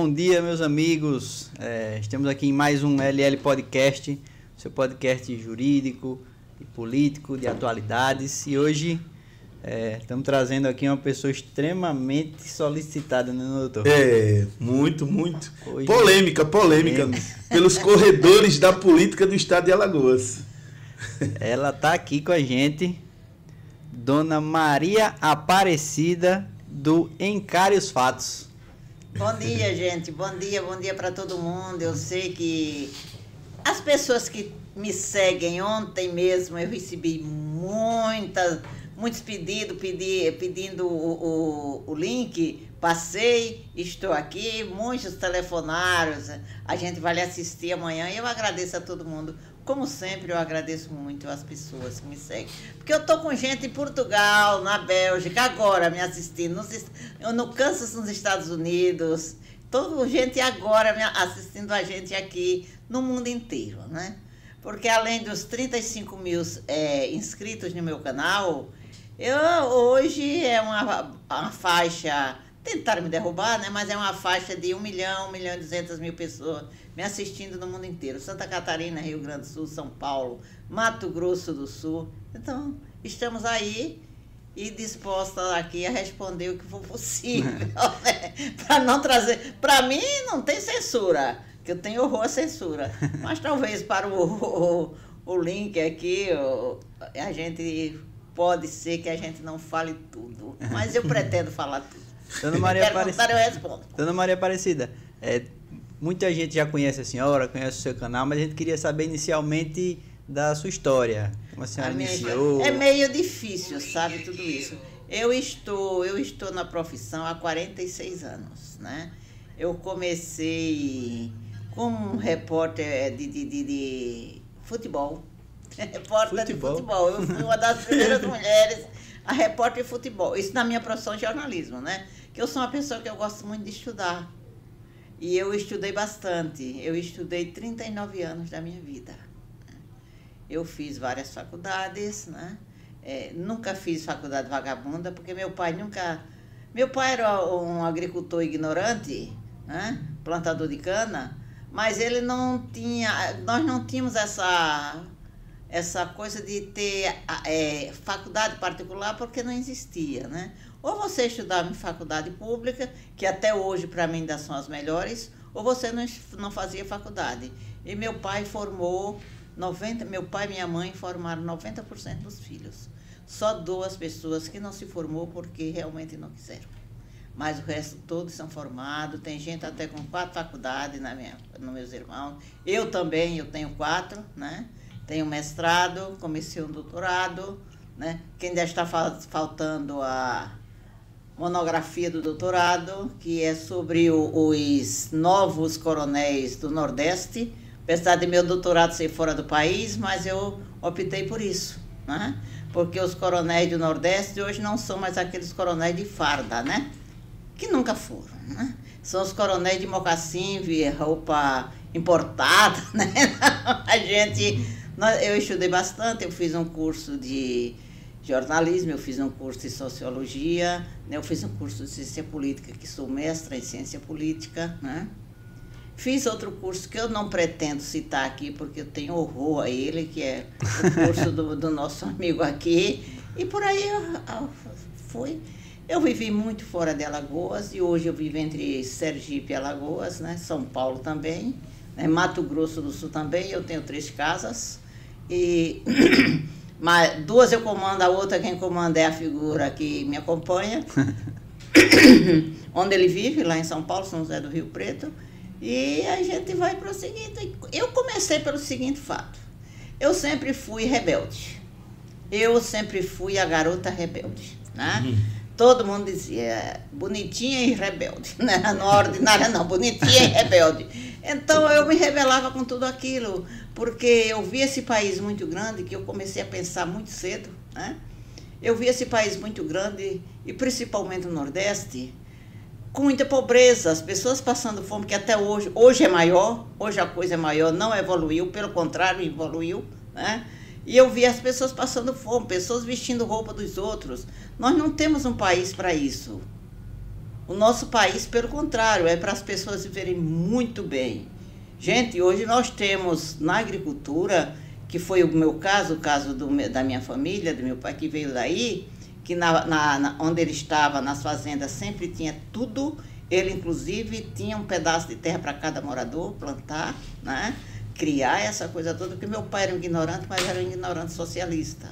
Bom dia, meus amigos. É, estamos aqui em mais um LL Podcast, seu podcast jurídico e político de atualidades. E hoje é, estamos trazendo aqui uma pessoa extremamente solicitada, né, doutor? É, muito, muito. Hoje, polêmica, polêmica. Pelos corredores da política do estado de Alagoas. Ela está aqui com a gente, Dona Maria Aparecida do Encare os Fatos. Bom dia, gente. Bom dia, bom dia para todo mundo. Eu sei que as pessoas que me seguem ontem mesmo, eu recebi muitas, muitos pedidos, pedi, pedindo o, o, o link. Passei, estou aqui, muitos telefonários. A gente vai lhe assistir amanhã e eu agradeço a todo mundo como sempre, eu agradeço muito as pessoas que me seguem. Porque eu tô com gente em Portugal, na Bélgica, agora me assistindo, no, no Kansas, nos Estados Unidos. Toda gente agora me assistindo a gente aqui no mundo inteiro, né? Porque além dos 35 mil é, inscritos no meu canal, eu hoje é uma, uma faixa tentaram me derrubar, né? Mas é uma faixa de 1 milhão, 1 milhão e 200 mil pessoas me assistindo no mundo inteiro. Santa Catarina, Rio Grande do Sul, São Paulo, Mato Grosso do Sul. Então, estamos aí e disposta aqui a responder o que for possível, né? Para não trazer... Para mim, não tem censura, que eu tenho horror à censura. Mas talvez para o, o, o link aqui, o, a gente... Pode ser que a gente não fale tudo, mas eu pretendo falar tudo. Dona Maria Aparecida. eu respondo. Dona Maria Aparecida, é, muita gente já conhece a senhora, conhece o seu canal, mas a gente queria saber inicialmente da sua história. Como a senhora a iniciou. É meio difícil, sabe, tudo isso. Eu estou, eu estou na profissão há 46 anos, né? Eu comecei como repórter de, de, de, de futebol. repórter futebol. de futebol. Eu fui uma das primeiras mulheres a repórter de futebol. Isso na minha profissão de jornalismo, né? que eu sou uma pessoa que eu gosto muito de estudar. E eu estudei bastante. Eu estudei 39 anos da minha vida. Eu fiz várias faculdades, né? É, nunca fiz faculdade vagabunda, porque meu pai nunca. Meu pai era um agricultor ignorante, né? plantador de cana, mas ele não tinha. Nós não tínhamos essa essa coisa de ter é, faculdade particular porque não existia, né? Ou você estudava em faculdade pública, que até hoje para mim ainda são as melhores, ou você não, não fazia faculdade. E meu pai formou 90, meu pai e minha mãe formaram 90% dos filhos. Só duas pessoas que não se formou porque realmente não quiseram. Mas o resto todos são formados, tem gente até com quatro faculdades na minha, nos meus irmãos. Eu também, eu tenho quatro, né? Tenho mestrado, comecei um doutorado, né? Quem ainda está faltando a monografia do doutorado, que é sobre o, os novos coronéis do Nordeste. Apesar de meu doutorado ser fora do país, mas eu optei por isso, né? Porque os coronéis do Nordeste hoje não são mais aqueles coronéis de farda, né? Que nunca foram, né? São os coronéis de mocassim, roupa importada, né? A gente... Eu estudei bastante, eu fiz um curso de jornalismo, eu fiz um curso de sociologia, né? eu fiz um curso de ciência política, que sou mestra em ciência política, né? Fiz outro curso que eu não pretendo citar aqui, porque eu tenho horror a ele, que é o curso do, do nosso amigo aqui. E por aí eu, eu fui. Eu vivi muito fora de Alagoas e hoje eu vivo entre Sergipe e Alagoas, né? São Paulo também, né? Mato Grosso do Sul também. Eu tenho três casas. E Mas duas eu comando, a outra quem comanda é a figura que me acompanha. onde ele vive, lá em São Paulo, São José do Rio Preto. E a gente vai para o seguinte. Eu comecei pelo seguinte fato. Eu sempre fui rebelde. Eu sempre fui a garota rebelde. Né? Uhum. Todo mundo dizia bonitinha e rebelde. Né? Não ordinária, não, bonitinha e rebelde. Então eu me rebelava com tudo aquilo porque eu vi esse país muito grande, que eu comecei a pensar muito cedo, né? Eu vi esse país muito grande, e principalmente no Nordeste, com muita pobreza, as pessoas passando fome, que até hoje, hoje é maior, hoje a coisa é maior, não evoluiu, pelo contrário, evoluiu, né? E eu vi as pessoas passando fome, pessoas vestindo roupa dos outros. Nós não temos um país para isso. O nosso país, pelo contrário, é para as pessoas viverem muito bem. Gente, hoje nós temos na agricultura, que foi o meu caso, o caso do, da minha família, do meu pai que veio daí, que na, na, na, onde ele estava, nas fazendas, sempre tinha tudo. Ele, inclusive, tinha um pedaço de terra para cada morador plantar, né? criar essa coisa toda, porque meu pai era um ignorante, mas era um ignorante socialista.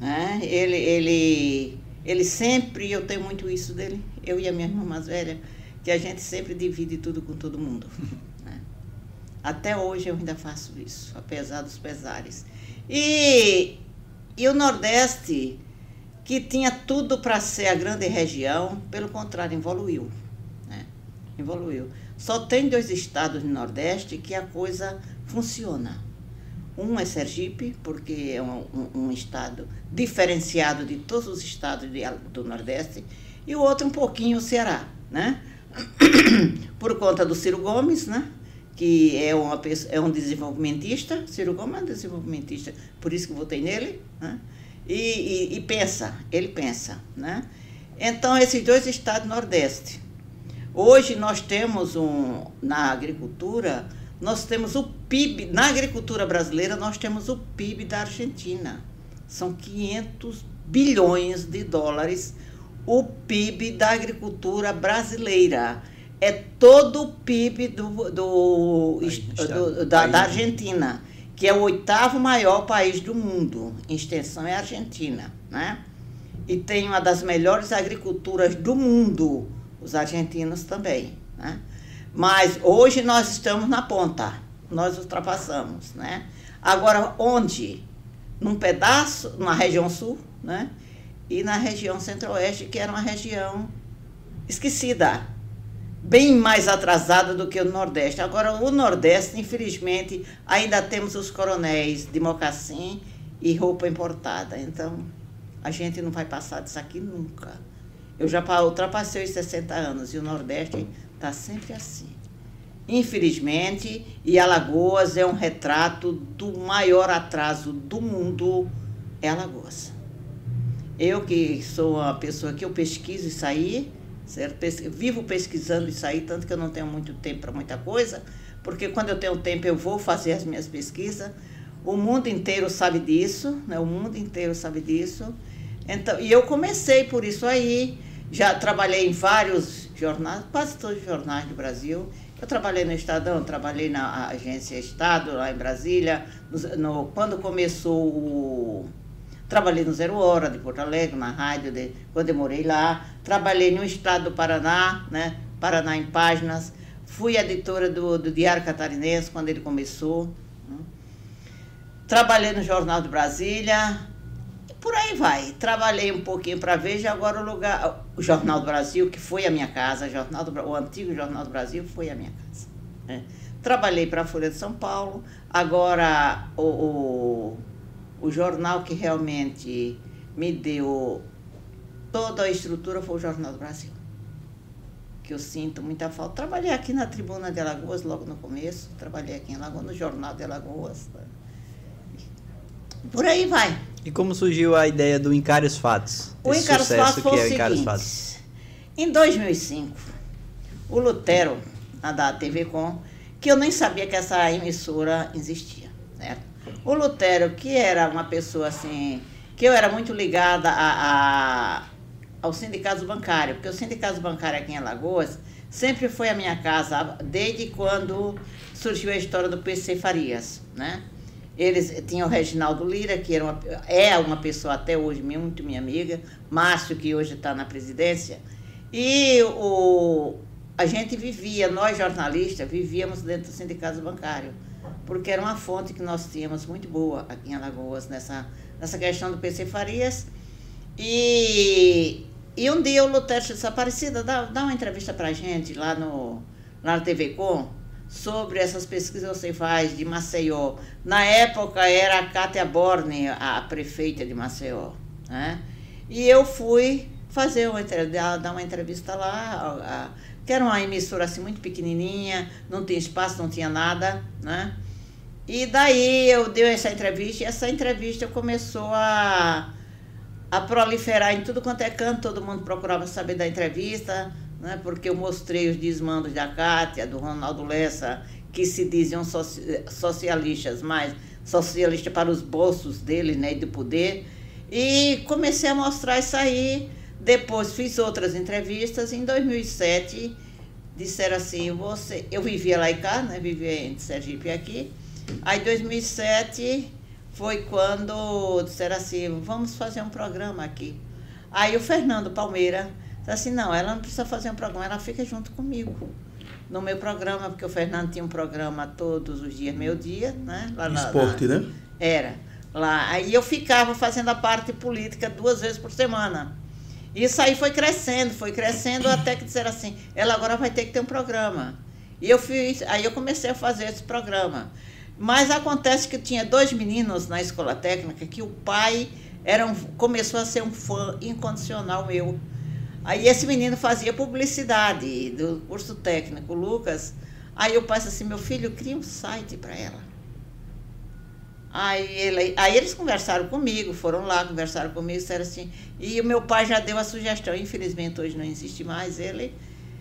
Né? Ele, ele, ele sempre, eu tenho muito isso dele, eu e a minha irmã mais velha, que a gente sempre divide tudo com todo mundo. Né? Até hoje eu ainda faço isso, apesar dos pesares. E, e o Nordeste que tinha tudo para ser a grande região, pelo contrário, evoluiu. Né? Evoluiu. Só tem dois estados no Nordeste que a coisa funciona. Um é Sergipe, porque é um, um, estado diferenciado de todos os estados de, do Nordeste, e o outro um pouquinho o Ceará, né? Por conta do Ciro Gomes, né? que é, uma, é um desenvolvimentista, Ciro Gomes é um desenvolvimentista, por isso que votei nele, né? e, e, e pensa, ele pensa. Né? Então, esses dois estados nordeste. Hoje nós temos um, na agricultura, nós temos o PIB, na agricultura brasileira, nós temos o PIB da Argentina. São 500 bilhões de dólares o PIB da agricultura brasileira. É todo o PIB do, do, do da, da Argentina que é o oitavo maior país do mundo, em extensão é a Argentina, né? E tem uma das melhores agriculturas do mundo, os argentinos também, né? Mas hoje nós estamos na ponta, nós ultrapassamos, né? Agora, onde? Num pedaço, na região sul, né? E na região centro-oeste, que era uma região esquecida, bem mais atrasada do que o Nordeste. Agora, o Nordeste, infelizmente, ainda temos os coronéis de mocassim e roupa importada. Então, a gente não vai passar disso aqui nunca. Eu já ultrapassei os 60 anos e o Nordeste está sempre assim. Infelizmente, e Alagoas é um retrato do maior atraso do mundo, é Alagoas. Eu que sou uma pessoa que eu pesquiso isso aí, certo? Vivo pesquisando isso aí, tanto que eu não tenho muito tempo para muita coisa, porque quando eu tenho tempo eu vou fazer as minhas pesquisas. O mundo inteiro sabe disso, né? O mundo inteiro sabe disso. Então, e eu comecei por isso aí. Já trabalhei em vários jornais, quase todos os jornais do Brasil. Eu trabalhei no Estadão, trabalhei na agência Estado, lá em Brasília. No, no quando começou o Trabalhei no Zero Hora de Porto Alegre, na rádio, de, quando eu morei lá. Trabalhei no estado do Paraná, né? Paraná em Páginas. Fui editora do, do Diário Catarinense quando ele começou. Né? Trabalhei no Jornal de Brasília. Por aí vai. Trabalhei um pouquinho para Veja, agora o lugar. O Jornal do Brasil, que foi a minha casa, Jornal do, o antigo Jornal do Brasil foi a minha casa. Né? Trabalhei para a Folha de São Paulo, agora o, o o jornal que realmente me deu toda a estrutura foi o Jornal do Brasil. Que eu sinto muita falta. Trabalhei aqui na Tribuna de Alagoas logo no começo, trabalhei aqui em Alagoas, no Jornal de Alagoas. Por aí vai. E como surgiu a ideia do Encare os Fatos? O Encare os Fatos foi o é seguinte. Em 2005, o Lutero, da TV Com, que eu nem sabia que essa emissora existia, certo? O Lutero, que era uma pessoa assim, que eu era muito ligada a, a ao sindicato bancário, porque o sindicato bancário aqui em Alagoas sempre foi a minha casa, desde quando surgiu a história do PC Farias, né? Eles tinham o Reginaldo Lira, que era uma, é uma pessoa até hoje muito minha amiga, Márcio, que hoje está na presidência, e o, a gente vivia, nós jornalistas, vivíamos dentro do sindicato bancário porque era uma fonte que nós tínhamos muito boa aqui em Alagoas, nessa, nessa questão do PC Farias. E, e um dia o Lutero disse, Aparecida, dá, dá uma entrevista para gente lá no, lá no TV Com, sobre essas pesquisas que você faz de Maceió. Na época era a Cátia Borne, a prefeita de Maceió. Né? E eu fui fazer uma, dar uma entrevista lá, que era uma emissora assim muito pequenininha, não tinha espaço, não tinha nada, né? E daí eu dei essa entrevista e essa entrevista começou a, a proliferar em tudo quanto é canto, todo mundo procurava saber da entrevista, né? porque eu mostrei os desmandos da Cátia, do Ronaldo Lessa, que se diziam socialistas, mas socialista para os bolsos dele né, e do poder. E comecei a mostrar isso aí. Depois fiz outras entrevistas. Em 2007, disseram assim: você. Eu vivia lá e cá, né? Vivia em Sergipe aqui. Aí, em 2007, foi quando disseram assim: vamos fazer um programa aqui. Aí, o Fernando Palmeira disse assim: não, ela não precisa fazer um programa, ela fica junto comigo no meu programa, porque o Fernando tinha um programa todos os dias, meio dia, né? Lá Esporte, na, né? Era. Lá. Aí eu ficava fazendo a parte política duas vezes por semana. Isso aí foi crescendo, foi crescendo até que disseram assim, ela agora vai ter que ter um programa. E eu fiz, aí eu comecei a fazer esse programa. Mas acontece que tinha dois meninos na escola técnica que o pai era um, começou a ser um fã incondicional meu. Aí esse menino fazia publicidade do curso técnico, Lucas. Aí o pai disse assim, meu filho, cria um site para ela. Aí, ele, aí eles conversaram comigo, foram lá, conversaram comigo, disseram assim, e o meu pai já deu a sugestão, infelizmente hoje não existe mais, ele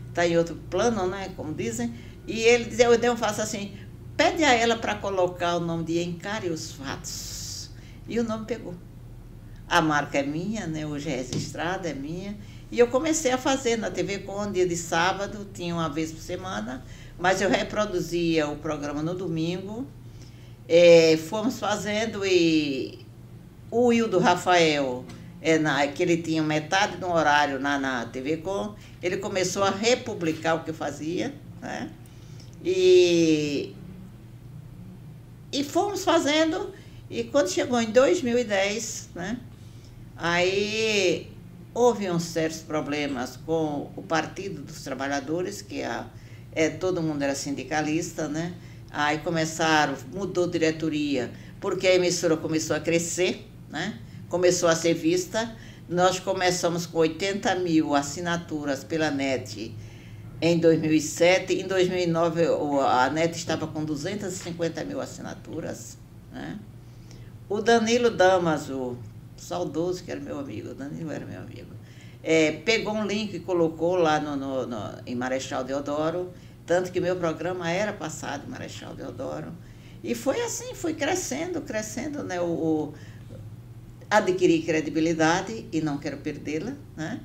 está em outro plano, né, como dizem, e ele dizia, eu devo faço assim, pede a ela para colocar o nome de Encare os Fatos. E o nome pegou. A marca é minha, né, hoje é registrada, é minha, e eu comecei a fazer na TV Com, dia de sábado, tinha uma vez por semana, mas eu reproduzia o programa no domingo. É, fomos fazendo e o Wildo Rafael, é, na, que ele tinha metade do horário na, na TV Com, ele começou a republicar o que eu fazia, né? E, e fomos fazendo, e quando chegou em 2010, né? Aí Houve uns certos problemas com o Partido dos Trabalhadores, que a, é, todo mundo era sindicalista, né? Aí começaram, mudou diretoria, porque a emissora começou a crescer, né? Começou a ser vista. Nós começamos com 80 mil assinaturas pela NET em 2007. Em 2009, a NET estava com 250 mil assinaturas, né? O Danilo Damaso, saudoso, que era meu amigo, o Danilo era meu amigo, é, pegou um link e colocou lá no, no, no, em Marechal Deodoro, tanto que meu programa era passado em Marechal Deodoro. E foi assim, foi crescendo, crescendo, né? O, o adquiri credibilidade e não quero perdê-la, né?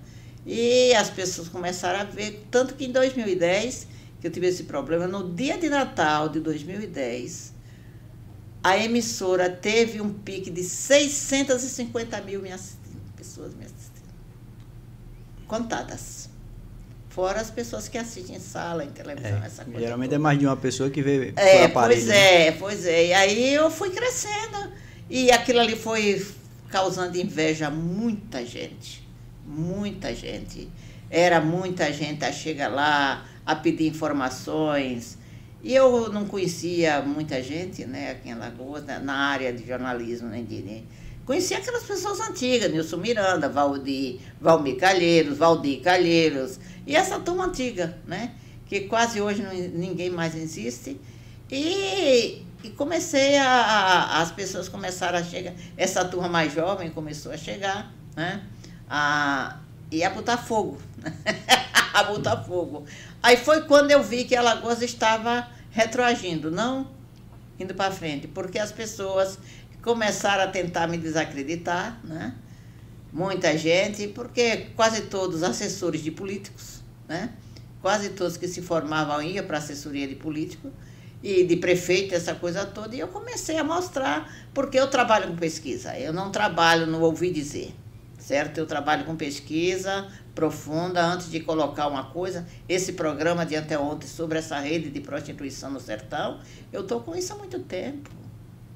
E as pessoas começaram a ver, tanto que em 2010, que eu tive esse problema, no dia de Natal de 2010, a emissora teve um pique de 650 mil me pessoas me assistindo. Contadas. Fora as pessoas que assistem em sala, em televisão, é, essa coisa. Geralmente toda. é mais de uma pessoa que vê é, aparelho. Pois né? é, pois é. E aí eu fui crescendo. E aquilo ali foi causando inveja a muita gente. Muita gente. Era muita gente a chegar lá, a pedir informações e eu não conhecia muita gente, né, aqui em Alagoas, na área de jornalismo, nem de. Conhecia aquelas pessoas antigas, Nilson Miranda, Valdir, Valmir Calheiros, Valdir Calheiros, e essa turma antiga, né, que quase hoje não, ninguém mais existe. E, e comecei a, a, As pessoas começaram a chegar, essa turma mais jovem começou a chegar, né, a, e a botar fogo. a botar fogo. Aí foi quando eu vi que Alagoas estava retroagindo, não indo para frente, porque as pessoas começaram a tentar me desacreditar, né? Muita gente, porque quase todos assessores de políticos, né? Quase todos que se formavam iam para assessoria de político e de prefeito, essa coisa toda, e eu comecei a mostrar, porque eu trabalho com pesquisa, eu não trabalho no ouvir dizer certo? Eu trabalho com pesquisa profunda antes de colocar uma coisa. Esse programa de anteontem sobre essa rede de prostituição no sertão, eu estou com isso há muito tempo.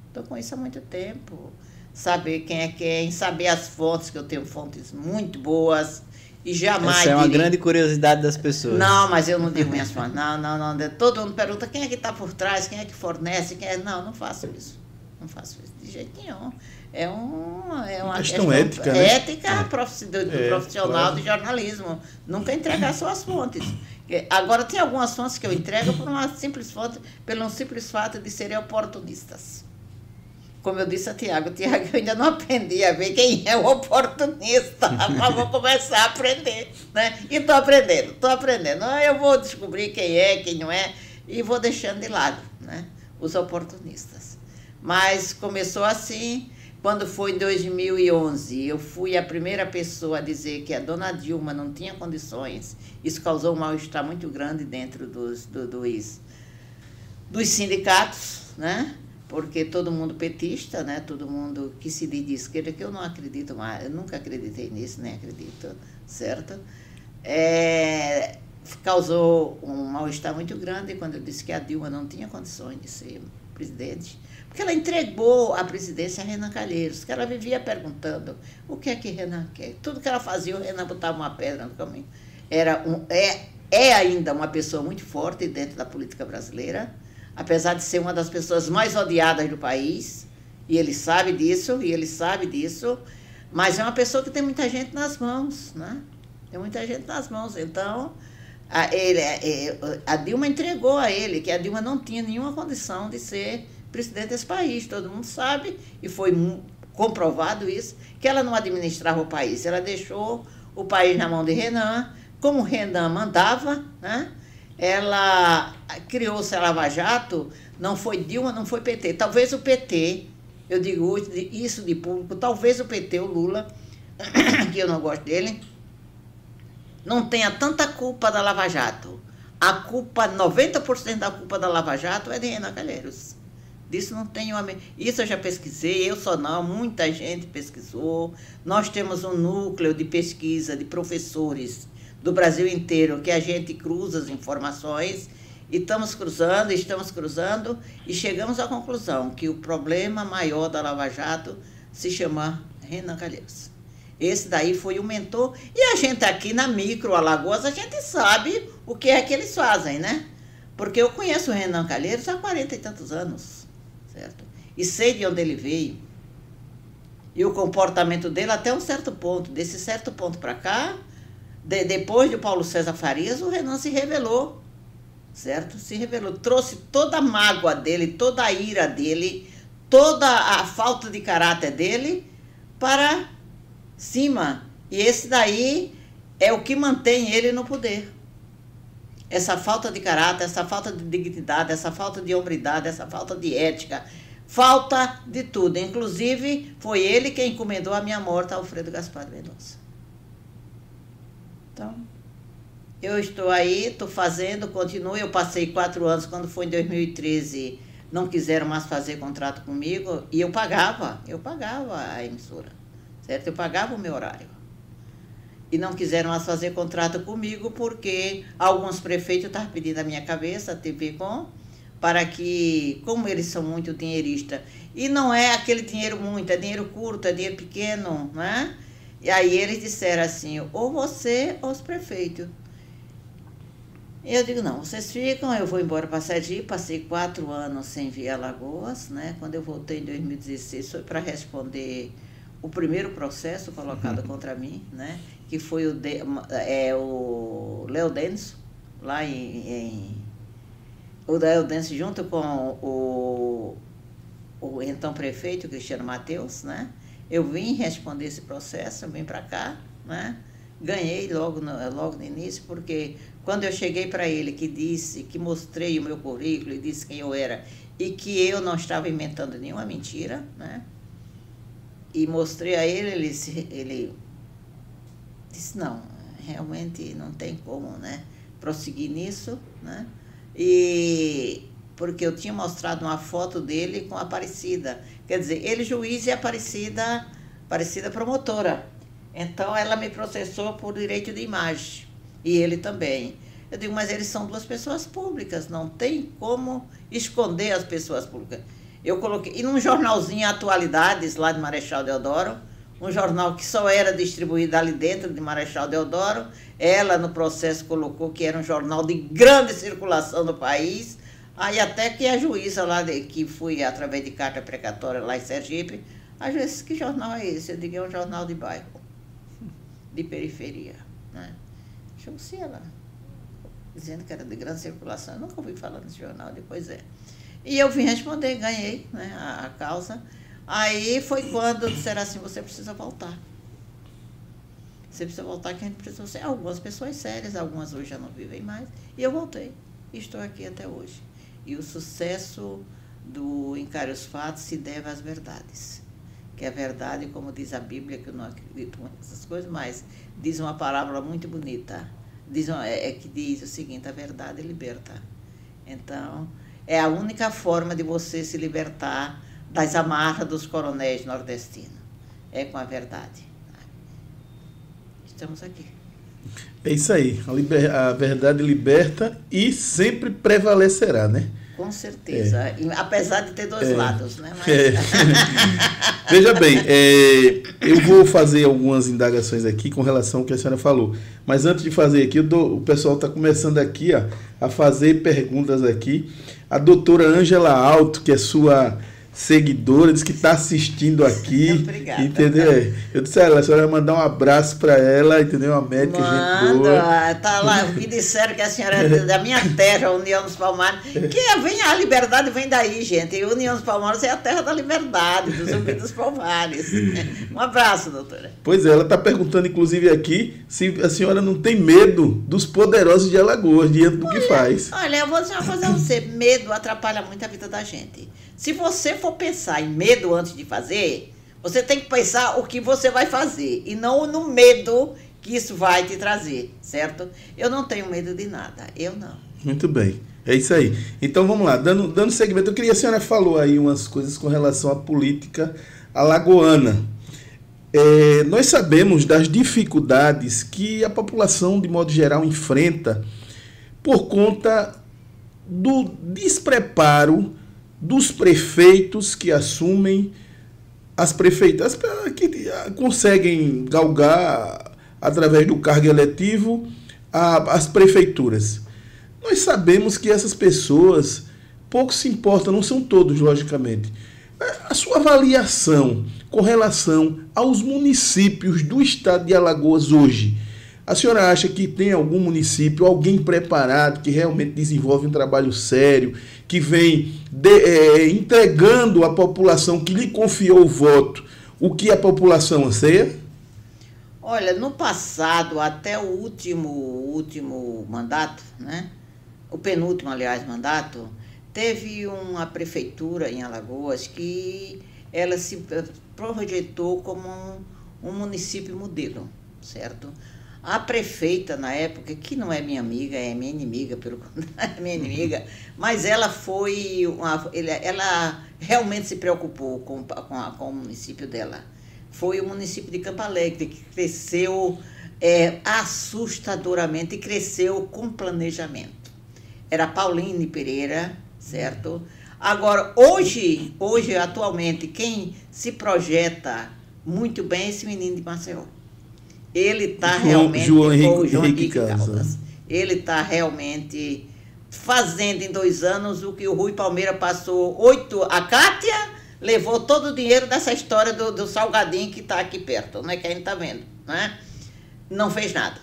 Estou com isso há muito tempo. Saber quem é quem, saber as fontes, que eu tenho fontes muito boas. E jamais. Essa é uma grande curiosidade das pessoas. Não, mas eu não digo minhas fontes. Não, não, não. Todo mundo pergunta quem é que está por trás, quem é que fornece, quem é. Não, não faço isso. Não faço isso de jeito nenhum é, um, é uma questão, questão ética, né? ética é. do, é, profissional claro. de jornalismo. Nunca entregar suas fontes. Agora, tem algumas fontes que eu entrego por uma simples fonte, pelo simples fato de serem oportunistas. como eu disse a Tiago, Tiago, eu ainda não aprendi a ver quem é o oportunista, mas vou começar a aprender, né? E estou aprendendo, estou aprendendo. Eu vou descobrir quem é, quem não é, e vou deixando de lado, né? Os oportunistas. Mas começou assim, quando foi em 2011, eu fui a primeira pessoa a dizer que a dona Dilma não tinha condições. Isso causou um mal-estar muito grande dentro dos, do, dos, dos sindicatos, né? porque todo mundo petista, né? Todo mundo que se diz de esquerda, que eu não acredito mais, eu nunca acreditei nisso, nem acredito, certo? É, causou um mal-estar muito grande quando eu disse que a Dilma não tinha condições de ser presidente, porque ela entregou a presidência a Renan Calheiros, que ela vivia perguntando o que é que Renan quer. Tudo que ela fazia, o Renan botava uma pedra no caminho. Era um, é, é ainda uma pessoa muito forte dentro da política brasileira, apesar de ser uma das pessoas mais odiadas do país, e ele sabe disso, e ele sabe disso, mas é uma pessoa que tem muita gente nas mãos, né? Tem muita gente nas mãos. Então, a, ele, a Dilma entregou a ele que a Dilma não tinha nenhuma condição de ser presidente desse país. Todo mundo sabe, e foi comprovado isso, que ela não administrava o país. Ela deixou o país na mão de Renan, como Renan mandava, né? ela criou-se a Lava Jato, não foi Dilma, não foi PT. Talvez o PT, eu digo isso de público, talvez o PT, o Lula, que eu não gosto dele, não tenha tanta culpa da Lava Jato. A culpa, 90% da culpa da Lava Jato é de Renan Calheiros. Disso não tenho a Isso eu já pesquisei, eu só não, muita gente pesquisou. Nós temos um núcleo de pesquisa de professores do Brasil inteiro, que a gente cruza as informações e estamos cruzando, estamos cruzando e chegamos à conclusão que o problema maior da Lava Jato se chama Renan Calheiros. Esse daí foi o mentor. E a gente aqui na Micro Alagoas, a gente sabe o que é que eles fazem, né? Porque eu conheço o Renan Calheiros há 40 e tantos anos? E sei de onde ele veio. E o comportamento dele até um certo ponto. Desse certo ponto para cá, de, depois de Paulo César Farias, o Renan se revelou, certo? Se revelou, trouxe toda a mágoa dele, toda a ira dele, toda a falta de caráter dele para cima. E esse daí é o que mantém ele no poder. Essa falta de caráter, essa falta de dignidade, essa falta de hombridade, essa falta de ética, falta de tudo. Inclusive, foi ele quem encomendou a minha morte Alfredo Gaspar Mendonça. Então, eu estou aí, estou fazendo, continuo. Eu passei quatro anos, quando foi em 2013, não quiseram mais fazer contrato comigo e eu pagava, eu pagava a emissora, certo? Eu pagava o meu horário. E não quiseram mais fazer contrato comigo porque alguns prefeitos estavam pedindo a minha cabeça, a TV Com, para que, como eles são muito dinheiristas, e não é aquele dinheiro muito, é dinheiro curto, é dinheiro pequeno, né? E aí eles disseram assim, ou você ou os prefeitos. E eu digo, não, vocês ficam, eu vou embora para Sergipe, passei quatro anos sem vir a Lagoas, né? Quando eu voltei em 2016 foi para responder o primeiro processo colocado uhum. contra mim, né? Que foi o, de, é, o Léo Denso, lá em, em o Denso junto com o, o então prefeito Cristiano Mateus, né? Eu vim responder esse processo, vim para cá, né? Ganhei logo no, logo no início, porque quando eu cheguei para ele, que disse, que mostrei o meu currículo e disse quem eu era, e que eu não estava inventando nenhuma mentira, né? E mostrei a ele, ele, ele disse, não, realmente não tem como, né? Prosseguir nisso, né? E porque eu tinha mostrado uma foto dele com a Aparecida. Quer dizer, ele juiz e Aparecida, Aparecida promotora. Então ela me processou por direito de imagem. E ele também. Eu digo, mas eles são duas pessoas públicas, não tem como esconder as pessoas públicas. Eu coloquei, e num jornalzinho Atualidades, lá de Marechal Deodoro, um jornal que só era distribuído ali dentro de Marechal Deodoro, ela no processo colocou que era um jornal de grande circulação no país, Aí até que a juíza lá, de, que fui através de carta precatória lá em Sergipe, a juíza que jornal é esse? Eu digo, é um jornal de bairro, de periferia. Né? Chegou-se ela, dizendo que era de grande circulação. Eu nunca ouvi falar nesse jornal, depois é. E eu vim responder, ganhei né, a, a causa. Aí foi quando disseram assim, você precisa voltar. Você precisa voltar que a gente precisa ser. Algumas pessoas sérias, algumas hoje já não vivem mais. E eu voltei. E estou aqui até hoje. E o sucesso do Encare os Fatos se deve às verdades. Que é verdade, como diz a Bíblia, que eu não acredito nessas coisas, mas diz uma parábola muito bonita. Diz, é, é que diz o seguinte, a verdade liberta. Então, é a única forma de você se libertar das amarras dos coronéis nordestinos. É com a verdade. Estamos aqui. É isso aí. A, liber, a verdade liberta e sempre prevalecerá, né? Com certeza. É. Apesar de ter dois é. lados, né? Mas... É. Veja bem, é, eu vou fazer algumas indagações aqui com relação ao que a senhora falou. Mas antes de fazer aqui, o pessoal está começando aqui ó, a fazer perguntas aqui. A doutora Ângela Alto, que é sua seguidora, diz que está assistindo aqui. Obrigada. Entendeu? Eu disse a ela, a senhora vai mandar um abraço para ela, entendeu? Uma médica, Manda, gente boa. Tá lá, me disseram que a senhora é da minha terra, União dos Palmares. Que é, vem a liberdade vem daí, gente. E União dos Palmares é a terra da liberdade, dos Zumbi dos Palmares. Um abraço, doutora. Pois é, ela está perguntando, inclusive, aqui, se a senhora não tem medo dos poderosos de Alagoas, diante do olha, que faz. Olha, eu vou dizer uma coisa a você: medo atrapalha muito a vida da gente. Se você for pensar em medo antes de fazer, você tem que pensar o que você vai fazer e não no medo que isso vai te trazer, certo? Eu não tenho medo de nada, eu não. Muito bem. É isso aí. Então vamos lá, dando, dando segmento, eu queria, a senhora falou aí umas coisas com relação à política alagoana. É, nós sabemos das dificuldades que a população, de modo geral, enfrenta por conta do despreparo dos prefeitos que assumem as prefeitas que conseguem galgar através do cargo eletivo as prefeituras. Nós sabemos que essas pessoas pouco se importam, não são todos, logicamente. A sua avaliação com relação aos municípios do estado de Alagoas hoje a senhora acha que tem algum município, alguém preparado, que realmente desenvolve um trabalho sério, que vem de, é, entregando à população que lhe confiou o voto o que a população anseia? Olha, no passado, até o último, último mandato, né? o penúltimo, aliás, mandato, teve uma prefeitura em Alagoas que ela se projetou como um, um município modelo, certo? A prefeita, na época, que não é minha amiga, é minha inimiga, pelo é minha inimiga, mas ela foi. Uma, ela realmente se preocupou com, com, a, com o município dela. Foi o município de Campo Alegre, que cresceu é, assustadoramente e cresceu com planejamento. Era Pauline Pereira, certo? Agora, hoje, hoje, atualmente, quem se projeta muito bem é esse menino de Maceió. Ele está realmente. João Henrique, João Henrique Caldas. Caldas. Ele está realmente fazendo em dois anos o que o Rui Palmeira passou oito. A Cátia levou todo o dinheiro dessa história do, do Salgadinho que está aqui perto, né? Que a gente está vendo. Né? Não fez nada.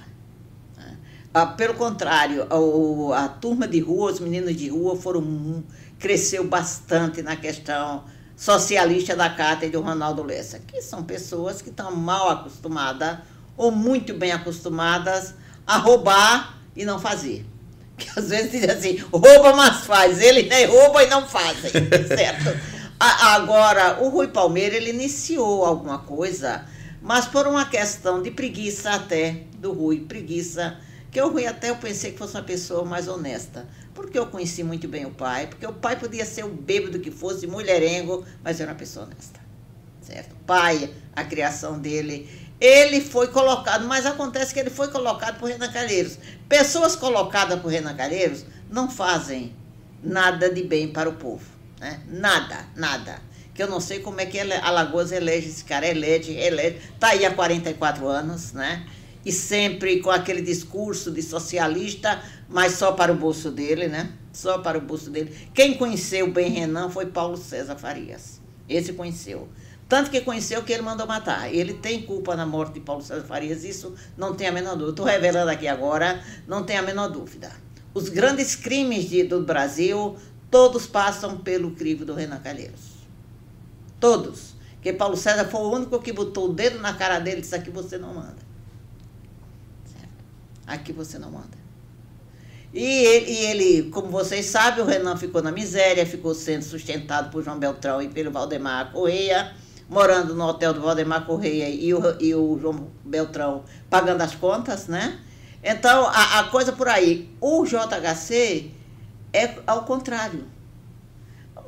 Né? Ah, pelo contrário, a, a, turma de rua, os meninos de rua foram cresceu bastante na questão socialista da Cátia e do Ronaldo Lessa, que são pessoas que estão mal acostumadas ou muito bem acostumadas a roubar e não fazer. Que às vezes dizem assim, rouba, mas faz. Ele nem rouba e não faz, certo? Agora, o Rui Palmeira, ele iniciou alguma coisa, mas por uma questão de preguiça até, do Rui, preguiça, que o Rui até eu pensei que fosse uma pessoa mais honesta, porque eu conheci muito bem o pai, porque o pai podia ser o bêbado que fosse, mulherengo, mas era uma pessoa honesta, certo? O pai, a criação dele, ele foi colocado, mas acontece que ele foi colocado por Renan Calheiros. Pessoas colocadas por Renan Calheiros não fazem nada de bem para o povo. Né? Nada, nada. Que eu não sei como é que Alagoas elege esse cara, elege, elege. Está aí há 44 anos, né? E sempre com aquele discurso de socialista, mas só para o bolso dele, né? Só para o bolso dele. Quem conheceu bem Renan foi Paulo César Farias. Esse conheceu. Tanto que conheceu que ele mandou matar. Ele tem culpa na morte de Paulo César Farias, isso não tem a menor dúvida. Estou revelando aqui agora, não tem a menor dúvida. Os grandes crimes de, do Brasil, todos passam pelo crivo do Renan Calheiros. Todos. Porque Paulo César foi o único que botou o dedo na cara dele e disse: aqui você não manda. Certo? Aqui você não manda. E ele, e ele, como vocês sabem, o Renan ficou na miséria, ficou sendo sustentado por João Beltrão e pelo Valdemar Correia, morando no hotel do Valdemar Correia e o, e o João Beltrão pagando as contas, né? Então, a, a coisa por aí. O JHC é ao contrário.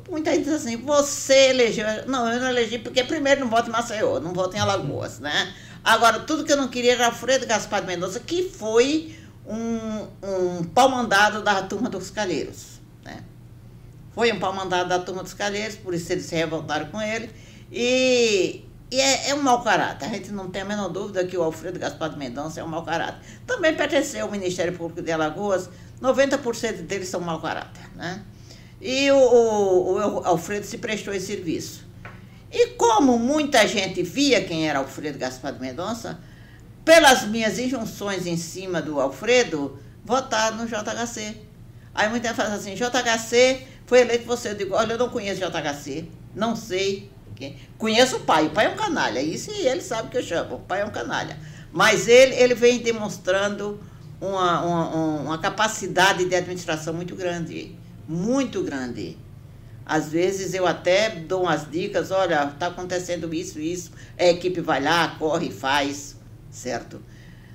Muita gente diz assim, você elegeu. Não, eu não elegi porque primeiro não voto em Maceió, não voto em Alagoas, né? Agora, tudo que eu não queria era Alfredo Gaspar de Mendonça, que foi um, um pau mandado da turma dos calheiros. Né? Foi um pau mandado da turma dos calheiros, por isso eles se revoltaram com ele. E, e é, é, um mau caráter. A gente não tem a menor dúvida que o Alfredo Gaspar de Mendonça é um mau caráter. Também pertenceu ao Ministério Público de Alagoas, 90% deles são mau caráter. Né? E o, o, o Alfredo se prestou esse serviço. E como muita gente via quem era Alfredo Gaspar de Mendonça, pelas minhas injunções em cima do Alfredo, votar no JHC. Aí muita gente fala assim, JHC foi eleito você. Eu digo, olha, eu não conheço JHC, não sei. Conheço o pai, o pai é um canalha, isso ele sabe que eu chamo, o pai é um canalha. Mas ele, ele vem demonstrando uma, uma, uma capacidade de administração muito grande, muito grande. Às vezes eu até dou umas dicas, olha, está acontecendo isso, isso, a equipe vai lá, corre, faz certo?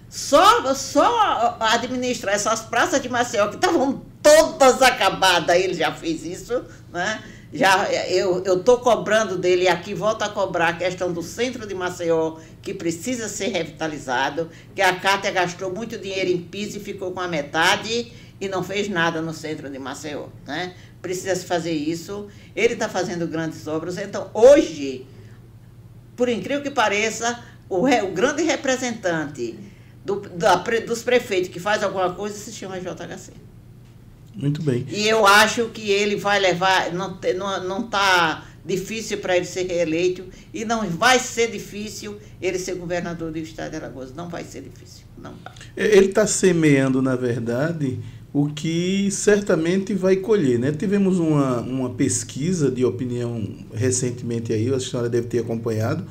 Só, só administrar essas praças de Maceió que estavam todas acabadas, ele já fez isso, né? Já, eu estou cobrando dele, e aqui volta a cobrar a questão do centro de Maceió, que precisa ser revitalizado, que a Cátia gastou muito dinheiro em piso e ficou com a metade e não fez nada no centro de Maceió. Né? Precisa se fazer isso. Ele está fazendo grandes obras. Então, hoje, por incrível que pareça, o, re, o grande representante do, da, dos prefeitos que faz alguma coisa se chama JHC. Muito bem. E eu acho que ele vai levar, não está não, não tá difícil para ele ser reeleito e não vai ser difícil ele ser governador do estado de Alagoas. Não vai ser difícil. Não vai. Ele está semeando, na verdade, o que certamente vai colher. Né? Tivemos uma, uma pesquisa de opinião recentemente aí, a senhora deve ter acompanhado,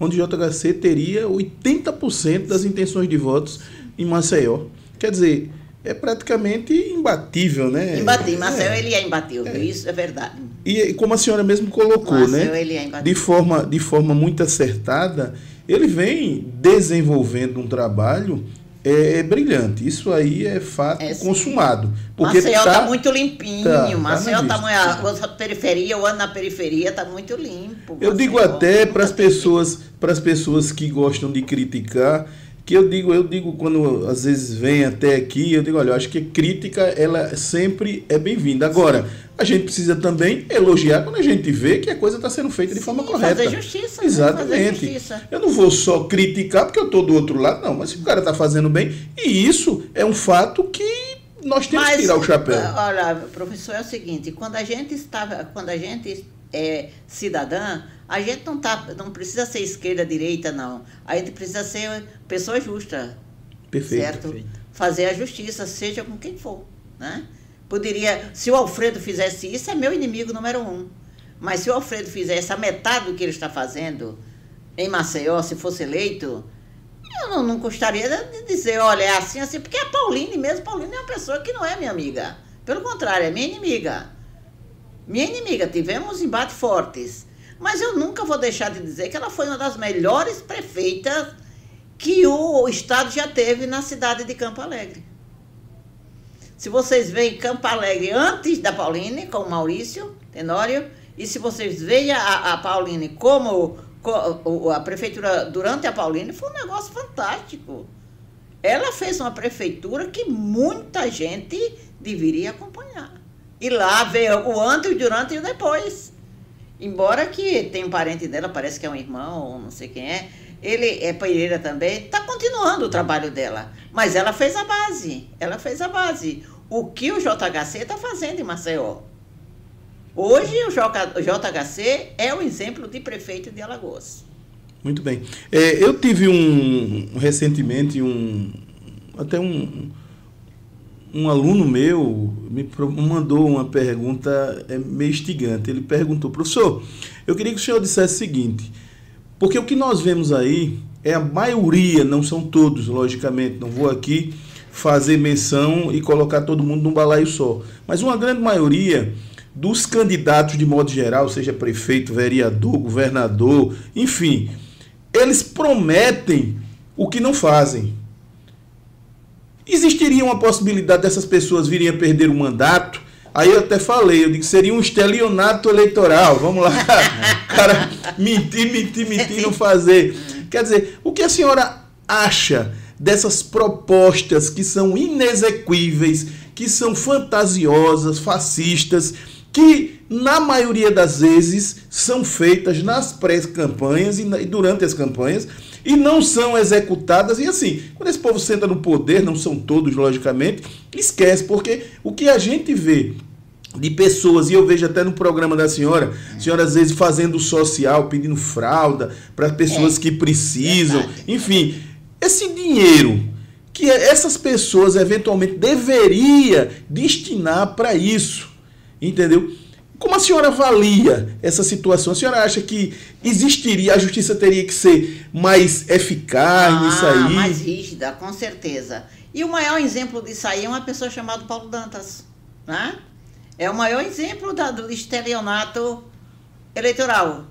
onde o JHC teria 80% das intenções de votos em Maceió. Quer dizer, é praticamente imbatível, né? Imbatível. Maceió é. ele é imbatível, é. isso é verdade. E como a senhora mesmo colocou, Maceió, né? Ele é imbatível. De forma, de forma muito acertada, ele vem desenvolvendo um trabalho é, é brilhante. Isso aí é fato é, consumado. Porque Maceió está tá muito limpinho. Tá, Maceió está tá a periferia, o ano na periferia está muito limpo. Eu digo até para as pessoas, para as pessoas que gostam de criticar, que eu digo, eu digo quando às vezes vem até aqui, eu digo, olha, eu acho que crítica ela sempre é bem-vinda. Agora, a gente precisa também elogiar quando a gente vê que a coisa está sendo feita de Sim, forma correta. Fazer justiça. Exatamente. Né? Fazer justiça. Eu não vou só criticar porque eu estou do outro lado, não. Mas se o cara está fazendo bem, e isso é um fato que nós temos mas, que tirar o chapéu. Olha, professor, é o seguinte, quando a gente estava, quando a gente é cidadã, a gente não, tá, não precisa ser esquerda, direita, não. A gente precisa ser pessoa justa. Perfeito. Certo? Perfeito. Fazer a justiça, seja com quem for. Né? Poderia, se o Alfredo fizesse isso, é meu inimigo número um. Mas se o Alfredo fizesse a metade do que ele está fazendo em Maceió, se fosse eleito, eu não, não gostaria de dizer, olha, é assim, assim, porque a Pauline mesmo, Pauline é uma pessoa que não é minha amiga. Pelo contrário, é minha inimiga. Minha inimiga, tivemos embates fortes. Mas eu nunca vou deixar de dizer que ela foi uma das melhores prefeitas que o Estado já teve na cidade de Campo Alegre. Se vocês veem Campo Alegre antes da Pauline, com o Maurício Tenório, e se vocês veem a, a Pauline como, como a prefeitura durante a Pauline, foi um negócio fantástico. Ela fez uma prefeitura que muita gente deveria acompanhar. E lá veio o antes, o durante e o depois. Embora que tem um parente dela, parece que é um irmão, não sei quem é, ele é Pereira também, está continuando o trabalho dela. Mas ela fez a base, ela fez a base. O que o JHC está fazendo em Maceió? Hoje o JHC é o exemplo de prefeito de Alagoas. Muito bem. É, eu tive um recentemente um até um um aluno meu me mandou uma pergunta é, meio instigante. Ele perguntou, professor, eu queria que o senhor dissesse o seguinte: Porque o que nós vemos aí é a maioria, não são todos, logicamente, não vou aqui fazer menção e colocar todo mundo num balaio só, mas uma grande maioria dos candidatos de modo geral, seja prefeito, vereador, governador, enfim, eles prometem o que não fazem. Existiria uma possibilidade dessas pessoas virem a perder o mandato? Aí eu até falei, eu que seria um estelionato eleitoral. Vamos lá, cara, mentir, mentir, mentir, não fazer. Quer dizer, o que a senhora acha dessas propostas que são inexequíveis, que são fantasiosas, fascistas, que na maioria das vezes são feitas nas pré-campanhas e durante as campanhas e não são executadas. E assim, quando esse povo senta no poder, não são todos, logicamente, esquece, porque o que a gente vê de pessoas, e eu vejo até no programa da senhora, a senhora às vezes fazendo social, pedindo fralda para pessoas é, que precisam, verdade. enfim, esse dinheiro que essas pessoas eventualmente deveria destinar para isso, entendeu? Como a senhora avalia essa situação? A senhora acha que existiria, a justiça teria que ser mais eficaz ah, nisso aí? Mais rígida, com certeza. E o maior exemplo disso aí é uma pessoa chamada Paulo Dantas. Né? É o maior exemplo da, do estelionato eleitoral.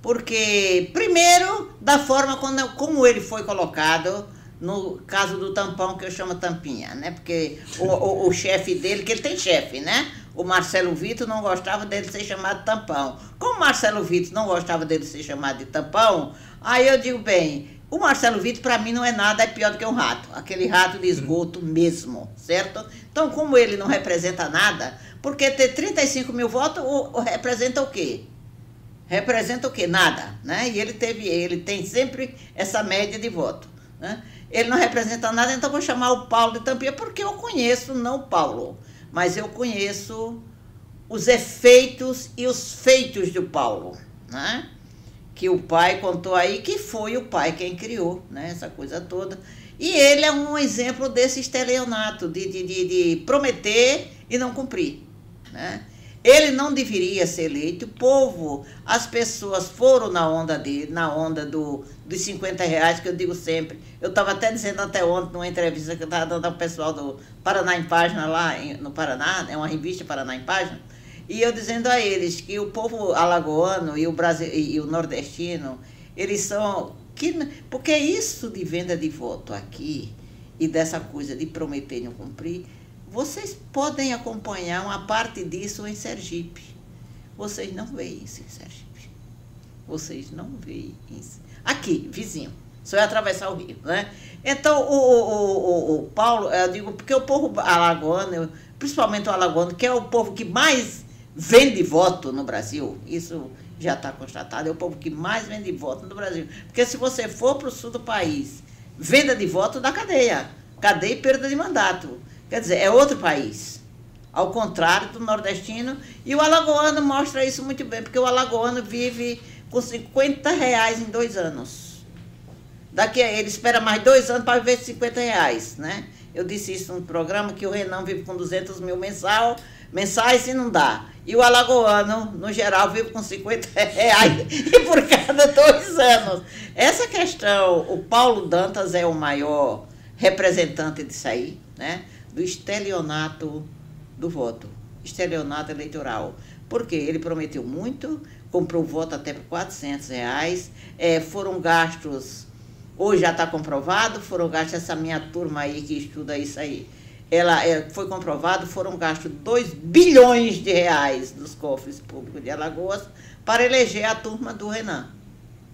Porque, primeiro, da forma quando, como ele foi colocado, no caso do tampão, que eu chamo tampinha, né? Porque o, o, o chefe dele, que ele tem chefe, né? O Marcelo Vitor não gostava dele ser chamado tampão. Como Marcelo Vitor não gostava dele ser chamado de tampão, aí eu digo, bem, o Marcelo Vitor, para mim, não é nada, é pior do que um rato. Aquele rato de esgoto mesmo, certo? Então, como ele não representa nada, porque ter 35 mil votos o, o, representa o quê? Representa o quê? Nada, né? E ele teve, ele tem sempre essa média de voto, né? Ele não representa nada, então vou chamar o Paulo de Tampinha, porque eu conheço, não o Paulo mas eu conheço os efeitos e os feitos do Paulo, né? Que o pai contou aí que foi o pai quem criou, né? Essa coisa toda. E ele é um exemplo desse estelionato, de, de, de, de prometer e não cumprir, né? Ele não deveria ser eleito. O povo, as pessoas foram na onda dele, na onda do, dos 50 reais, que eu digo sempre. Eu estava até dizendo até ontem, numa entrevista que eu estava dando ao pessoal do Paraná em Página, lá no Paraná, é uma revista Paraná em Página, e eu dizendo a eles que o povo alagoano e o, Brasil, e o nordestino, eles são. Que, porque isso de venda de voto aqui e dessa coisa de prometer e não cumprir vocês podem acompanhar uma parte disso em Sergipe. Vocês não veem isso em Sergipe. Vocês não veem isso. Aqui, vizinho. Só é atravessar o rio, né? Então, o, o, o, o Paulo, eu digo, porque o povo alagoano, principalmente o alagoano, que é o povo que mais vende voto no Brasil, isso já está constatado, é o povo que mais vende voto no Brasil. Porque se você for para o sul do país, venda de voto da cadeia. Cadeia e perda de mandato. Quer dizer, é outro país. Ao contrário do nordestino. E o alagoano mostra isso muito bem, porque o alagoano vive com 50 reais em dois anos. Daqui ele espera mais dois anos para viver 50 reais, né? Eu disse isso no programa, que o Renan vive com 200 mil mensal, mensais e não dá. E o alagoano, no geral, vive com 50 reais e por cada dois anos. Essa questão, o Paulo Dantas é o maior representante disso aí, né? Do estelionato do voto, estelionato eleitoral. Porque ele prometeu muito, comprou voto até por 400 reais, é, foram gastos, hoje já está comprovado, foram gastos, essa minha turma aí que estuda isso aí, ela é, foi comprovado, foram gastos 2 bilhões de reais dos cofres públicos de Alagoas para eleger a turma do Renan,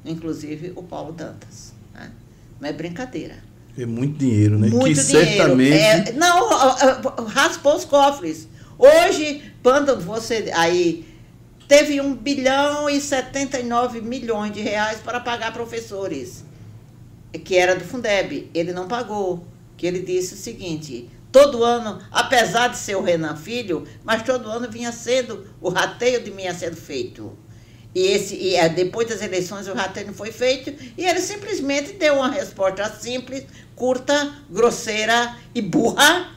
inclusive o Paulo Dantas. Né? Não é brincadeira. É muito dinheiro, né? Muito que dinheiro. certamente. É, não, raspou os cofres. Hoje, quando você aí teve 1 bilhão e 79 milhões de reais para pagar professores, que era do Fundeb. Ele não pagou. Que ele disse o seguinte: todo ano, apesar de ser o Renan Filho, mas todo ano vinha sendo, o rateio de mim ia sendo feito. E, esse, e é, depois das eleições o rateio não foi feito, e ele simplesmente deu uma resposta simples, curta, grosseira e burra.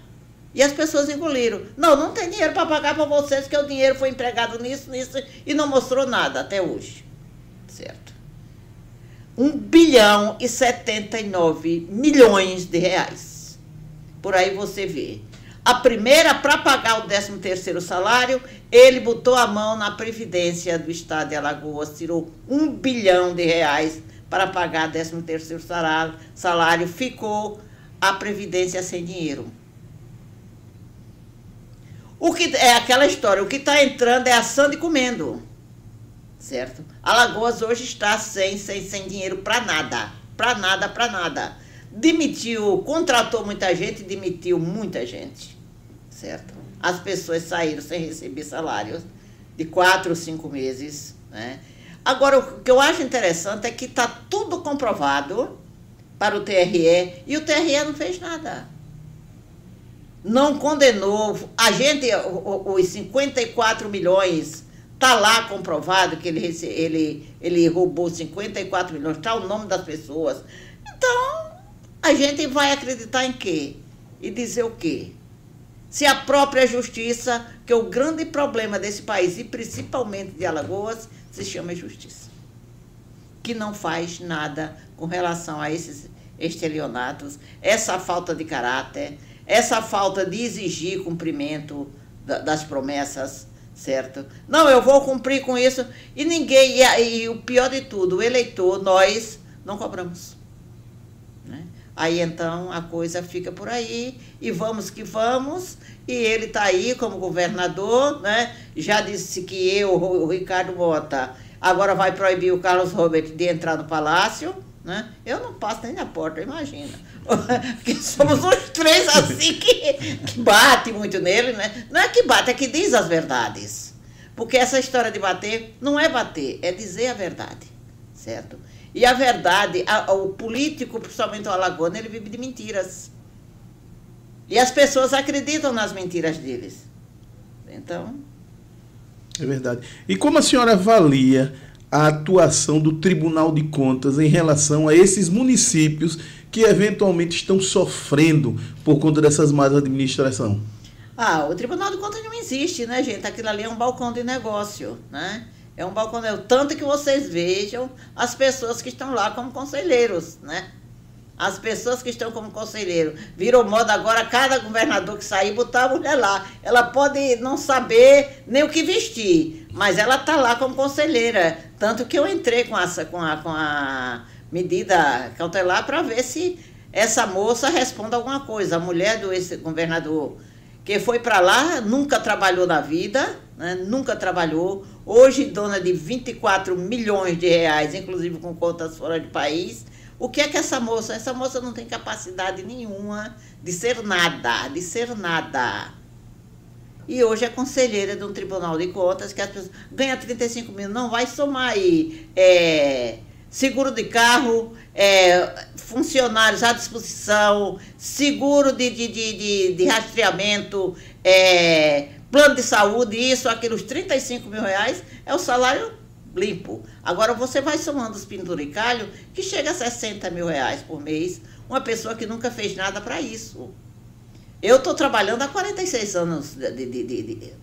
E as pessoas engoliram. Não, não tem dinheiro para pagar para vocês, que o dinheiro foi empregado nisso, nisso, e não mostrou nada até hoje. Certo? 1 bilhão e 79 milhões de reais. Por aí você vê. A primeira, para pagar o 13 terceiro salário, ele botou a mão na Previdência do Estado de Alagoas, tirou um bilhão de reais para pagar o 13 terceiro salário, salário, ficou a Previdência sem dinheiro. O que é aquela história, o que está entrando é assando e comendo. Certo? Alagoas hoje está sem, sem, sem dinheiro para nada. Para nada, para nada. Demitiu, contratou muita gente, demitiu muita gente. Certo? As pessoas saíram sem receber salários de quatro ou cinco meses. Né? Agora, o que eu acho interessante é que está tudo comprovado para o TRE e o TRE não fez nada. Não condenou. A gente, os 54 milhões, está lá comprovado que ele, ele, ele roubou 54 milhões, está o nome das pessoas. Então, a gente vai acreditar em quê? E dizer o quê? Se a própria justiça, que é o grande problema desse país, e principalmente de Alagoas, se chama justiça. Que não faz nada com relação a esses estelionatos, essa falta de caráter, essa falta de exigir cumprimento das promessas, certo? Não, eu vou cumprir com isso. E ninguém, e, e o pior de tudo, o eleitor, nós não cobramos. Aí então a coisa fica por aí e vamos que vamos. E ele está aí como governador, né? já disse que eu, o Ricardo Mota, agora vai proibir o Carlos Robert de entrar no palácio. Né? Eu não passo nem na porta, imagina. Porque somos os três assim que, que bate muito nele, né? Não é que bate, é que diz as verdades. Porque essa história de bater não é bater, é dizer a verdade, certo? E a verdade, a, o político, principalmente o alagoano, ele vive de mentiras. E as pessoas acreditam nas mentiras deles. Então. É verdade. E como a senhora avalia a atuação do Tribunal de Contas em relação a esses municípios que eventualmente estão sofrendo por conta dessas más administração? Ah, o Tribunal de Contas não existe, né, gente? Aquilo ali é um balcão de negócio, né? É um balcão de Tanto que vocês vejam as pessoas que estão lá como conselheiros, né? As pessoas que estão como conselheiro. Virou moda agora, cada governador que sair, botar a mulher lá. Ela pode não saber nem o que vestir, mas ela está lá como conselheira. Tanto que eu entrei com, essa, com, a, com a medida cautelar para ver se essa moça responde alguma coisa. A mulher do ex-governador que foi para lá, nunca trabalhou na vida, né? nunca trabalhou. Hoje, dona de 24 milhões de reais, inclusive com contas fora de país, o que é que essa moça? Essa moça não tem capacidade nenhuma de ser nada, de ser nada. E hoje é conselheira de um tribunal de contas que as pessoas ganha 35 mil, não vai somar aí é, seguro de carro, é, funcionários à disposição, seguro de, de, de, de, de rastreamento, é, plano de saúde, isso, aquilo, os 35 mil reais é o salário limpo. Agora você vai somando os penduricalhos, que chega a 60 mil reais por mês, uma pessoa que nunca fez nada para isso. Eu estou trabalhando há 46 anos de, de, de, de,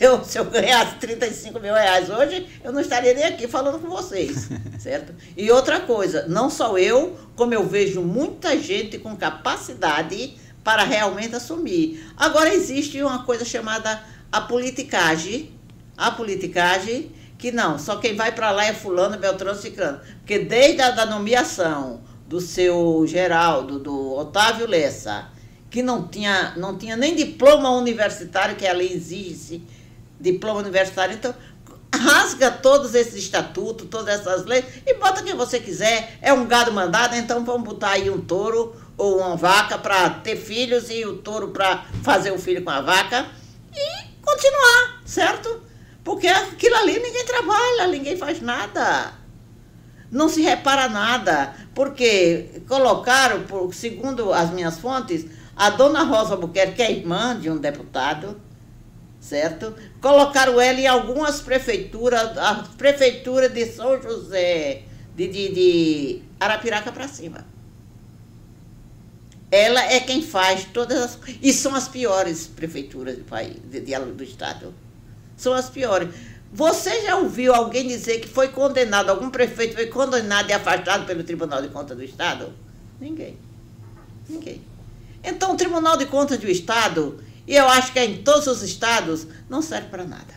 eu, se eu ganhasse 35 mil reais hoje, eu não estaria nem aqui falando com vocês, certo? E outra coisa, não só eu, como eu vejo muita gente com capacidade para realmente assumir. Agora existe uma coisa chamada a politicagem, a politicagem que não, só quem vai para lá é fulano, beltrano, ciclano. Porque desde a da nomeação do seu Geraldo, do Otávio Lessa, que não tinha, não tinha nem diploma universitário, que a lei exige diploma universitário, então rasga todos esses estatutos, todas essas leis e bota quem você quiser. É um gado mandado, então vamos botar aí um touro ou uma vaca para ter filhos e o touro para fazer o filho com a vaca e continuar, certo? Porque aquilo ali ninguém trabalha, ninguém faz nada. Não se repara nada. Porque colocaram, por, segundo as minhas fontes, a dona Rosa Buquerque, que é irmã de um deputado, certo? Colocaram ela em algumas prefeituras, a prefeitura de São José, de, de, de Arapiraca para cima. Ela é quem faz todas as. E são as piores prefeituras do país, de, de, do estado são as piores. Você já ouviu alguém dizer que foi condenado, algum prefeito foi condenado e afastado pelo Tribunal de Contas do Estado? Ninguém. Ninguém. Então, o Tribunal de Contas do Estado, e eu acho que é em todos os estados, não serve para nada.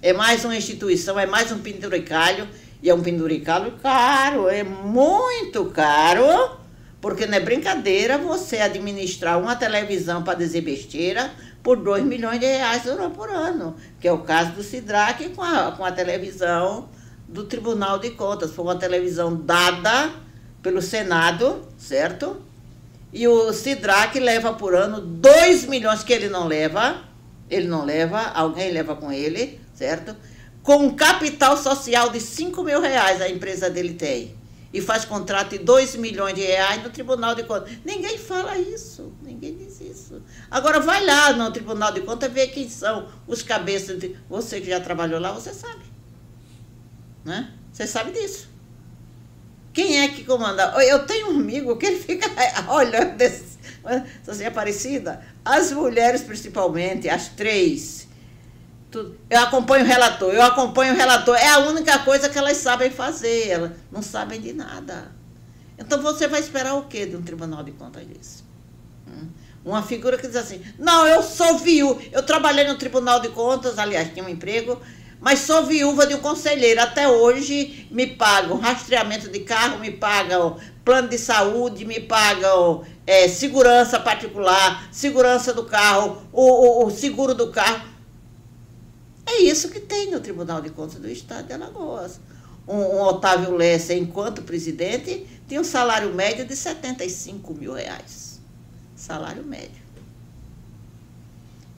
É mais uma instituição, é mais um penduricalho, e é um penduricalho caro, é muito caro, porque não é brincadeira você administrar uma televisão para dizer besteira por 2 milhões de reais por ano, que é o caso do Sidraque com a, com a televisão do Tribunal de Contas. Foi uma televisão dada pelo Senado, certo? E o Sidraque leva por ano 2 milhões que ele não leva, ele não leva, alguém leva com ele, certo? Com um capital social de 5 mil reais a empresa dele tem. E faz contrato de 2 milhões de reais no Tribunal de Contas. Ninguém fala isso, ninguém diz isso. Agora vai lá no Tribunal de Contas ver quem são os cabeças de. Você que já trabalhou lá, você sabe. Né? Você sabe disso. Quem é que comanda? Eu tenho um amigo que ele fica olhando assim, Aparecida. As mulheres, principalmente, as três. Eu acompanho o relator, eu acompanho o relator. É a única coisa que elas sabem fazer. Elas não sabem de nada. Então você vai esperar o quê de um tribunal de contas desse? Hum? Uma figura que diz assim: não, eu sou viu, eu trabalhei no Tribunal de Contas, aliás, tinha um emprego, mas sou viúva de um conselheiro. Até hoje me pagam rastreamento de carro, me pagam plano de saúde, me pagam é, segurança particular, segurança do carro, o, o, o, seguro do carro. É isso que tem no Tribunal de Contas do Estado de Alagoas. Um, um Otávio Lessa, enquanto presidente, tinha um salário médio de 75 mil reais. Salário médio.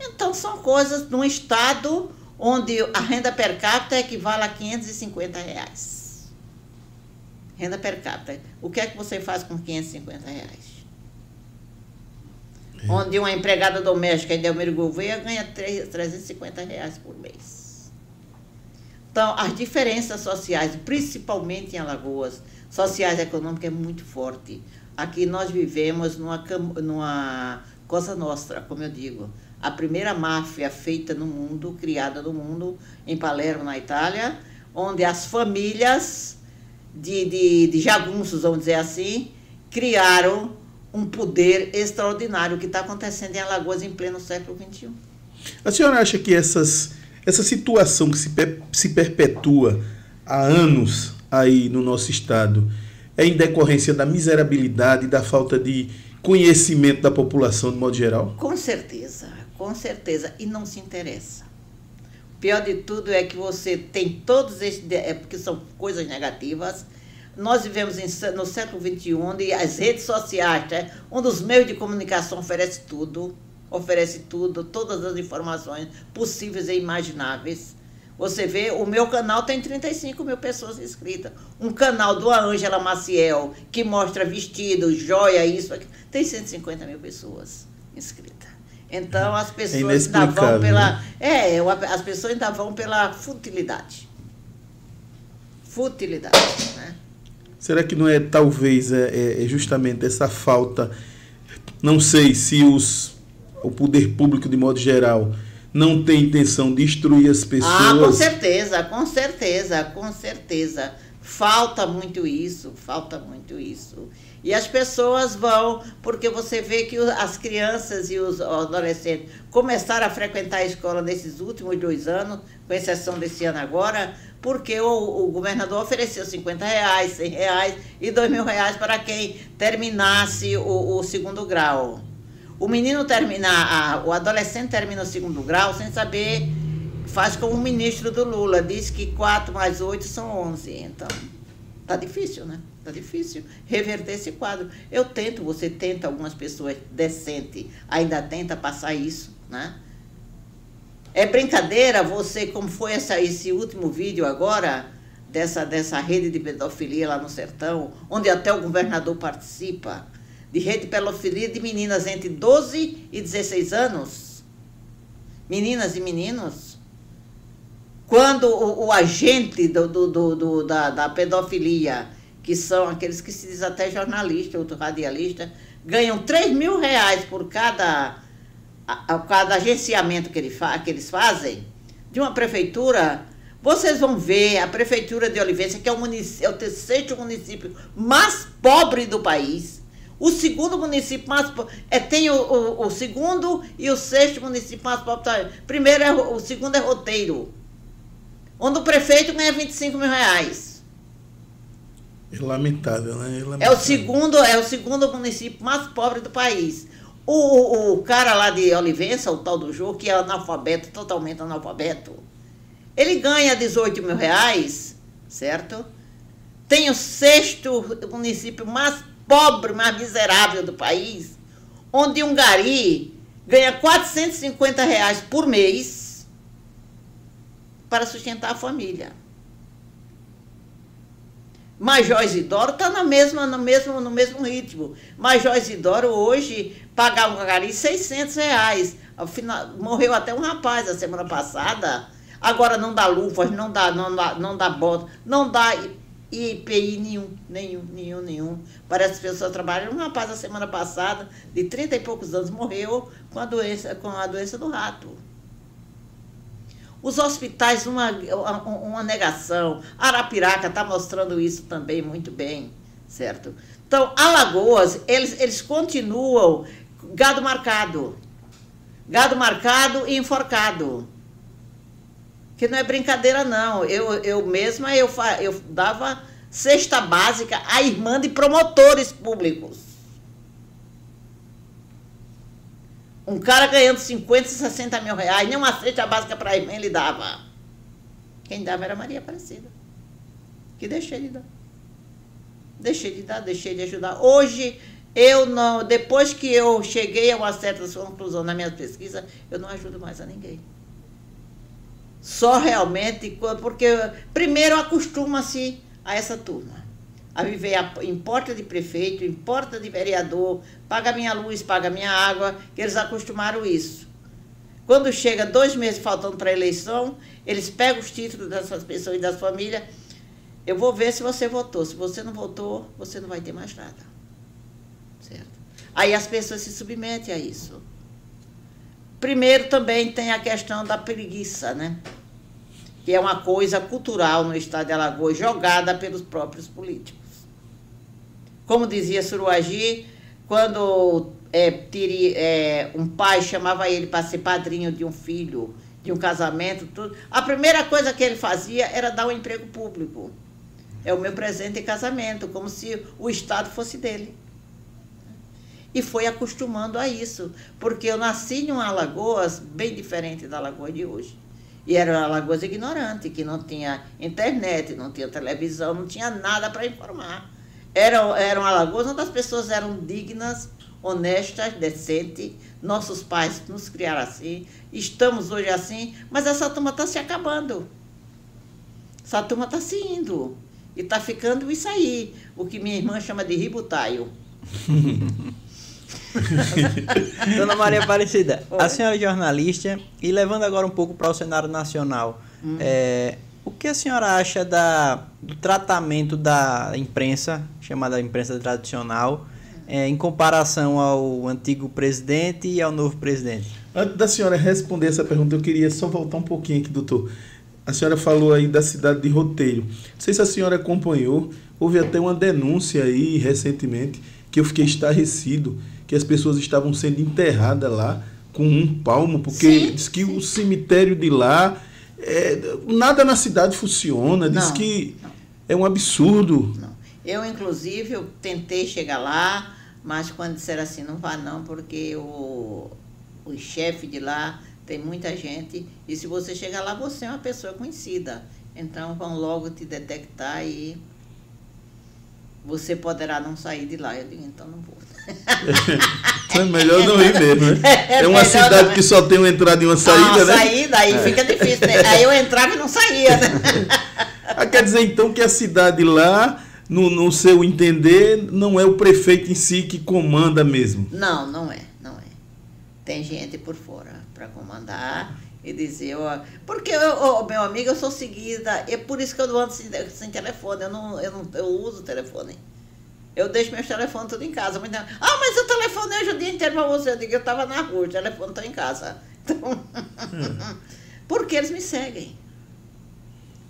Então, são coisas num Estado onde a renda per capita equivale a 550 reais. Renda per capita. O que é que você faz com 550 reais? É. Onde uma empregada doméstica em Delmiro Gouveia ganha 350 reais por mês. Então, as diferenças sociais, principalmente em Alagoas, sociais e econômicas, é muito forte. Aqui nós vivemos numa, numa coisa nostra, como eu digo a primeira máfia feita no mundo, criada no mundo, em Palermo, na Itália, onde as famílias de, de, de jagunços, vamos dizer assim, criaram um poder extraordinário que está acontecendo em Alagoas em pleno século XXI. A senhora acha que essas, essa situação que se, se perpetua há anos aí no nosso estado é em decorrência da miserabilidade e da falta de conhecimento da população de modo geral? Com certeza com certeza, e não se interessa. O pior de tudo é que você tem todos esses, é porque são coisas negativas. Nós vivemos em, no século XXI onde as redes sociais, né, um dos meios de comunicação oferece tudo, oferece tudo, todas as informações possíveis e imagináveis. Você vê, o meu canal tem 35 mil pessoas inscritas. Um canal do Ângela Maciel, que mostra vestido, joia, isso, aqui, tem 150 mil pessoas inscritas. Então as é pessoas é ainda vão pela. Né? É, as pessoas ainda vão pela futilidade. Futilidade, né? Será que não é talvez é, é, é justamente essa falta? Não sei se os, o poder público de modo geral não tem intenção de destruir as pessoas. Ah, com certeza, com certeza, com certeza. Falta muito isso, falta muito isso. E as pessoas vão, porque você vê que as crianças e os adolescentes começaram a frequentar a escola nesses últimos dois anos, com exceção desse ano agora, porque o, o governador ofereceu 50 reais, 100 reais e 2 mil reais para quem terminasse o, o segundo grau. O menino termina, a, o adolescente termina o segundo grau sem saber, faz como o ministro do Lula, diz que 4 mais 8 são 11. Então, tá difícil, né? Está difícil reverter esse quadro. Eu tento, você tenta, algumas pessoas decentes ainda tenta passar isso, né? É brincadeira você, como foi essa, esse último vídeo agora, dessa, dessa rede de pedofilia lá no sertão, onde até o governador participa, de rede de pedofilia de meninas entre 12 e 16 anos. Meninas e meninos. Quando o, o agente do, do, do, do da, da pedofilia que são aqueles que se diz até jornalista, outro radialista, ganham 3 mil reais por cada, a, a, cada agenciamento que, ele fa, que eles fazem, de uma prefeitura, Vocês vão ver a Prefeitura de Olivença, que é o, é o terceiro município mais pobre do país. O segundo município mais é tem o, o, o, segundo e o sexto município mais pobre. Primeiro é o segundo é Roteiro, onde o prefeito ganha 25 mil reais. É lamentável, né? É, lamentável. é o segundo é o segundo município mais pobre do país. O, o, o cara lá de Olivença, o tal do Jô, que é analfabeto, totalmente analfabeto, ele ganha 18 mil reais, certo? Tem o sexto município mais pobre, mais miserável do país, onde um gari ganha 450 reais por mês para sustentar a família. Major Isidoro está no mesmo, no, mesmo, no mesmo ritmo. Major Isidoro hoje pagar um gari 600 reais. Morreu até um rapaz a semana passada. Agora não dá luvas, não dá, não dá, não dá bota, não dá IPI nenhum, nenhum, nenhum, nenhum. Parece que as pessoas trabalham. Um rapaz a semana passada, de 30 e poucos anos, morreu com a doença, com a doença do rato. Os hospitais, uma, uma negação. Arapiraca está mostrando isso também muito bem, certo? Então, Alagoas, eles, eles continuam gado marcado. Gado marcado e enforcado. Que não é brincadeira, não. Eu, eu mesma eu, eu dava cesta básica à irmã de promotores públicos. Um cara ganhando 50, 60 mil reais, nem uma cesta básica para irmã ele dava. Quem dava era Maria Aparecida. Que deixei de dar. Deixei de dar, deixei de ajudar. Hoje, eu não, depois que eu cheguei a uma certa conclusão na minha pesquisa, eu não ajudo mais a ninguém. Só realmente, porque primeiro acostuma-se a essa turma a viver em porta de prefeito, em porta de vereador, paga minha luz, paga minha água, que eles acostumaram isso. Quando chega dois meses faltando para a eleição, eles pegam os títulos dessas pessoas e das famílias. Eu vou ver se você votou. Se você não votou, você não vai ter mais nada. Certo? Aí as pessoas se submetem a isso. Primeiro também tem a questão da preguiça, né? Que é uma coisa cultural no estado de Alagoas, jogada pelos próprios políticos. Como dizia Suruagi, quando é, tiri, é, um pai chamava ele para ser padrinho de um filho, de um casamento, tudo, a primeira coisa que ele fazia era dar um emprego público. É o meu presente em casamento, como se o Estado fosse dele. E foi acostumando a isso, porque eu nasci em uma Alagoas bem diferente da Alagoa de hoje. E era uma Alagoas ignorante, que não tinha internet, não tinha televisão, não tinha nada para informar. Era, era uma Alagoas onde as pessoas eram dignas, honestas, decentes. Nossos pais nos criaram assim. Estamos hoje assim, mas essa turma está se acabando. Essa turma está se indo. E está ficando isso aí, o que minha irmã chama de ributaio. Dona Maria Aparecida, Oi? a senhora é jornalista e levando agora um pouco para o cenário nacional, hum. é, o que a senhora acha da, do tratamento da imprensa, chamada imprensa tradicional, é, em comparação ao antigo presidente e ao novo presidente? Antes da senhora responder essa pergunta, eu queria só voltar um pouquinho aqui, doutor. A senhora falou aí da cidade de Roteiro. Não sei se a senhora acompanhou, houve até uma denúncia aí recentemente que eu fiquei estarrecido que as pessoas estavam sendo enterradas lá com um palmo, porque sim, diz que sim. o cemitério de lá é, nada na cidade funciona, diz não, que não. é um absurdo. Não. Eu, inclusive, eu tentei chegar lá, mas quando disseram assim, não vá não, porque o, o chefe de lá tem muita gente, e se você chegar lá, você é uma pessoa conhecida. Então vão logo te detectar e você poderá não sair de lá. Eu digo, então não vou. é melhor não ir mesmo, né? É, é uma cidade não. que só tem uma entrada e uma saída, ah, né? saída, aí é. fica difícil. Né? Aí eu entrava e não saía, né? ah, quer dizer então que a cidade lá, no, no seu entender, não é o prefeito em si que comanda mesmo? Não, não é, não é. Tem gente por fora para comandar e dizer, ó, porque eu, meu amigo, eu sou seguida, é por isso que eu não ando sem, sem telefone, eu não, eu não eu uso telefone. Eu deixo meus telefones tudo em casa. Mas, ah, mas o telefone hoje o dia inteiro para você. Eu digo, eu estava na rua, o telefone está em casa. Então, hum. porque eles me seguem.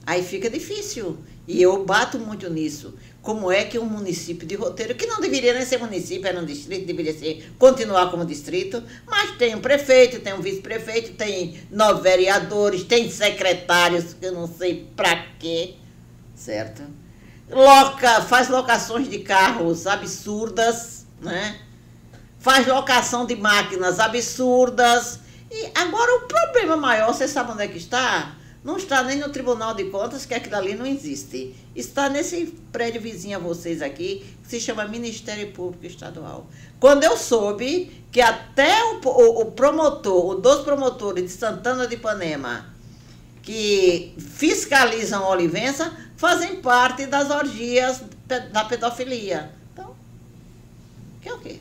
Aí fica difícil. E eu bato muito nisso. Como é que um município de roteiro, que não deveria nem ser município, era um distrito, deveria ser, continuar como distrito, mas tem um prefeito, tem um vice-prefeito, tem nove vereadores, tem secretários, que eu não sei para quê, certo? Loca, faz locações de carros absurdas, né? Faz locação de máquinas absurdas. E agora o problema maior, você sabe onde é que está? Não está nem no Tribunal de Contas, que aquilo ali não existe. Está nesse prédio vizinho a vocês aqui, que se chama Ministério Público Estadual. Quando eu soube que até o, o, o promotor, os dois promotores de Santana de Ipanema, que fiscalizam a Olivença, fazem parte das orgias da pedofilia. Então, que é o quê?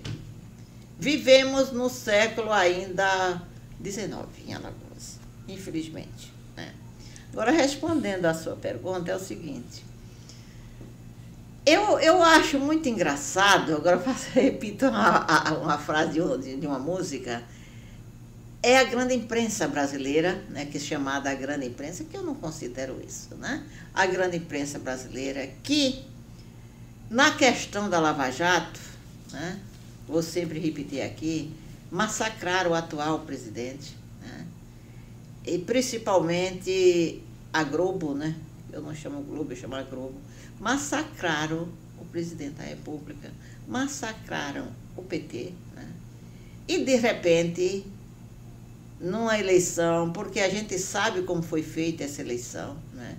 Vivemos no século ainda XIX em Alagoas, infelizmente. Agora, respondendo à sua pergunta, é o seguinte. Eu, eu acho muito engraçado, agora faço, repito uma, uma frase de, de uma música, é a grande imprensa brasileira, né, que é chamada a grande imprensa, que eu não considero isso, né? A grande imprensa brasileira que, na questão da Lava Jato, né, vou sempre repetir aqui, massacraram o atual presidente, né? e principalmente a Globo, né? Eu não chamo Globo, eu chamo a Globo. Massacraram o presidente da República, massacraram o PT, né? E de repente, numa eleição, porque a gente sabe como foi feita essa eleição, né?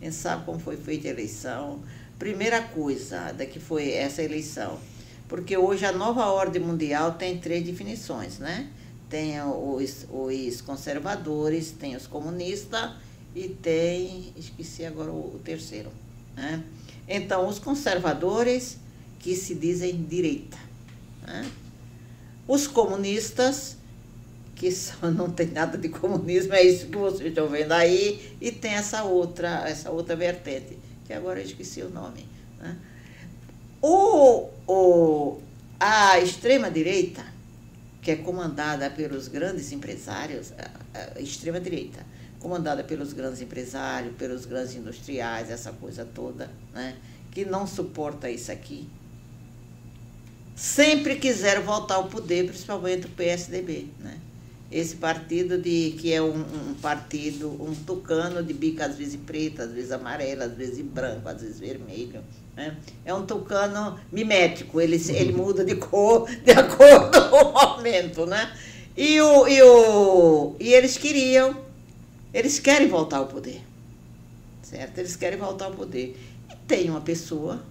A gente sabe como foi feita a eleição. Primeira coisa da que foi essa eleição, porque hoje a nova ordem mundial tem três definições, né? tem os, os conservadores, tem os comunistas e tem, esqueci agora o, terceiro. Né? Então, os conservadores que se dizem direita. Né? Os comunistas, que não tem nada de comunismo, é isso que vocês estão vendo aí, e tem essa outra, essa outra vertente, que agora eu esqueci o nome. Né? O, o, a extrema-direita que é comandada pelos grandes empresários, a, a extrema-direita, comandada pelos grandes empresários, pelos grandes industriais, essa coisa toda, né, que não suporta isso aqui, sempre quiseram voltar ao poder, principalmente o PSDB. Né? Esse partido de, que é um, um, partido, um tucano de bico às vezes preto, às vezes amarelo, às vezes branco, às vezes vermelho. Né? É um tucano mimético, ele, ele muda de cor de acordo com o momento. Né? E, o, e, o, e eles queriam, eles querem voltar ao poder. Certo? Eles querem voltar ao poder. E tem uma pessoa,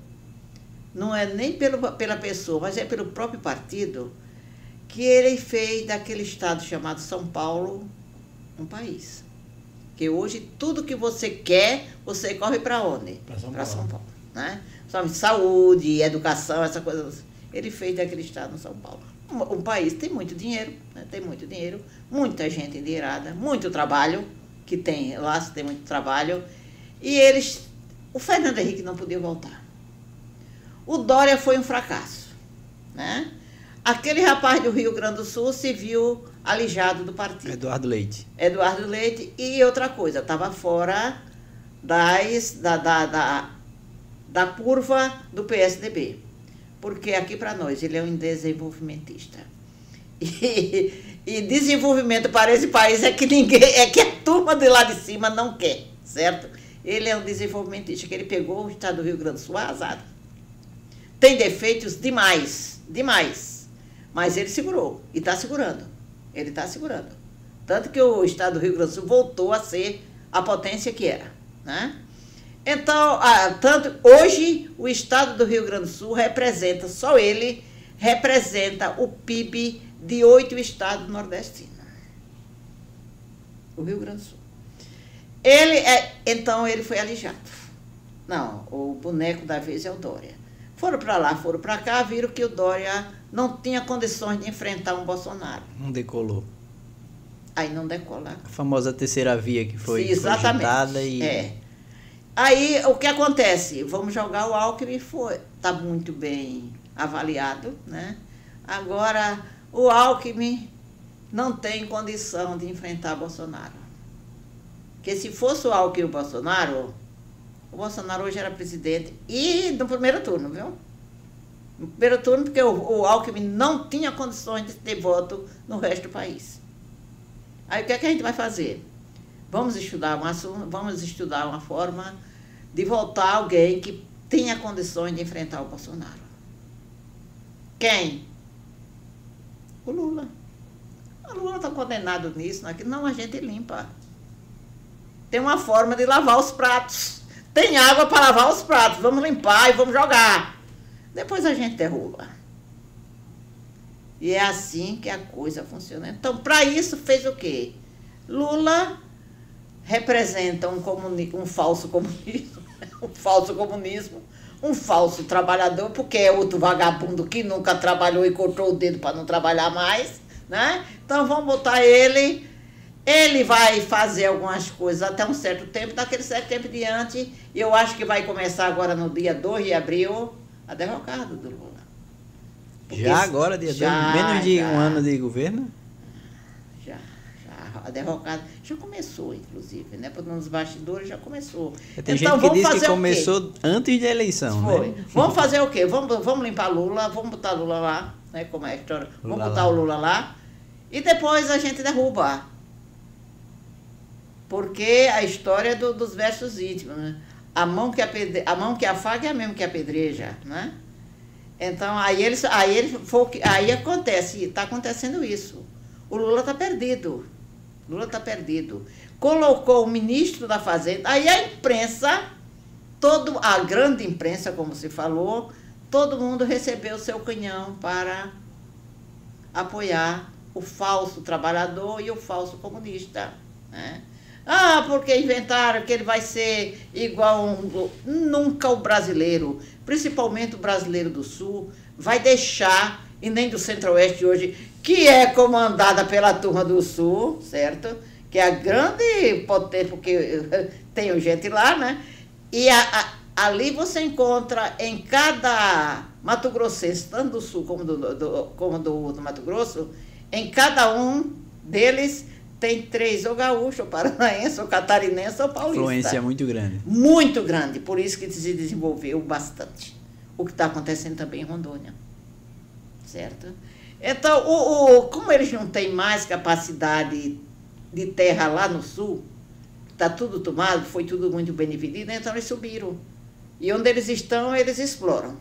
não é nem pelo, pela pessoa, mas é pelo próprio partido, que ele fez daquele estado chamado São Paulo um país. Que hoje tudo que você quer, você corre para onde? Para São, São Paulo. Né? saúde, educação, essa coisa. Ele fez daquele estado no São Paulo. Um, país tem muito dinheiro, né? tem muito dinheiro, muita gente endinheirada, muito trabalho, que tem lá, tem muito trabalho. E eles. O Fernando Henrique não podia voltar. O Dória foi um fracasso. Né? Aquele rapaz do Rio Grande do Sul se viu alijado do partido. Eduardo Leite. Eduardo Leite. E outra coisa, estava fora das, da, da, da da curva do PSDB. Porque aqui para nós ele é um desenvolvimentista. E, e, desenvolvimento para esse país é que ninguém, é que a turma de lá de cima não quer, certo? Ele é um desenvolvimentista, que ele pegou o estado do Rio Grande do Sul arrasado. Tem defeitos demais, demais. Mas ele segurou e está segurando. Ele está segurando. Tanto que o estado do Rio Grande do Sul voltou a ser a potência que era. Né? Então, ah, tanto hoje o estado do Rio Grande do Sul representa, só ele representa o PIB de oito estados nordestinos. O Rio Grande do Sul. Ele é, então ele foi alijado. Não, o boneco da vez é o Dória. Foram para lá, foram para cá, viram que o Dória não tinha condições de enfrentar um Bolsonaro. Não decolou. Aí não decola. A famosa terceira via que foi, Sim, exatamente. e é. Aí o que acontece? Vamos jogar o Alckmin, foi, está muito bem avaliado, né? Agora o Alckmin não tem condição de enfrentar Bolsonaro. que se fosse o Alckmin e o Bolsonaro, o Bolsonaro hoje era presidente e no primeiro turno, viu? No primeiro turno, porque o, o Alckmin não tinha condições de ter voto no resto do país. Aí o que é que a gente vai fazer? Vamos estudar um assunto, vamos estudar uma forma de voltar alguém que tenha condições de enfrentar o Bolsonaro. Quem? O Lula. O Lula está condenado nisso, naquilo. Não, a gente limpa. Tem uma forma de lavar os pratos. Tem água para lavar os pratos. Vamos limpar e vamos jogar. Depois a gente derruba. E é assim que a coisa funciona. Então, para isso, fez o quê? Lula representa um, comuni um falso comunismo, um falso comunismo, um falso trabalhador, porque é outro vagabundo que nunca trabalhou e cortou o dedo para não trabalhar mais, né? Então vamos botar ele, ele vai fazer algumas coisas até um certo tempo, daquele certo tempo diante, e eu acho que vai começar agora no dia 2 de abril a derrocada do Lula. Porque já agora, dia já, dois, menos de já. um ano de governo? A derrocada já começou, inclusive, né? Nos bastidores já começou. Tem então, gente que diz que começou antes da eleição, Foi. né? Vamos fazer o quê? Vamos, vamos limpar Lula, vamos botar Lula lá, né? Como é a história? Lula vamos botar lá. o Lula lá e depois a gente derruba. Porque a história do, dos versos íntimos, né? A mão, que apedre... a mão que afaga é a mesma que apedreja, né? Então, aí, eles, aí, ele, aí acontece, está acontecendo isso. O Lula está perdido. Lula está perdido. Colocou o ministro da Fazenda, aí a imprensa, todo, a grande imprensa, como se falou, todo mundo recebeu seu canhão para apoiar o falso trabalhador e o falso comunista. Né? Ah, porque inventaram que ele vai ser igual um, nunca o brasileiro, principalmente o brasileiro do Sul, vai deixar, e nem do Centro-Oeste hoje, que é comandada pela turma do Sul, certo? Que é a grande potência, porque tem gente lá, né? E a, a, ali você encontra em cada Mato Grossense, tanto do Sul como do, do, como do, do Mato Grosso, em cada um deles tem três, ou gaúcho, ou paranaense, ou catarinense, ou paulista. Influência muito grande. Muito grande, por isso que se desenvolveu bastante. O que está acontecendo também em Rondônia. Certo? Então, o, o, como eles não têm mais capacidade de terra lá no sul, está tudo tomado, foi tudo muito bem dividido, então eles subiram. E onde eles estão, eles exploram.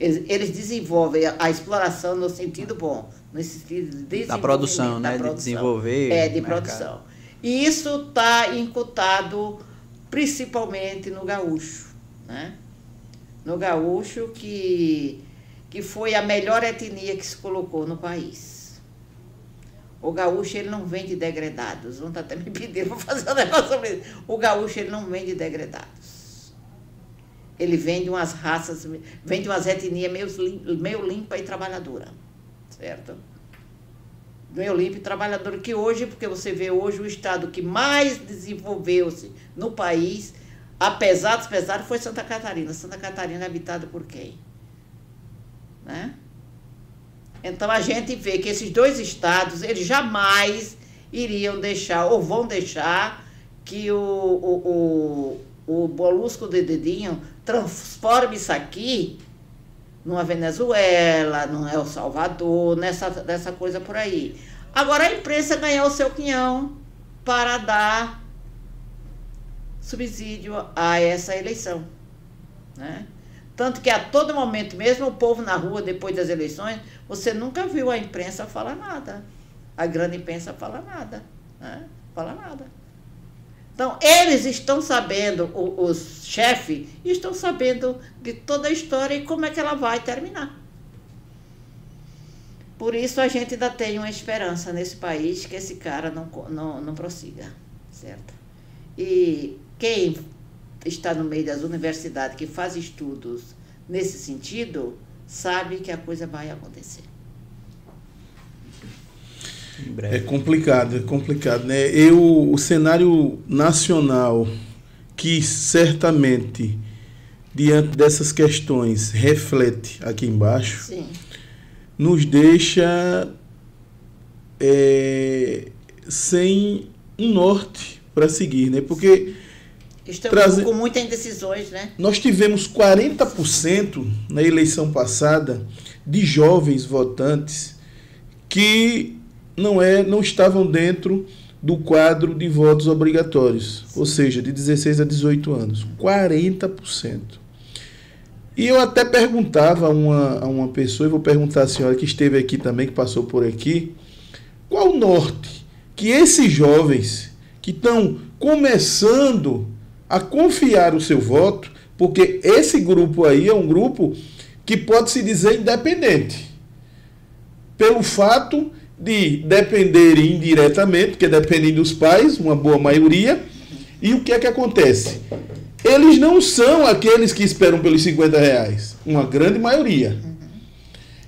Eles, eles desenvolvem a, a, exploração no sentido bom, no sentido de. Da produção, né? Produção. De desenvolver. É, de produção. E isso está incutado principalmente no gaúcho. Né? No gaúcho que que foi a melhor etnia que se colocou no país. O gaúcho, ele não vem de degradados. Vão até me pedindo para fazer um negócio sobre isso. O gaúcho, ele não vem de degradados. Ele vem de umas raças, vem de umas etnias meio, meio limpa e trabalhadora. Certo? Meio limpa e trabalhadora. Que hoje, porque você vê hoje o estado que mais desenvolveu-se no país, apesar dos pesares, foi Santa Catarina. Santa Catarina é habitada por quem? Né? Então a gente vê que esses dois estados, eles jamais iriam deixar, ou vão deixar, que o, o, o, o Bolusco de Dedinho transforme isso aqui numa Venezuela, num El Salvador, nessa, nessa coisa por aí. Agora a imprensa ganhou o seu quinhão para dar subsídio a essa eleição. Né? Tanto que a todo momento, mesmo o povo na rua depois das eleições, você nunca viu a imprensa falar nada. A grande imprensa fala nada. Né? Fala nada. Então, eles estão sabendo, os chefes estão sabendo de toda a história e como é que ela vai terminar. Por isso a gente ainda tem uma esperança nesse país que esse cara não, não, não prossiga, certo? E quem está no meio das universidades que faz estudos nesse sentido, sabe que a coisa vai acontecer. É complicado, é complicado, né? Eu, o cenário nacional que certamente diante dessas questões reflete aqui embaixo, Sim. nos deixa é, sem um norte para seguir, né? Porque Estamos trazer... com muitas indecisões, né? Nós tivemos 40% na eleição passada de jovens votantes que não, é, não estavam dentro do quadro de votos obrigatórios, ou seja, de 16 a 18 anos. 40%. E eu até perguntava a uma, a uma pessoa, e vou perguntar à senhora que esteve aqui também, que passou por aqui, qual o norte que esses jovens que estão começando a confiar o seu voto, porque esse grupo aí é um grupo que pode se dizer independente, pelo fato de depender indiretamente, que dependem dos pais, uma boa maioria, e o que é que acontece? Eles não são aqueles que esperam pelos 50 reais, uma grande maioria.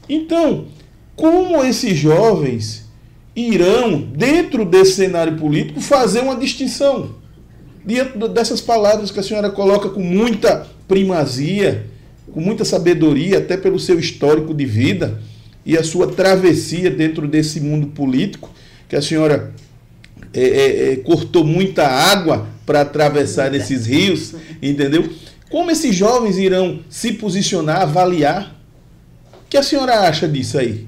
Então, como esses jovens irão, dentro desse cenário político, fazer uma distinção? Dentro dessas palavras que a senhora coloca com muita primazia, com muita sabedoria, até pelo seu histórico de vida e a sua travessia dentro desse mundo político, que a senhora é, é, é, cortou muita água para atravessar esses rios, entendeu? Como esses jovens irão se posicionar, avaliar? O que a senhora acha disso aí?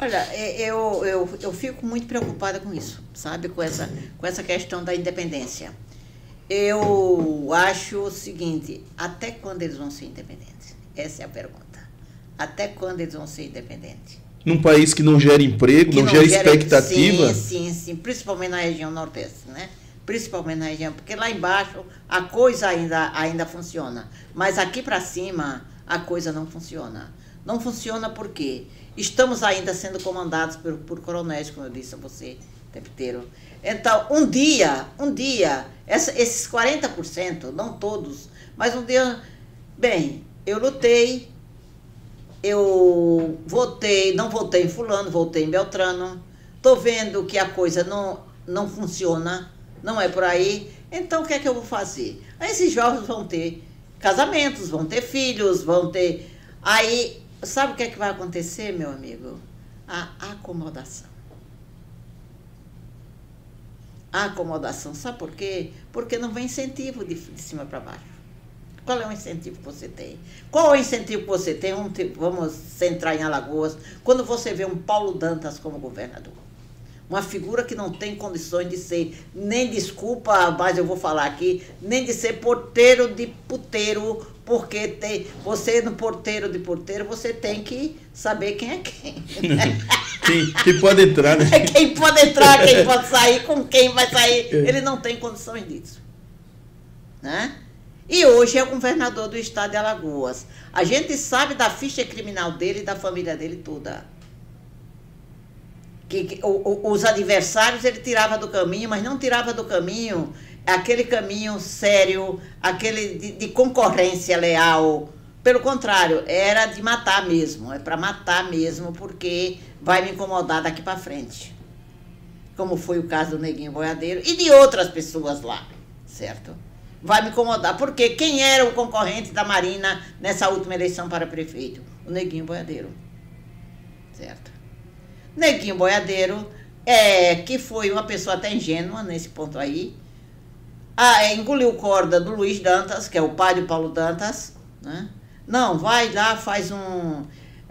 Olha, é, eu, eu, eu fico muito preocupada com isso, sabe? Com essa, com essa questão da independência. Eu acho o seguinte: até quando eles vão ser independentes? Essa é a pergunta. Até quando eles vão ser independentes? Num país que não gera emprego, não, não, gera, gera expectativa? Sim, sim, sim. Principalmente na região nordeste, né? Principalmente na região, porque lá embaixo a coisa ainda, ainda funciona. Mas aqui para cima a coisa não funciona. Não funciona porque estamos ainda sendo comandados por, por coronéis, como eu disse a você, tempo inteiro. Então, um dia, um dia, essa, esses 40%, não todos, mas um dia, bem, eu lutei, eu votei, não votei em fulano, votei em Beltrano. Tô vendo que a coisa não, não funciona, não é por aí. Então o que é que eu vou fazer? Aí esses jovens vão ter casamentos, vão ter filhos, vão ter. Aí, sabe o que é que vai acontecer, meu amigo? A acomodação. A acomodação, sabe por quê? Porque não vem incentivo de, de cima para baixo. Qual é o incentivo que você tem? Qual é o incentivo que você tem? Vamos centrar em Alagoas. Quando você vê um Paulo Dantas como governador. Uma figura que não tem condições de ser, nem desculpa, mas eu vou falar aqui, nem de ser porteiro de puteiro, porque tem, você no porteiro de porteiro, você tem que saber quem é quem. quem, quem pode entrar, né? Quem pode entrar, quem pode sair, com quem vai sair. Ele não tem condições disso. Né? E hoje é o governador do estado de Alagoas. A gente sabe da ficha criminal dele e da família dele toda. Que, que o, o, os adversários ele tirava do caminho, mas não tirava do caminho aquele caminho sério, aquele de, de concorrência leal. Pelo contrário, era de matar mesmo, é para matar mesmo, porque vai me incomodar daqui para frente. Como foi o caso do Neguinho Boiadeiro e de outras pessoas lá, certo? vai me incomodar. Porque quem era o concorrente da Marina nessa última eleição para prefeito? O Neguinho Boiadeiro. Certo? Neguinho Boiadeiro, é, que foi uma pessoa até ingênua nesse ponto aí. Ah, é, engoliu corda do Luiz Dantas, que é o pai do Paulo Dantas. Né? Não, vai lá, faz um.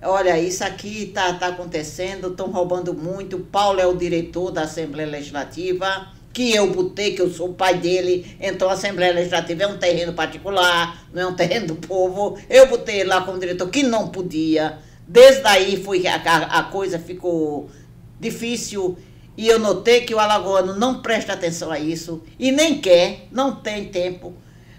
Olha, isso aqui tá, tá acontecendo, estão roubando muito. Paulo é o diretor da Assembleia Legislativa que eu botei, que eu sou o pai dele, então a Assembleia Legislativa é um terreno particular, não é um terreno do povo. Eu botei lá como diretor que não podia. Desde aí foi a, a coisa ficou difícil e eu notei que o alagoano não presta atenção a isso e nem quer, não tem tempo.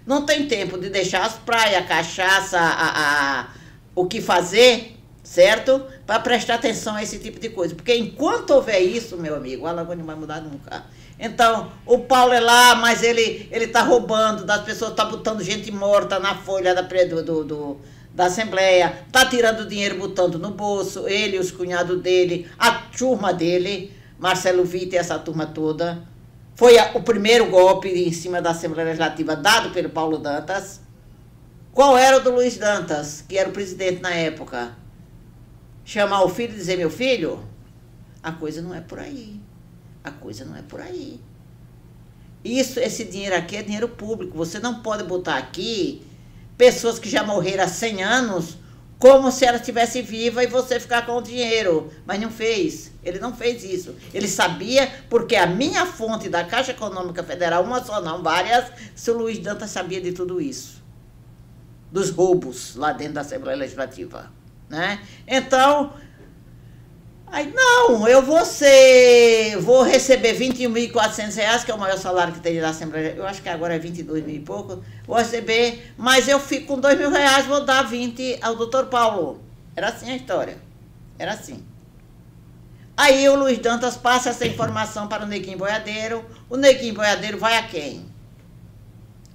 Não tem tempo de deixar as praias, a cachaça, a, a, o que fazer, certo? Para prestar atenção a esse tipo de coisa. Porque enquanto houver isso, meu amigo, o alagoano não vai mudar nunca. Então, o Paulo é lá, mas ele ele está roubando das pessoas, está botando gente morta na folha da, do, do, da Assembleia, está tirando dinheiro, botando no bolso, ele, os cunhados dele, a turma dele, Marcelo Vitor e essa turma toda. Foi a, o primeiro golpe em cima da Assembleia Legislativa dado pelo Paulo Dantas. Qual era o do Luiz Dantas, que era o presidente na época? Chamar o filho e dizer, meu filho, a coisa não é por aí. A coisa não é por aí. Isso, esse dinheiro aqui é dinheiro público. Você não pode botar aqui pessoas que já morreram há 100 anos como se ela estivesse viva e você ficar com o dinheiro. Mas não fez. Ele não fez isso. Ele sabia, porque a minha fonte da Caixa Econômica Federal, uma só não, várias, se o Luiz Dantas sabia de tudo isso. Dos roubos lá dentro da Assembleia Legislativa. Né? Então, Aí, não, eu vou ser, vou receber 21.400 reais, que é o maior salário que tem na Assembleia, eu acho que agora é 22 mil e pouco, vou receber, mas eu fico com 2 mil reais, vou dar 20 ao doutor Paulo. Era assim a história, era assim. Aí o Luiz Dantas passa essa informação para o Neguinho Boiadeiro, o Neguinho Boiadeiro vai a quem?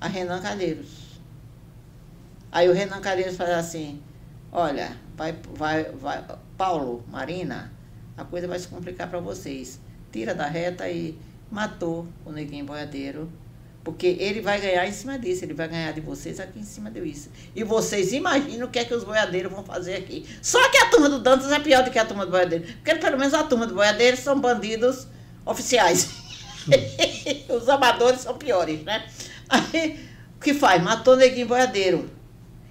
A Renan Calheiros. Aí o Renan Calheiros faz assim, olha, vai, vai, vai, Paulo, Marina, a coisa vai se complicar para vocês. Tira da reta e matou o neguinho boiadeiro. Porque ele vai ganhar em cima disso, ele vai ganhar de vocês aqui em cima disso. E vocês imaginam o que é que os boiadeiros vão fazer aqui. Só que a turma do Dantas é pior do que a turma do boiadeiro. Porque pelo menos a turma do boiadeiro são bandidos oficiais. os amadores são piores, né? Aí, o que faz? Matou o neguinho boiadeiro.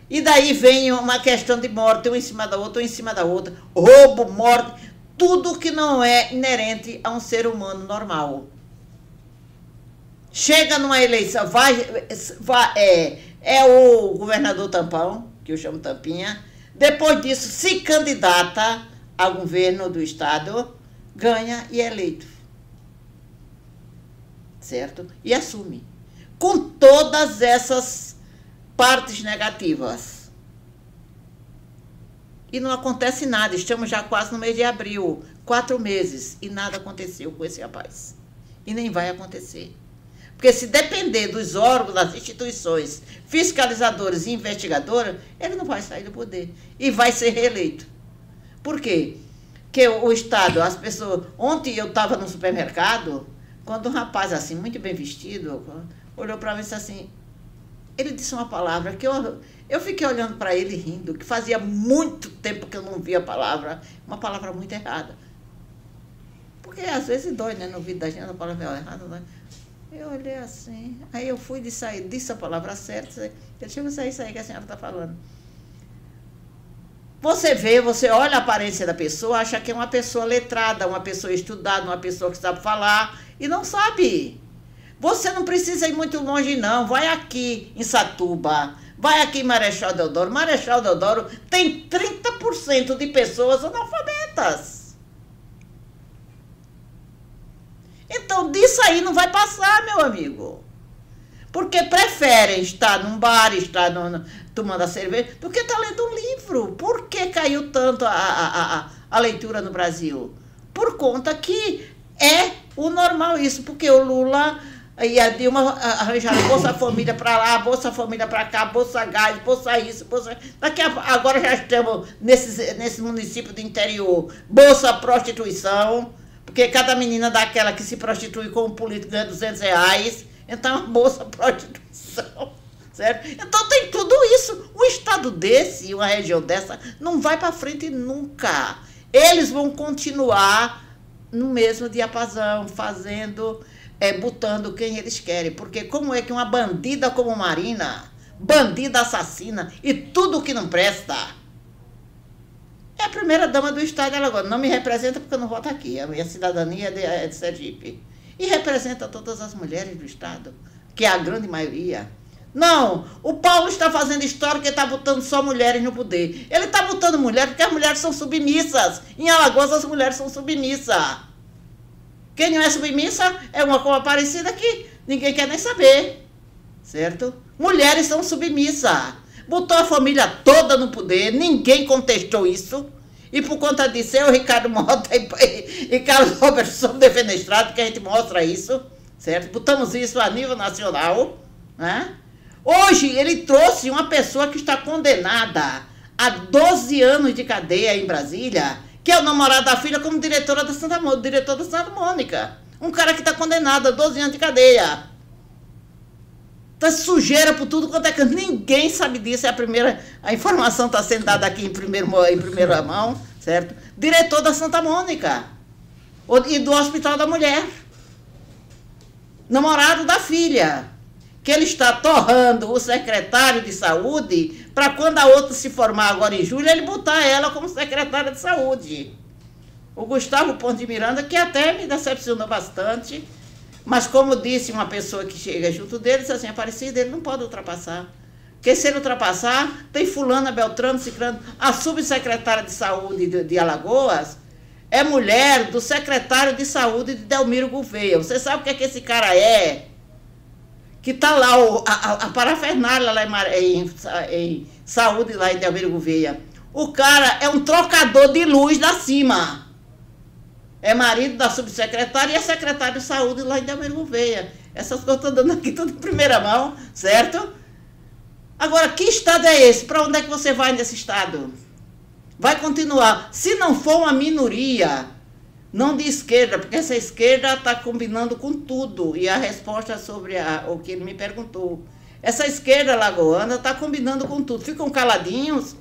E daí vem uma questão de morte, um em cima da outra, um em cima da outra. Roubo, morte tudo que não é inerente a um ser humano normal. Chega numa eleição, vai, vai, é, é o governador Tampão, que eu chamo Tampinha, depois disso se candidata ao governo do estado, ganha e é eleito. Certo? E assume. Com todas essas partes negativas e não acontece nada. Estamos já quase no mês de abril, quatro meses, e nada aconteceu com esse rapaz. E nem vai acontecer. Porque se depender dos órgãos, das instituições, fiscalizadores e investigadoras, ele não vai sair do poder. E vai ser reeleito. Por quê? Porque o Estado, as pessoas. Ontem eu estava no supermercado, quando um rapaz assim, muito bem vestido, olhou para mim e disse assim. Ele disse uma palavra que eu eu fiquei olhando para ele rindo, que fazia muito tempo que eu não via a palavra, uma palavra muito errada. Porque às vezes dói, né? No ouvido da gente, a palavra é errada, né? Eu olhei assim, aí eu fui de sair, disse a palavra certa, deixa eu sair aí que a senhora está falando. Você vê, você olha a aparência da pessoa, acha que é uma pessoa letrada, uma pessoa estudada, uma pessoa que sabe falar, e não sabe. Você não precisa ir muito longe, não. Vai aqui em Satuba, Vai aqui em Marechal Deodoro. Marechal Deodoro tem 30% de pessoas analfabetas. Então, disso aí não vai passar, meu amigo. Porque preferem estar num bar, estar no, tomando a cerveja, do que estar lendo um livro. Por que caiu tanto a, a, a, a leitura no Brasil? Por conta que é o normal isso, porque o Lula Aí a Dilma arranjaram Bolsa Família para lá, Bolsa Família para cá, Bolsa Gás, Bolsa isso, Bolsa. Daqui a, agora já estamos nesse, nesse município do interior, Bolsa Prostituição, porque cada menina daquela que se prostitui com um político ganha 200 reais, então Bolsa Prostituição. Certo? Então tem tudo isso. Um estado desse, uma região dessa, não vai para frente nunca. Eles vão continuar no mesmo diapasão, fazendo é, botando quem eles querem. Porque como é que uma bandida como Marina, bandida assassina e tudo que não presta, é a primeira dama do Estado ela agora. Não me representa porque eu não voto aqui. A minha cidadania é de, é de Sergipe. E representa todas as mulheres do Estado, que é a grande maioria. Não, o Paulo está fazendo história que está botando só mulheres no poder. Ele está botando mulheres porque as mulheres são submissas. Em Alagoas as mulheres são submissas. Quem não é submissa é uma coisa parecida que ninguém quer nem saber. Certo? Mulheres são submissas. Botou a família toda no poder, ninguém contestou isso. E por conta disso, eu, Ricardo Mota e, e, Carlos Roberto somos defenestrados, que a gente mostra isso, certo? Botamos isso a nível nacional, né? Hoje, ele trouxe uma pessoa que está condenada a 12 anos de cadeia em Brasília, que é o namorado da filha como diretora da Santa diretor da Santa Mônica. Um cara que está condenado a 12 anos de cadeia. Tá sujeira por tudo quanto é que ninguém sabe disso. É a primeira, a informação está sendo dada aqui em, primeiro, em primeira mão, certo? Diretor da Santa Mônica e do Hospital da Mulher. namorado da filha, que ele está torrando o secretário de saúde para quando a outra se formar agora em julho, ele botar ela como secretária de saúde. O Gustavo Ponte de Miranda, que até me decepcionou bastante, mas como disse uma pessoa que chega junto dele, disse assim, Aparecido, ele não pode ultrapassar. Porque se ele ultrapassar, tem fulana, Beltrano, Ciclano, a subsecretária de saúde de, de Alagoas, é mulher do secretário de saúde de Delmiro Gouveia. Você sabe o que, é que esse cara é? Que está lá, o, a, a, parafernália lá em, em, saúde lá em Delmiro Gouveia. O cara é um trocador de luz da cima. É marido da subsecretária e é secretário de saúde lá em Delmiro Gouveia. Essas coisas eu estou dando aqui tudo em primeira mão, certo? Agora, que estado é esse? Para onde é que você vai nesse estado? vai continuar. Se não for uma minoria, não de esquerda, porque essa esquerda está combinando com tudo. E a resposta sobre a, o que ele me perguntou. Essa esquerda lagoana está combinando com tudo. Ficam caladinhos,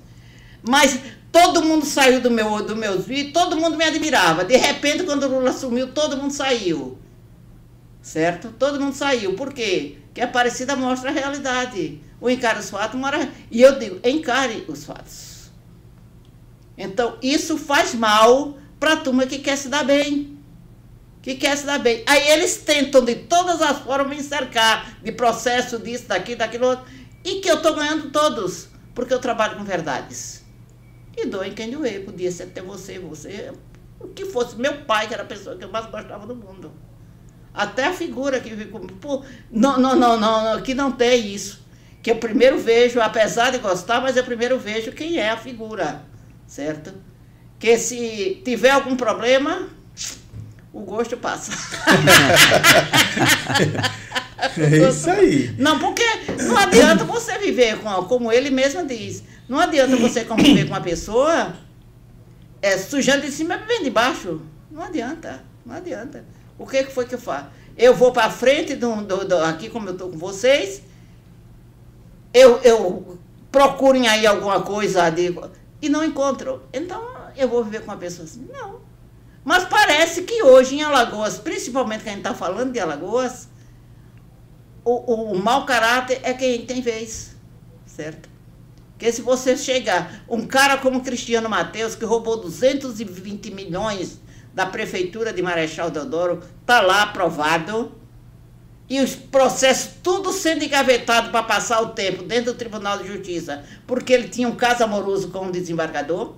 mas todo mundo saiu do meu, do meus vídeos, todo mundo me admirava. De repente, quando o Lula assumiu, todo mundo saiu. Certo? Todo mundo saiu. Por quê? Porque a Aparecida mostra a realidade. O encare os fatos, mora... e eu digo, encare os fatos. Então, isso faz mal para a turma que quer se dar bem. Que quer se dar bem. Aí eles tentam de todas as formas me cercar de processo disso, daquilo, daquilo outro. E que eu estou ganhando todos, porque eu trabalho com verdades. E dou em quem doer. Podia ser até você, você. O que fosse meu pai, que era a pessoa que eu mais gostava do mundo. Até a figura que ficou. Pô, não, não, não, não, que não tem isso. Que eu primeiro vejo, apesar de gostar, mas eu primeiro vejo quem é a figura certo? Que se tiver algum problema, o gosto passa. é isso aí. Não, porque não adianta você viver com, como ele mesmo diz, não adianta você conviver com uma pessoa é, sujando de cima e bebendo de baixo. Não adianta, não adianta. O que, que foi que eu faço? Eu vou para frente do, do, do, aqui como eu estou com vocês, eu, eu procurem aí alguma coisa de e não encontro. Então, eu vou viver com uma pessoa assim? Não. Mas parece que hoje em Alagoas, principalmente que a gente está falando de Alagoas, o, o, o mau caráter é quem tem vez, certo? Porque se você chegar, um cara como Cristiano Mateus, que roubou 220 milhões da prefeitura de Marechal Deodoro, está lá aprovado, e os processos tudo sendo engavetado para passar o tempo dentro do Tribunal de Justiça, porque ele tinha um caso amoroso com um desembargador,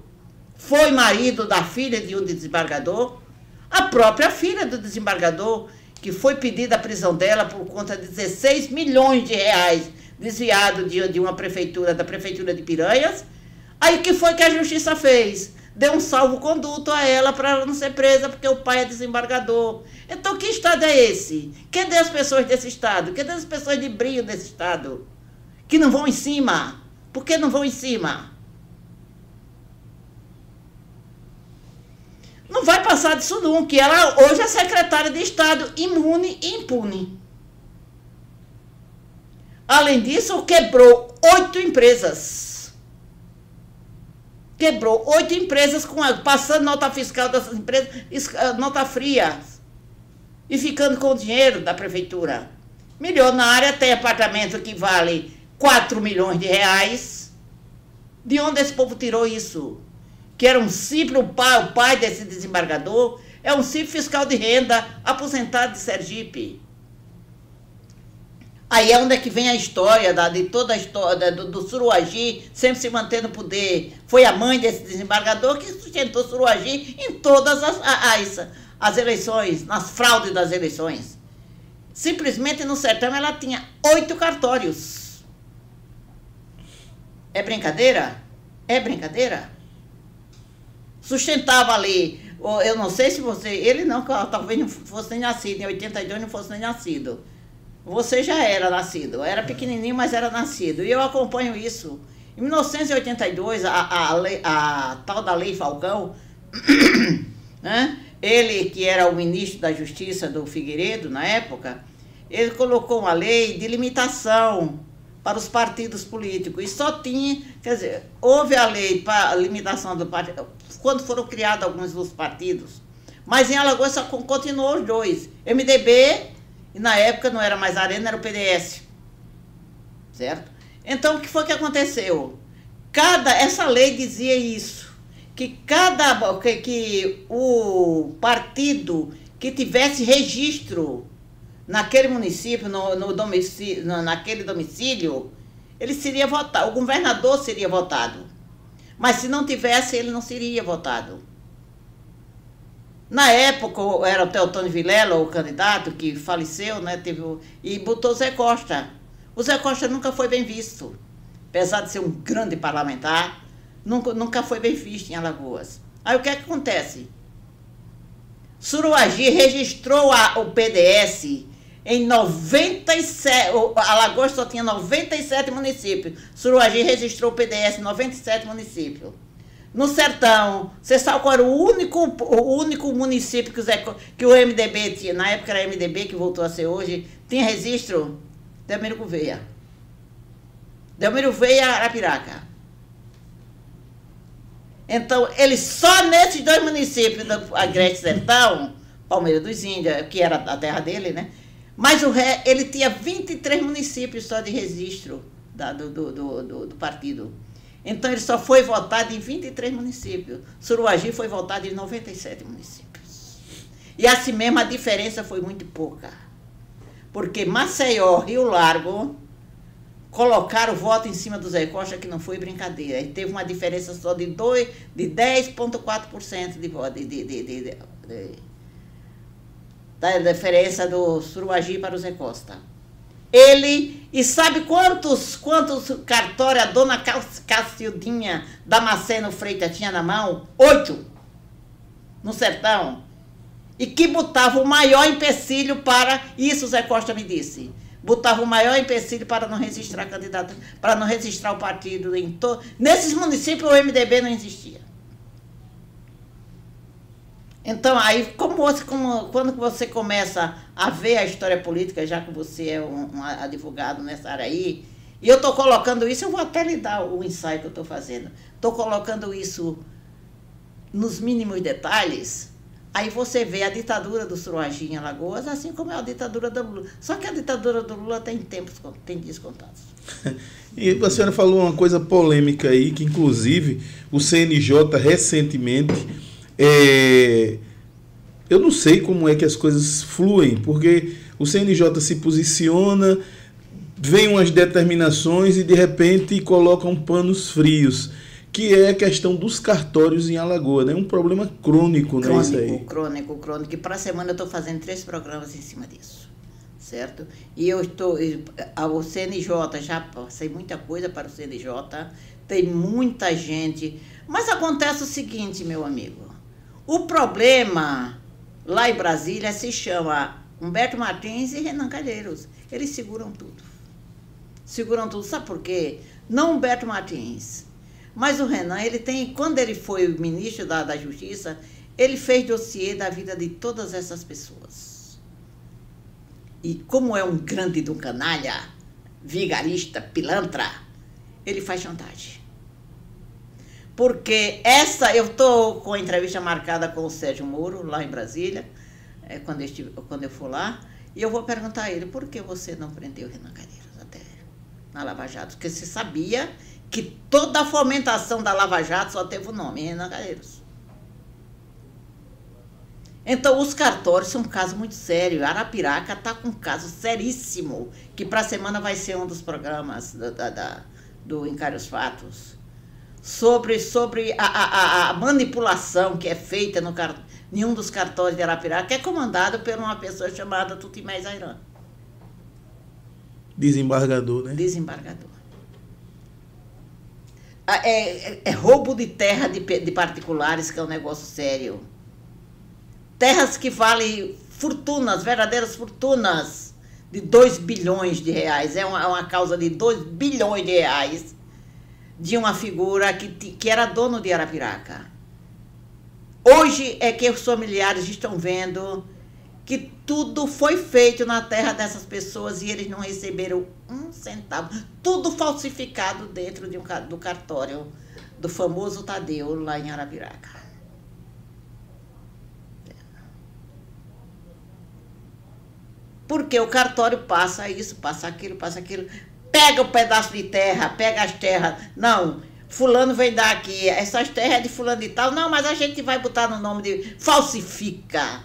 foi marido da filha de um desembargador, a própria filha do desembargador, que foi pedida a prisão dela por conta de 16 milhões de reais desviado de, de uma prefeitura, da prefeitura de Piranhas. Aí que foi que a justiça fez? deu um salvo-conduto a ela para ela não ser presa, porque o pai é desembargador. Então, que Estado é esse? Cadê as pessoas desse Estado? Cadê as pessoas de brilho desse Estado? Que não vão em cima. Por que não vão em cima? Não vai passar disso nunca. Que ela hoje é secretária de Estado, imune e impune. Além disso, quebrou oito empresas quebrou oito empresas com a, passando nota fiscal dessas empresas, eh, nota fria, e ficando com o dinheiro da prefeitura. Milionária tem apartamento que vale 4 milhões de reais. De onde esse povo tirou isso? Que era um simples, o pai, o pai desse desembargador, é um simples fiscal de renda aposentado de Sergipe. Aí é onde é que vem a história da, de toda a história do, do Suruagi sempre se mantendo no poder. Foi a mãe desse desembargador que sustentou Suruagi em todas as, as, as eleições, nas fraudes das eleições. Simplesmente no sertão ela tinha oito cartórios. É brincadeira? É brincadeira? Sustentava ali, eu não sei se você, ele não, talvez não fosse nem nascido, em 82 não fosse nem nascido você já era nascido. Era pequenininho, mas era nascido. E eu acompanho isso. Em 1982, a, a, a, a tal da Lei Falcão, né? ele que era o ministro da Justiça do Figueiredo na época, ele colocou uma lei de limitação para os partidos políticos. E só tinha, quer dizer, houve a lei para limitação do partido, quando foram criados alguns dos partidos. Mas em Alagoas só continuou os dois, MDB E na época não era mais Arena, era o PDS. Certo? Então, o que foi que aconteceu? Cada, essa lei dizia isso, que cada que, que o partido que tivesse registro naquele município, no, no domicílio, naquele domicílio, ele seria votado, o governador seria votado. Mas se não tivesse, ele não seria votado. Na época, era o Teotônio Vilela, o candidato, que faleceu, né? Teve, e botou Zé Costa. O Zé Costa nunca foi bem visto. Apesar de ser um grande parlamentar, nunca, nunca foi bem visto em Alagoas. Aí o que é que acontece? Suruagi registrou a, o PDS em 97. Alagoas só tinha 97 municípios. Suruagi registrou o PDS em 97 municípios. No sertão, você sabe qual era o único, o único município que, que o MDB tinha, na época era MDB, que voltou a ser hoje, tinha registro? Delmiro Gouveia. Delmiro Veia Arapiraca. Então, ele só nesses dois municípios, do Agreste Sertão, Palmeira dos Índios, que era a terra dele, né? Mas o ré, ele tinha 23 municípios só de registro da, do, do, do, do, partido. Então ele só foi votado em 23 municípios. Suruagi foi votado em 97 municípios. E assim mesmo a diferença foi muito pouca. Porque Maceió, Rio Largo, colocaram o voto em cima do Zé Costa, que não foi brincadeira. E teve uma diferença só de, de 10,4% de voto. De, de, de, de da diferença do Suruagi para o Zé Costa. Ele, e sabe quantos, quantos cartórios a dona Cacildinha Damasceno Freitas tinha na mão? Oito, no sertão. E que botava o maior empecilho para, isso Zé Costa me disse, botava o maior empecilho para não registrar candidato, para não registrar o partido em todo. Nesses municípios o MDB não existia. Então, aí, como você, como, quando você começa a ver a história política, já que você é um, um advogado nessa área aí, e eu estou colocando isso, eu vou até lhe dar o ensaio que eu estou fazendo. Estou colocando isso nos mínimos detalhes, aí você vê a ditadura do Suruagi em Alagoas, assim como é a ditadura do Lula. Só que a ditadura do Lula tem tempos, tem dias contados. e a senhora falou uma coisa polêmica aí, que inclusive o CNJ recentemente é, eu não sei como é que as coisas fluem, porque o CNJ se posiciona, vem umas determinações e de repente colocam panos frios, que é a questão dos cartórios em Alagoa, né? Um problema crônico, crônico né? Isso aí. Crônico, crônico. E para a semana eu estou fazendo três programas em cima disso, certo? E eu estou, o CNJ, já passei muita coisa para o CNJ, tem muita gente. Mas acontece o seguinte, meu amigo. O problema lá em Brasília se chama Humberto Martins e Renan Calheiros. Eles seguram tudo. Seguram tudo. Sabe por quê? Não Humberto Martins. Mas o Renan, ele tem, quando ele foi ministro da, da Justiça, ele fez dossiê da vida de todas essas pessoas. E como é um grande do canalha, vigarista, pilantra, ele faz chantagem. Porque essa, eu estou com a entrevista marcada com o Sérgio Moro, lá em Brasília, é, quando, eu estive, quando eu for lá, e eu vou perguntar a ele, por que você não prendeu Renan Calheiros até na Lava Jato? Porque você sabia que toda a fomentação da Lava Jato só teve o nome, Renan Calheiros. Então, os cartórios são um caso muito sério. Arapiraca está com um caso seríssimo, que para a semana vai ser um dos programas da, da, da do Encare os Fatos sobre, sobre a, a, a manipulação que é feita no, em um dos cartórios de Arapiraca, que é comandado por uma pessoa chamada Tutimé Zairan. Desembargador, né? Desembargador. É, é, é, roubo de terra de, de particulares, que é um negócio sério. Terras que valem fortunas, verdadeiras fortunas, de 2 bilhões de reais. É uma, é uma causa de 2 bilhões de reais de uma figura que, que era dono de Arapiraca. Hoje é que os familiares estão vendo que tudo foi feito na terra dessas pessoas e eles não receberam um centavo. Tudo falsificado dentro de um, do cartório do famoso Tadeu lá em Arapiraca. Porque o cartório passa isso, passa aquilo, passa aquilo. Pega o um pedaço de terra, pega as terras. Não, fulano vem dar aqui, essas terras é de fulano e tal. Não, mas a gente vai botar no nome de... Falsifica.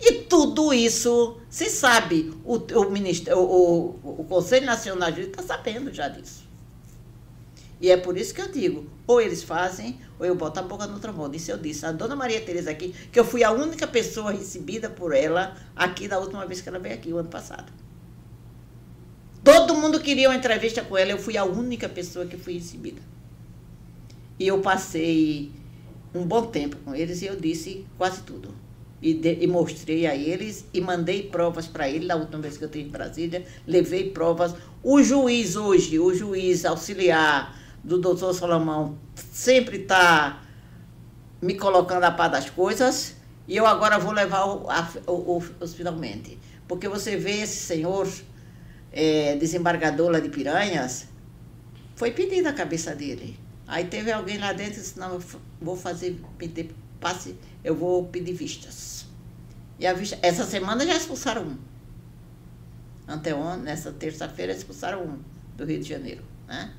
E tudo isso se sabe. O, o, o, o, o Conselho Nacional de Justiça está sabendo já disso. E é por isso que eu digo, ou eles fazem, ou eu boto a boca no trombone. Isso eu disse. A dona Maria Tereza aqui, que eu fui a única pessoa recebida por ela aqui da última vez que ela veio aqui, o ano passado. Todo mundo queria uma entrevista com ela, eu fui a única pessoa que fui recebida. E eu passei um bom tempo com eles e eu disse quase tudo. E, de, e mostrei a eles e mandei provas para ele, da última vez que eu estive em Brasília, levei provas. O juiz hoje, o juiz auxiliar do doutor Salomão sempre está me colocando a par das coisas e eu agora vou levar o, a, o, os finalmente. Porque você vê esse senhor é, desembargador lá de Piranhas, foi pedido a cabeça dele. Aí teve alguém lá dentro e disse, não, vou fazer, pedir, passe, eu vou pedir vistas. E a vista, essa semana já expulsaram um. Anteontem, nessa terça-feira, expulsaram um do Rio de Janeiro. Né?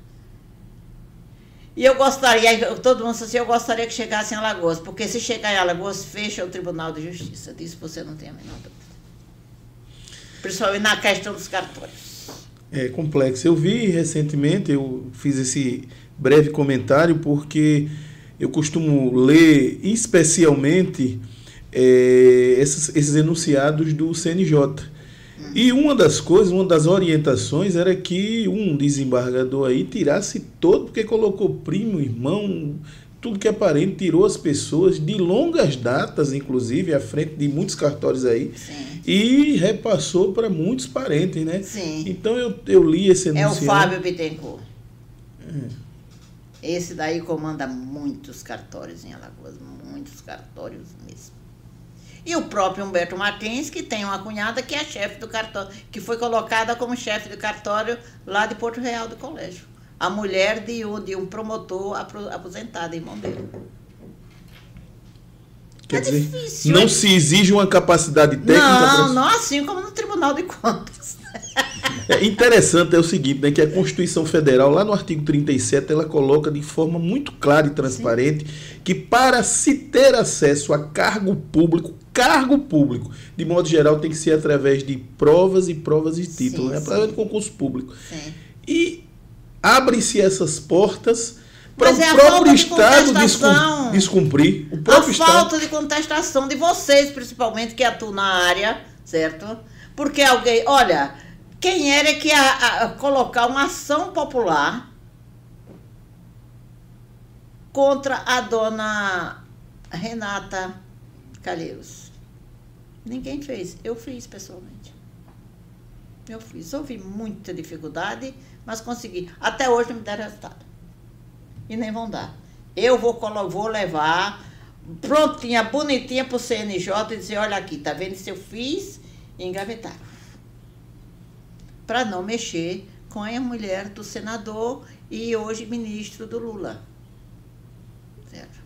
E eu gostaria, todo mundo assim, eu gostaria que chegasse em Alagoas, porque se chegar em Alagoas, fecha o Tribunal de Justiça. Disso você não tem a menor dúvida. Principalmente na questão dos cartórios. É complexo. Eu vi recentemente, eu fiz esse breve comentário, porque eu costumo ler especialmente é, esses, esses enunciados do CNJ. E uma das coisas, uma das orientações era que um desembargador aí tirasse todo, porque colocou primo, irmão, tudo que é parente, tirou as pessoas de longas datas, inclusive, à frente de muitos cartórios aí, Sim. E repassou para muitos parentes, né? Sim. Então eu, eu li esse enunciado. É o Fábio Bittencourt. É. Esse daí comanda muitos cartórios em Alagoas, muitos cartórios mesmo. E o próprio Humberto Martins, que tem uma cunhada que é chefe do cartório, que foi colocada como chefe do cartório lá de Porto Real do colégio. A mulher de um, de um promotor aposentado, irmão dele. Quer é dizer, difícil, não se exige uma capacidade técnica. Não, não assim como no Tribunal de Contas. É interessante é o seguinte, né, que a Constituição Federal, lá no artigo 37, ela coloca de forma muito clara e transparente Sim. que para se ter acesso a cargo público, cargo público, de modo geral, tem que ser através de provas e provas de título, sim, né, através de concurso público. Sim. E abrem-se essas portas para o é próprio Estado de descumprir. O próprio a Estado. falta de contestação de vocês, principalmente, que atuam na área, certo? Porque alguém, olha, quem era que ia colocar uma ação popular contra a dona Renata Calheiros? Ninguém fez. Eu fiz pessoalmente. Eu fiz. Houve muita dificuldade, mas consegui. Até hoje não me deram resultado. E nem vão dar. Eu vou, vou levar prontinha, bonitinha para o CNJ e dizer, olha aqui, tá vendo se eu fiz e engavetaram para não mexer com a mulher do senador e hoje ministro do Lula. Certo?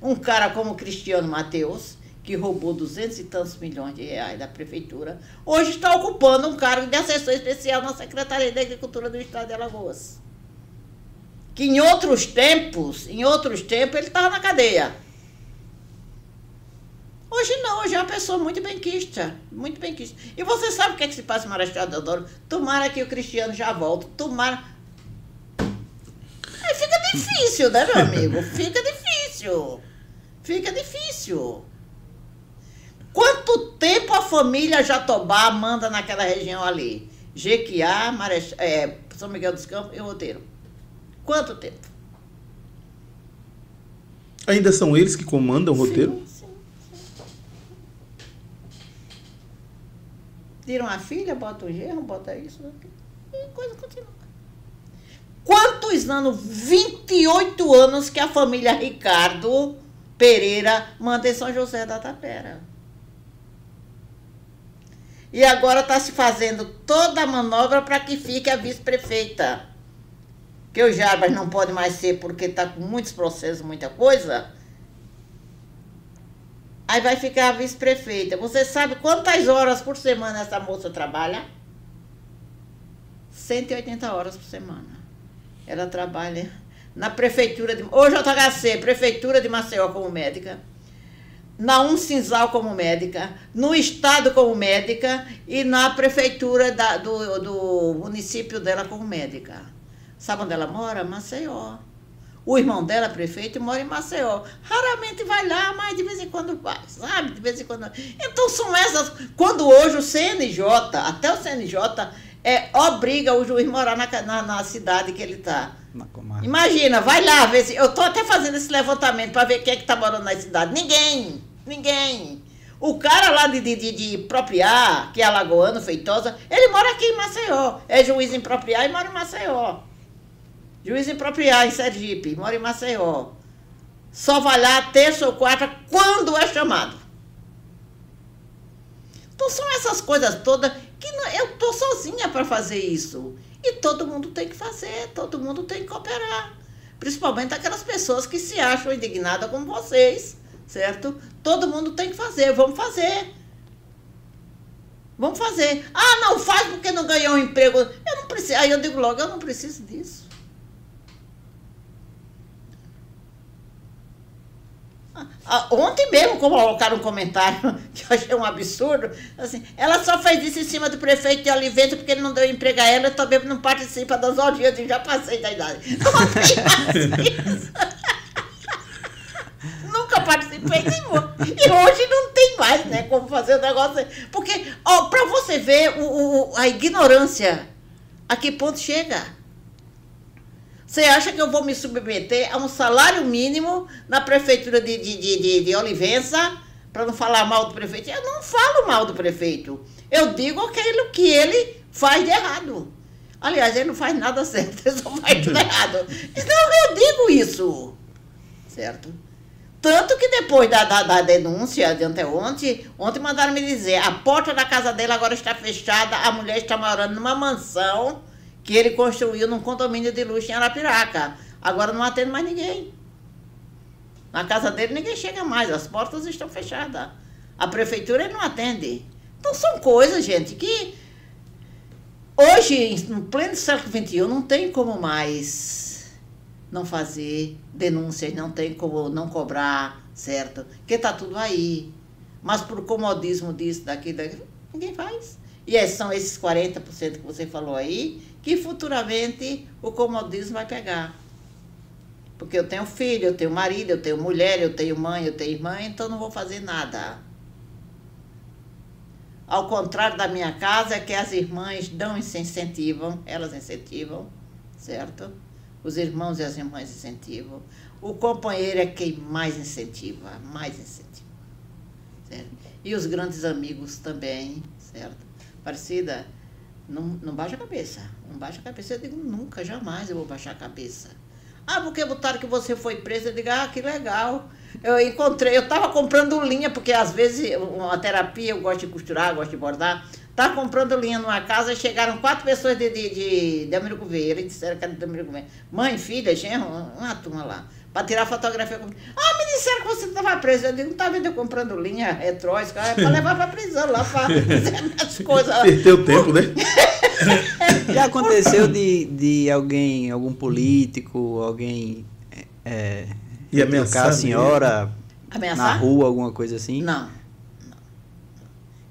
Um cara como Cristiano Mateus, que roubou duzentos e tantos milhões de reais da prefeitura, hoje está ocupando um cargo de assessor especial na Secretaria da Agricultura do Estado de Alagoas. Que em outros tempos, em outros tempos, ele estava na cadeia. Hoje não, hoje é uma pessoa muito benquista, muito benquista. E você sabe o que é que se passa em Marechal Deodoro? Tomara que o Cristiano já volte, tomara... Aí fica difícil, né, meu amigo? Fica difícil. Fica difícil. Quanto tempo a família Jatobá manda naquela região ali? Jequiá, Marechal, é, São Miguel dos Campos e Roteiro. Quanto tempo? Ainda são eles que comandam o roteiro? Tiram a filha, bota o genro, bota isso, e a coisa continua. Quantos anos? 28 anos que a família Ricardo Pereira manda em São José da Tapera. E agora está se fazendo toda a manobra para que fique a vice-prefeita. Que o Jarbas não pode mais ser porque está com muitos processos, muita coisa Aí vai ficar vice-prefeita. Você sabe quantas horas por semana essa moça trabalha? 180 horas por semana. Ela trabalha na prefeitura de. Ô JHC, prefeitura de Maceió como médica. Na Uncinzal como médica, no estado como médica e na prefeitura da, do, do município dela como médica. Sabe onde ela mora? Maceió. O irmão dela, prefeito, mora em Maceió. Raramente vai lá, mas de vez em quando vai, sabe? De vez em quando. Então são essas. Quando hoje o CNJ, até o CNJ, é, obriga o juiz a morar na, na, na cidade que ele está. Imagina, vai lá ver se. Eu estou até fazendo esse levantamento para ver quem é que está morando na cidade. Ninguém! Ninguém! O cara lá de, de, de, de Propriar, que é alagoano, feitosa, ele mora aqui em Maceió. É juiz em Propriar e mora em Maceió. Juiz em Propriar, em Sergipe, mora em Maceió. Só vai lá terça ou quarta quando é chamado. Então são essas coisas todas que não, eu tô sozinha para fazer isso. E todo mundo tem que fazer, todo mundo tem que cooperar. Principalmente aquelas pessoas que se acham indignadas como vocês, certo? Todo mundo tem que fazer, vamos fazer. Vamos fazer. Ah, não faz porque não ganhou um emprego. Eu não preciso. Aí eu digo logo, eu não preciso disso. Ah, ontem mesmo colocaram um comentário que eu achei um absurdo. Assim, ela só fez isso em cima do prefeito de Oliveira porque ele não deu emprego a ela e também não participa das audiências. Já passei da idade. Nunca participei nenhum. E hoje não tem mais, né? Como fazer o negócio. Porque, ó, você ver o, o a ignorância, a que ponto chega. Você acha que eu vou me submeter a um salário mínimo na prefeitura de, de, de, de, Olivença, para não falar mal do prefeito? Eu não falo mal do prefeito. Eu digo aquilo que ele faz de errado. Aliás, ele não faz nada certo, ele só faz tudo errado. Então eu digo isso. Certo? Tanto que depois da, da, da denúncia de anteontem, ontem mandaram me dizer, a porta da casa dele agora está fechada, a mulher está morando numa mansão que ele construiu num condomínio de luxo em Arapiraca. Agora não atende mais ninguém. Na casa dele ninguém chega mais, as portas estão fechadas. A prefeitura não atende. Então são coisas, gente, que hoje, no pleno século XXI, não tem como mais não fazer denúncias, não tem como não cobrar, certo? Porque está tudo aí. Mas por comodismo disso, daquilo, daquilo ninguém faz. E são esses 40% que você falou aí, que futuramente o comodismo vai pegar. Porque eu tenho filho, eu tenho marido, eu tenho mulher, eu tenho mãe, eu tenho irmã, então não vou fazer nada. Ao contrário da minha casa, é que as irmãs dão incentivam, elas incentivam, certo? Os irmãos e as irmãs incentivam. O companheiro é quem mais incentiva, mais incentiva. Certo? E os grandes amigos também, certo? Parecida, não, não baixa a cabeça. Não baixa a cabeça. Eu digo, nunca, jamais eu vou baixar a cabeça. Ah, porque botaram que você foi preso. Eu digo, ah, que legal. Eu encontrei, eu estava comprando linha, porque às vezes uma terapia, eu gosto de costurar, gosto de bordar. Estava comprando linha numa casa chegaram quatro pessoas de, de, de, de Américo Vieira. Eles disseram que era de Américo Vieira. Mãe, filha, genro, uma turma lá para tirar fotografia comigo. Ah, me disseram que você estava preso. Eu digo, não estava vendo eu comprando linha retróica, é para levar para prisão lá, para fazer as coisas. Perdeu tempo, né? Já aconteceu de, de alguém, algum político, alguém. É, e ameaçar a senhora Ameaçar? na rua, alguma coisa assim? Não.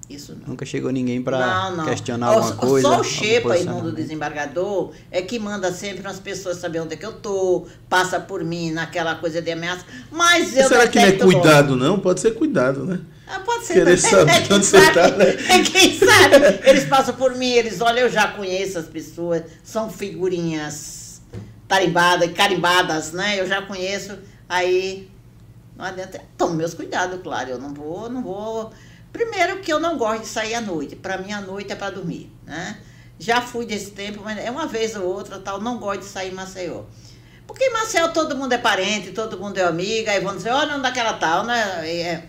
Isso não. Nunca chegou ninguém para questionar alguma coisa? Só o Xepa, irmão do desembargador, é que manda sempre as pessoas saber onde é que eu tô, passa por mim naquela coisa de ameaça. Mas eu Será que não é logo. cuidado, não? Pode ser cuidado, né? Ah, pode ser. Querer saber É onde você sabe, tá, né? É quem sabe. Eles passam por mim, eles olham, eu já conheço as pessoas, são figurinhas tarimbadas, carimbadas, né? Eu já conheço, aí não adianta. Tomo meus cuidados, claro, eu não vou, não vou. Primeiro que eu não gosto de sair à noite. Para mim, a noite é para dormir, né? Já fui desse tempo, mas é uma vez ou outra, tal, não gosto de sair em Maceió. Porque em Maceió todo mundo é parente, todo mundo é amiga, aí vão dizer, olha onde daquela tal, né? E É,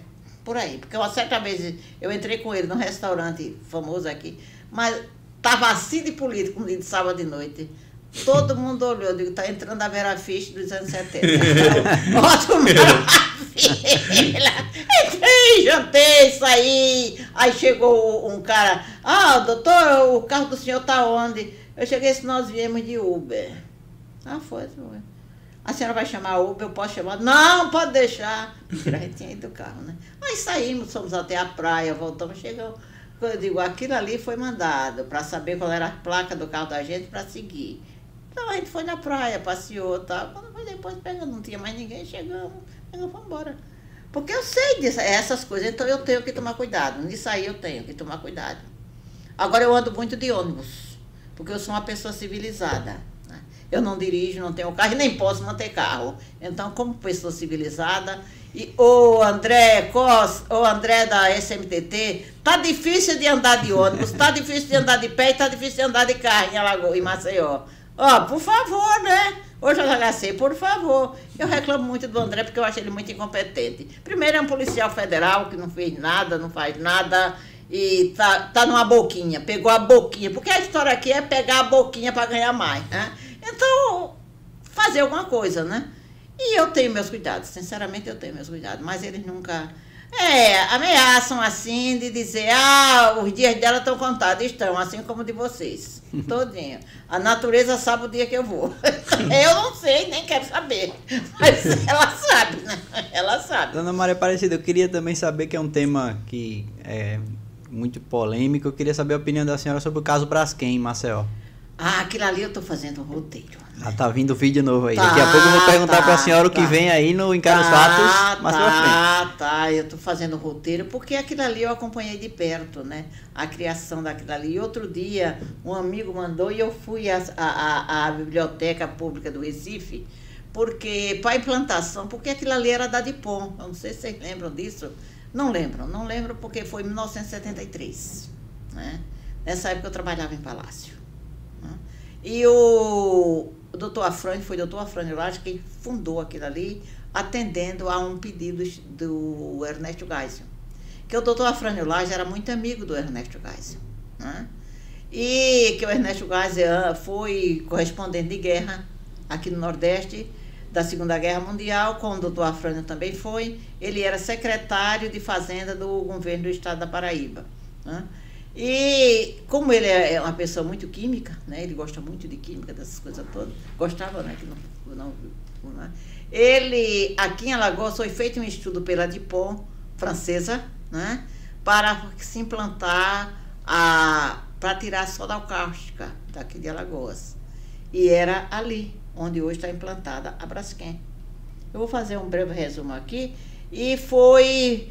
por aí. Porque uma certa vez eu entrei com ele num restaurante famoso aqui, mas tava assim de político um dia de sábado de noite. Todo mundo olhou, eu digo, tá entrando a Vera Fisch dos anos 70. Bota uma fila. Entrei jantei, saí. Aí chegou um cara, ah, doutor, o carro do senhor tá onde? Eu cheguei se nós viemos de Uber. Ah, foi, foi. A senhora vai chamar Uber, eu posso chamar? Não, pode deixar. Porque a gente tinha ido do carro, né? Aí saímos, fomos até a praia, voltamos, chegamos. Eu digo, aquilo ali foi mandado para saber qual era a placa do carro da gente para seguir. Então a gente foi na praia, passeou e tal. Quando foi depois pegando, não tinha mais ninguém, chegamos, pegamos, vamos embora. Porque eu sei disso, essas coisas, então eu tenho que tomar cuidado. Nisso aí eu tenho que tomar cuidado. Agora eu ando muito de ônibus, porque eu sou uma pessoa civilizada. Né? Eu não dirijo, não tenho carro e nem posso manter carro. Então, como pessoa civilizada, e o André Costa, o André da SMTT, tá difícil de andar de ônibus, tá difícil de andar de pé e tá difícil de andar de carro em Alagoas, em Maceió. Ó, por favor, né? Hoje eu HC, por favor. Eu reclamo muito do André porque eu acho ele muito incompetente. Primeiro é um policial federal que não fez nada, não faz nada e tá, tá numa boquinha, pegou a boquinha. Porque a história aqui é pegar a boquinha para ganhar mais, né? Então, fazer alguma coisa, né? E eu tenho meus cuidados, sinceramente eu tenho meus cuidados, mas eles nunca é, ameaçam assim de dizer, ah, os dias dela estão contados, estão, assim como de vocês. Todinho. A natureza sabe o dia que eu vou. eu não sei, nem quero saber. Mas ela sabe, né? Ela sabe. Dona Maria Aparecida, eu queria também saber que é um tema que é muito polêmico. Eu queria saber a opinião da senhora sobre o caso Braskem, em Maceió. Ah, aquilo ali eu estou fazendo um roteiro. Ah, tá vindo vídeo novo aí. Tá, Daqui a pouco eu vou perguntar tá, para a senhora o que tá. vem aí no Encara tá, Fatos mais tá, pra frente. Ah, tá. Eu estou fazendo roteiro porque aquilo ali eu acompanhei de perto, né? A criação daquilo ali. E outro dia, um amigo mandou e eu fui à, à, à Biblioteca Pública do Recife porque para implantação, porque aquilo ali era da Dipom. Eu não sei se vocês lembram disso. Não lembram, não lembro porque foi em 1973. Né? Nessa época eu trabalhava em Palácio. Né? E o, o doutor Afrânio, foi o doutor Afrânio Lage quem fundou aquilo ali, atendendo a um pedido do Ernesto Geisel. Que o doutor Afrânio Lage era muito amigo do Ernesto Geisel. Né? E que o Ernesto Geisel ah, foi correspondente de guerra aqui no Nordeste da Segunda Guerra Mundial, como o doutor Afrânio também foi. Ele era secretário de Fazenda do governo do estado da Paraíba. Né? E como ele é uma pessoa muito química, né? ele gosta muito de química, dessas coisas todas, gostava, né? Que não, não, não é? Ele, aqui em Alagoas, foi feito um estudo pela Dupont, francesa, né? para se implantar, a, para tirar a soda cáustica daqui de Alagoas. E era ali, onde hoje está implantada a Braskem. Eu vou fazer um breve resumo aqui. E foi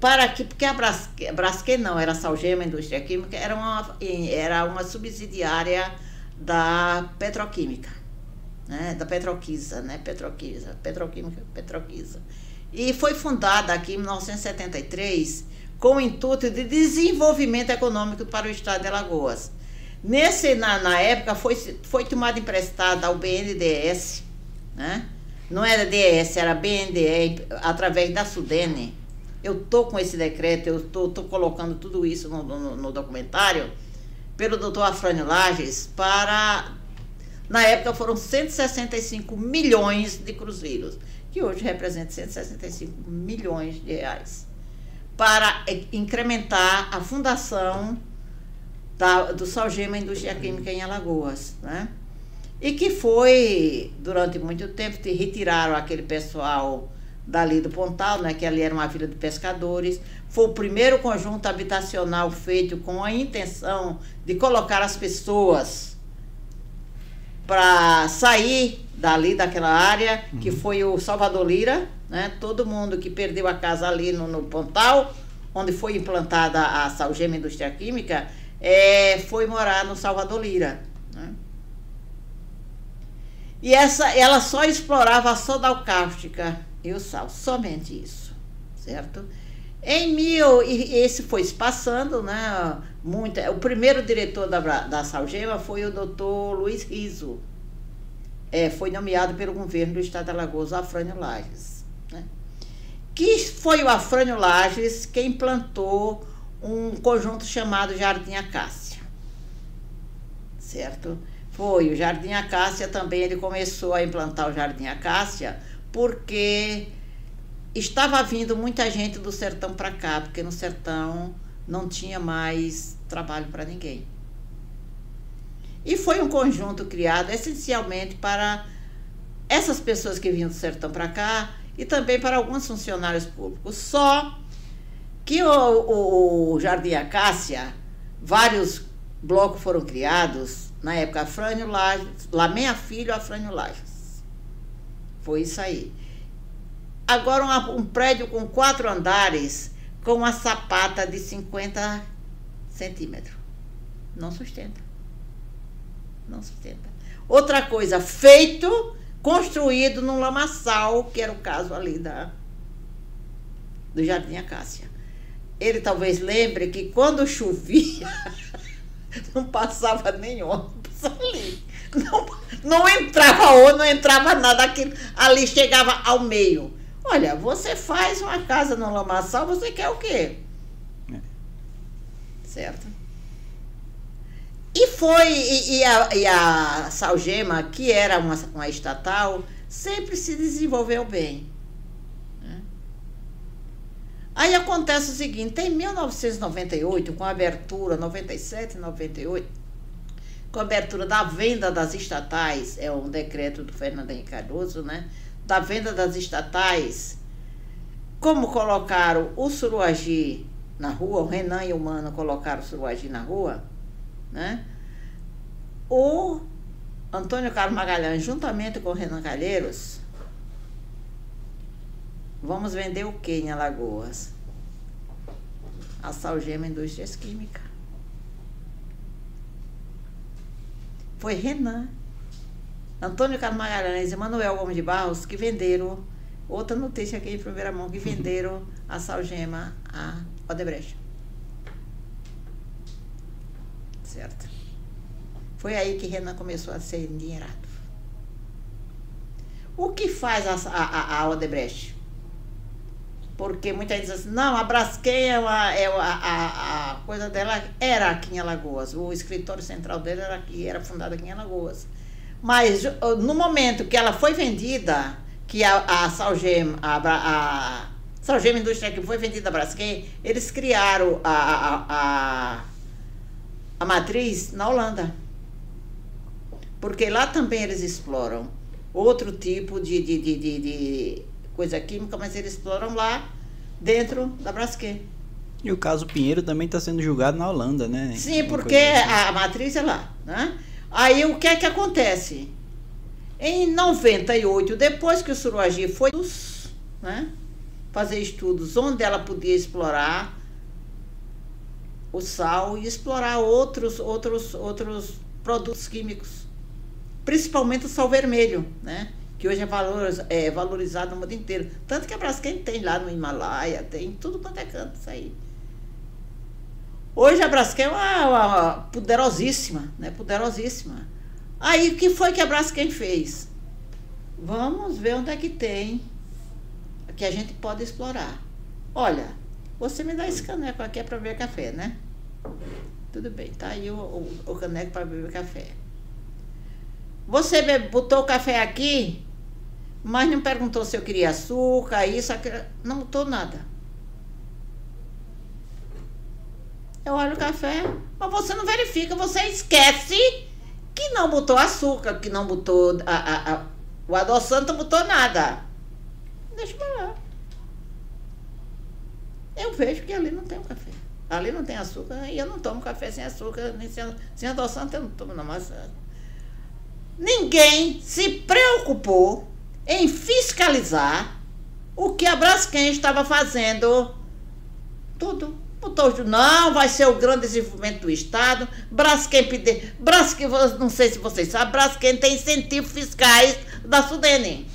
para que, porque a Braskem não, era a Salgema Indústria Química, era uma, era uma subsidiária da Petroquímica, né? da Petroquisa, né? Petroquisa, Petroquímica, Petroquisa. E foi fundada aqui em 1973 com o intuito de desenvolvimento econômico para o estado de Alagoas. Nesse, na, na época foi, foi tomada emprestada ao BNDES, né? não era DS, era BNDE, através da Sudene eu tô com esse decreto, eu tô colocando tudo isso no, no, no documentário, pelo doutor Afrânio Lages, para. Na época foram 165 milhões de cruzeiros, que hoje representa 165 milhões de reais, para incrementar a fundação da, do Salgema Indústria Química em Alagoas. Né? E que foi, durante muito tempo, retiraram aquele pessoal dali do Pontal, né, que ali era uma vila de pescadores. Foi o primeiro conjunto habitacional feito com a intenção de colocar as pessoas para sair dali daquela área, uhum. que foi o Salvador Lira, né? Todo mundo que perdeu a casa ali no, no Pontal, onde foi implantada a Salgema Indústria Química, é, foi morar no Salvador Lira. Né? E essa, ela só explorava a soda cáustica e o sal, somente isso, certo? Em mil, e esse foi se passando, né? Muito, o primeiro diretor da, da Salgema foi o doutor Luiz Riso. É, foi nomeado pelo governo do estado de Alagoas, Afrânio Lages. Né? Que foi o Afrânio Lages quem implantou um conjunto chamado Jardim Acácia. Certo? Foi o Jardim Acácia também, ele começou a implantar o Jardim Acácia porque estava vindo muita gente do sertão para cá, porque no sertão não tinha mais trabalho para ninguém. E foi um conjunto criado essencialmente para essas pessoas que vinham do sertão para cá e também para alguns funcionários públicos. Só que o, o, Jardim Acácia, vários blocos foram criados, na época Afrânio Lages, Lamea Filho, Afrânio Lages. Foi isso aí. Agora um, um prédio com quatro andares, com uma sapata de 50 centímetros. Não sustenta. Não sustenta. Outra coisa, feito, construído num lamaçal, que era o caso ali da, do Jardim Acácia. Ele talvez lembre que quando chovia, não passava nem ônibus ali. Não, não entrava ou não entrava nada, aquilo, ali chegava ao meio. Olha, você faz uma casa no lamaçal, você quer o quê? É. Certo? E foi, e, e, a, e a Salgema, que era uma, uma estatal, sempre se desenvolveu bem. Né? Aí acontece o seguinte, em 1998, com a abertura, 97, 98, com a abertura da venda das estatais, é um decreto do Fernando Henrique Cardoso, né? Da venda das estatais, como colocaram o Suruagi na rua, o Renan e o Mano colocaram o Suruagi na rua, né? O Antônio Carlos Magalhães, juntamente com o Renan Calheiros, vamos vender o que em Alagoas? A Salgema Indústrias Químicas. Foi Renan, Antônio Carlos Magalhães e Manuel Gomes de Barros que venderam, outra notícia aqui em primeira mão, que venderam a Salgema a Odebrecht. Certo? Foi aí que Renan começou a ser endinheirado. O que faz a, a, a Odebrecht? Porque muita gente diz assim, não, a Braskem é, uma, é a, a, coisa dela era aqui em Alagoas. O escritório central dela era aqui, era fundado aqui em Alagoas. Mas no momento que ela foi vendida, que a, a Salgem, a, a Salgem Indústria que foi vendida a Braskem, eles criaram a, a, a, a matriz na Holanda. Porque lá também eles exploram outro tipo de, de, de, de, de coisa química, mas eles exploram lá dentro da Braskem. E o caso Pinheiro também está sendo julgado na Holanda, né? Sim, Uma porque assim. a matriz é lá, né? Aí o que é que acontece? Em 98, depois que o Suruagi foi né, fazer estudos onde ela podia explorar o sal e explorar outros, outros, outros produtos químicos, principalmente o sal vermelho, né? Que hoje é, é valorizado no mundo inteiro. Tanto que a Braskem tem lá no Himalaia, tem tudo quanto é canto isso aí. Hoje a Braskem é uma, uma poderosíssima, né? Poderosíssima. Aí o que foi que a Braskem fez? Vamos ver onde é que tem que a gente pode explorar. Olha, você me dá esse caneco aqui é para beber café, né? Tudo bem, tá aí o, o, o caneco para beber café. Você botou o café aqui, mas não perguntou se eu queria açúcar, isso, aquilo. Não botou nada. Eu olho o café, mas você não verifica, você esquece que não botou açúcar, que não botou. A, a, a, o adoçante não botou nada. Deixa pra lá. Eu vejo que ali não tem um café. Ali não tem açúcar e eu não tomo café sem açúcar, nem sem, sem adoçante eu não tomo, não. Mas ninguém se preocupou em fiscalizar o que a Braskem estava fazendo. Tudo botou, não, vai ser o grande desenvolvimento do Estado. Braskem, Braskem, não sei se vocês sabem, Braskem tem incentivos fiscais da Sudene.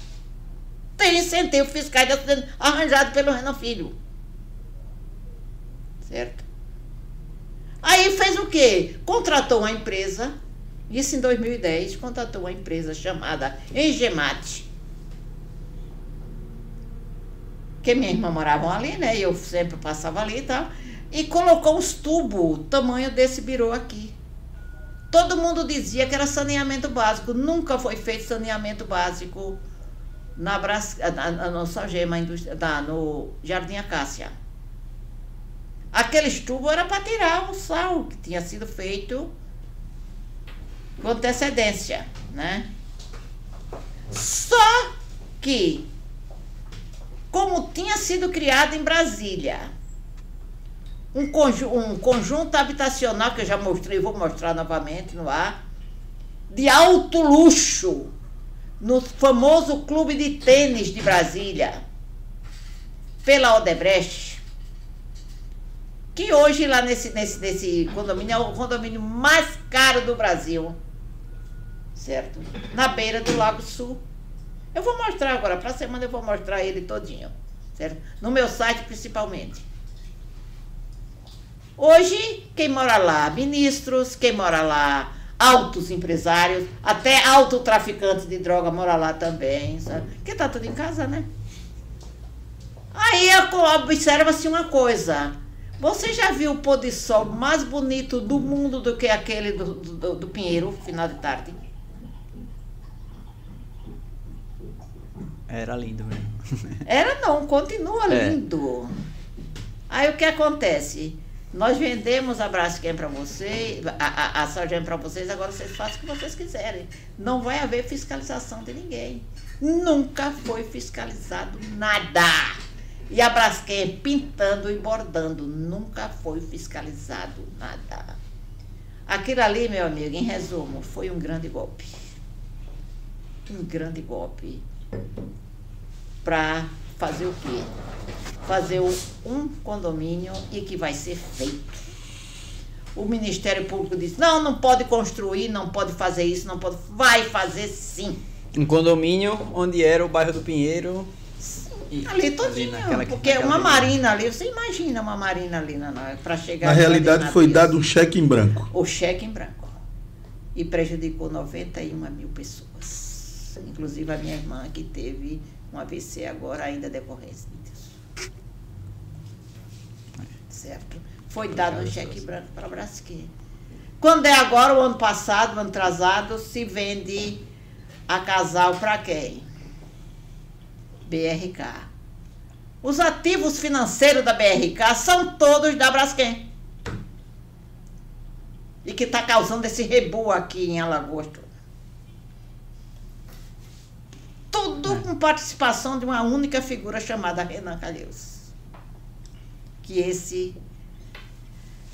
Tem incentivo fiscais da Sudene arranjado pelo Renan Filho. Certo? Aí fez o quê? Contratou uma empresa, isso em 2010, contratou uma empresa chamada Engemate. Que minha irmã moravam ali, né? E eu sempre passava ali e tal e colocou uns tubos, tamanho desse birô aqui. Todo mundo dizia que era saneamento básico. Nunca foi feito saneamento básico na, Bras, na, na, Salgema, na, no Jardim Acácia. Aqueles tubos era para tirar o sal que tinha sido feito com antecedência, né? Só que, como tinha sido criado em Brasília, um, conju um conjunto habitacional que eu já mostrei, vou mostrar novamente no ar, de alto luxo, no famoso clube de tênis de Brasília, pela Odebrecht, que hoje lá nesse, nesse, nesse condomínio é o condomínio mais caro do Brasil, certo? Na beira do Lago Sul. Eu vou mostrar agora, para a semana eu vou mostrar ele todinho, certo? No meu site principalmente. Hoje, quem mora lá? Ministros, quem mora lá? Altos empresários, até alto traficante de droga mora lá também, sabe? Que tá tudo em casa, né? Aí observa-se uma coisa. Você já viu o pôr de sol mais bonito do mundo do que aquele do, do, do Pinheiro, final de tarde? Era lindo mesmo. Era não, continua é. lindo. Aí o que acontece? Nós vendemos a Braskem para vocês, a, a, a para vocês, agora vocês façam o que vocês quiserem. Não vai haver fiscalização de ninguém. Nunca foi fiscalizado nada. E a Braskem pintando e bordando. Nunca foi fiscalizado nada. Aquilo ali, meu amigo, em resumo, foi um grande golpe. Um grande golpe para fazer o quê? Fazer um condomínio e que vai ser feito. O Ministério Público disse: não, não pode construir, não pode fazer isso, não pode. Vai fazer sim. Um condomínio onde era o bairro do Pinheiro. E, ali todinho, naquela, porque naquela uma marina ali, você imagina uma marina ali para chegar. Na realidade foi dado um cheque em branco. O cheque em branco. E prejudicou 91 mil pessoas. Inclusive a minha irmã que teve um AVC agora ainda decorrência disso. Certo? Foi dado um cheque branco para Braskem. Quando é agora, o ano passado, o ano atrasado, se vende a casal para quem? BRK. Os ativos financeiros da BRK são todos da Braskem. E que está causando esse rebu aqui em Alagoas tudo com participação de uma única figura chamada Renan Calheiros. Que esse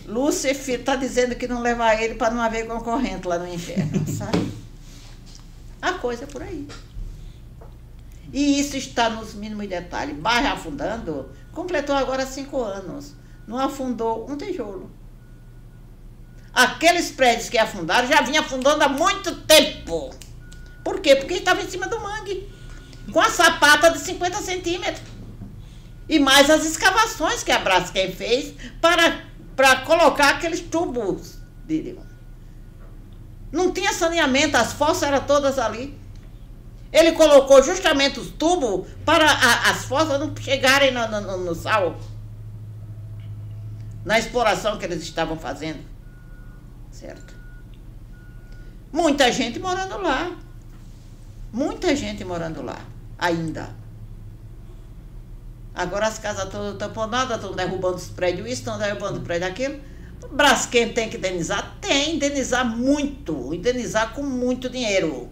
Lúcifer está dizendo que não levar ele para não haver concorrente lá no inferno, sabe? A coisa é por aí. E isso está nos mínimos detalhes. Barra afundando, completou agora cinco anos. Não afundou um tijolo. Aqueles prédios que afundaram já vinham afundando há muito tempo. Por quê? Porque estava em cima do mangue. Com a sapata de 50 centímetros. E mais as escavações que a Braskem fez para, para colocar aqueles tubos. De, não tinha saneamento, as fossas eram todas ali. Ele colocou justamente os tubos para a, as fossas não chegarem no, no, no sal. Na exploração que eles estavam fazendo. Certo? Muita gente morando lá. Muita gente morando lá, ainda. Agora as casas todas tamponadas, estão derrubando os prédios estão derrubando o prédio aquilo. O Braskem tem que indenizar? Tem, indenizar muito, indenizar com muito dinheiro.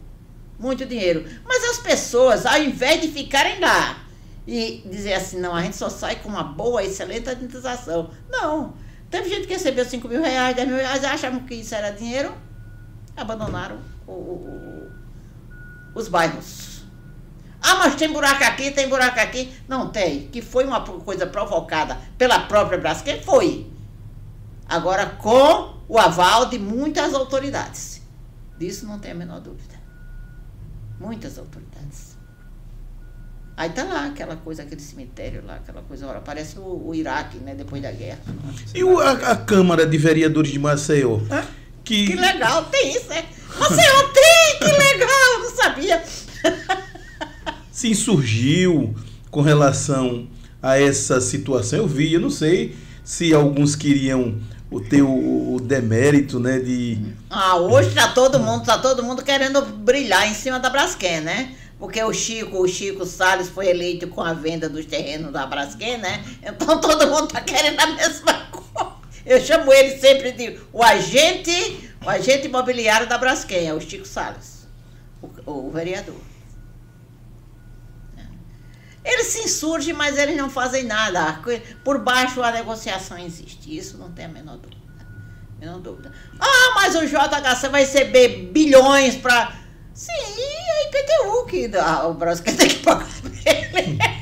Muito dinheiro. Mas as pessoas, ao invés de ficarem lá e dizer assim, não, a gente só sai com uma boa, excelente indenização. Não. Teve gente que recebeu 5 mil reais, 10 mil reais, achavam que isso era dinheiro, abandonaram o, o os bairros. Ah, mas tem buraco aqui, tem buraco aqui. Não tem, que foi uma coisa provocada pela própria Braskem, foi. Agora, com o aval de muitas autoridades. Disso não tem a menor dúvida. Muitas autoridades. Aí tá lá aquela coisa, aquele cemitério lá, aquela coisa, ora, parece o, o Iraque, né, depois da guerra. E o, a, a, Câmara de Vereadores de Maceió? Que... que legal, tem isso, né? Maceió tem, que legal, não sabia. Se insurgiu com relação a essa situação, eu vi, eu não sei se alguns queriam o teu o demérito, né, de Ah, hoje tá todo mundo, tá todo mundo querendo brilhar em cima da Braskem, né? Porque o Chico, o Chico Salles foi eleito com a venda dos terrenos da Braskem, né? Então todo mundo está querendo a mesma coisa. Eu chamo ele sempre de o agente, o agente imobiliário da Braskem, é o Chico Salles, o, o vereador. Eles se insurgem, mas eles não fazem nada. Por baixo a negociação existe. Isso não tem a menor dúvida. Menor dúvida. Ah, mas o JHC vai receber bilhões para. Sim, é IPTU que o Braskem tem que pagar para ele.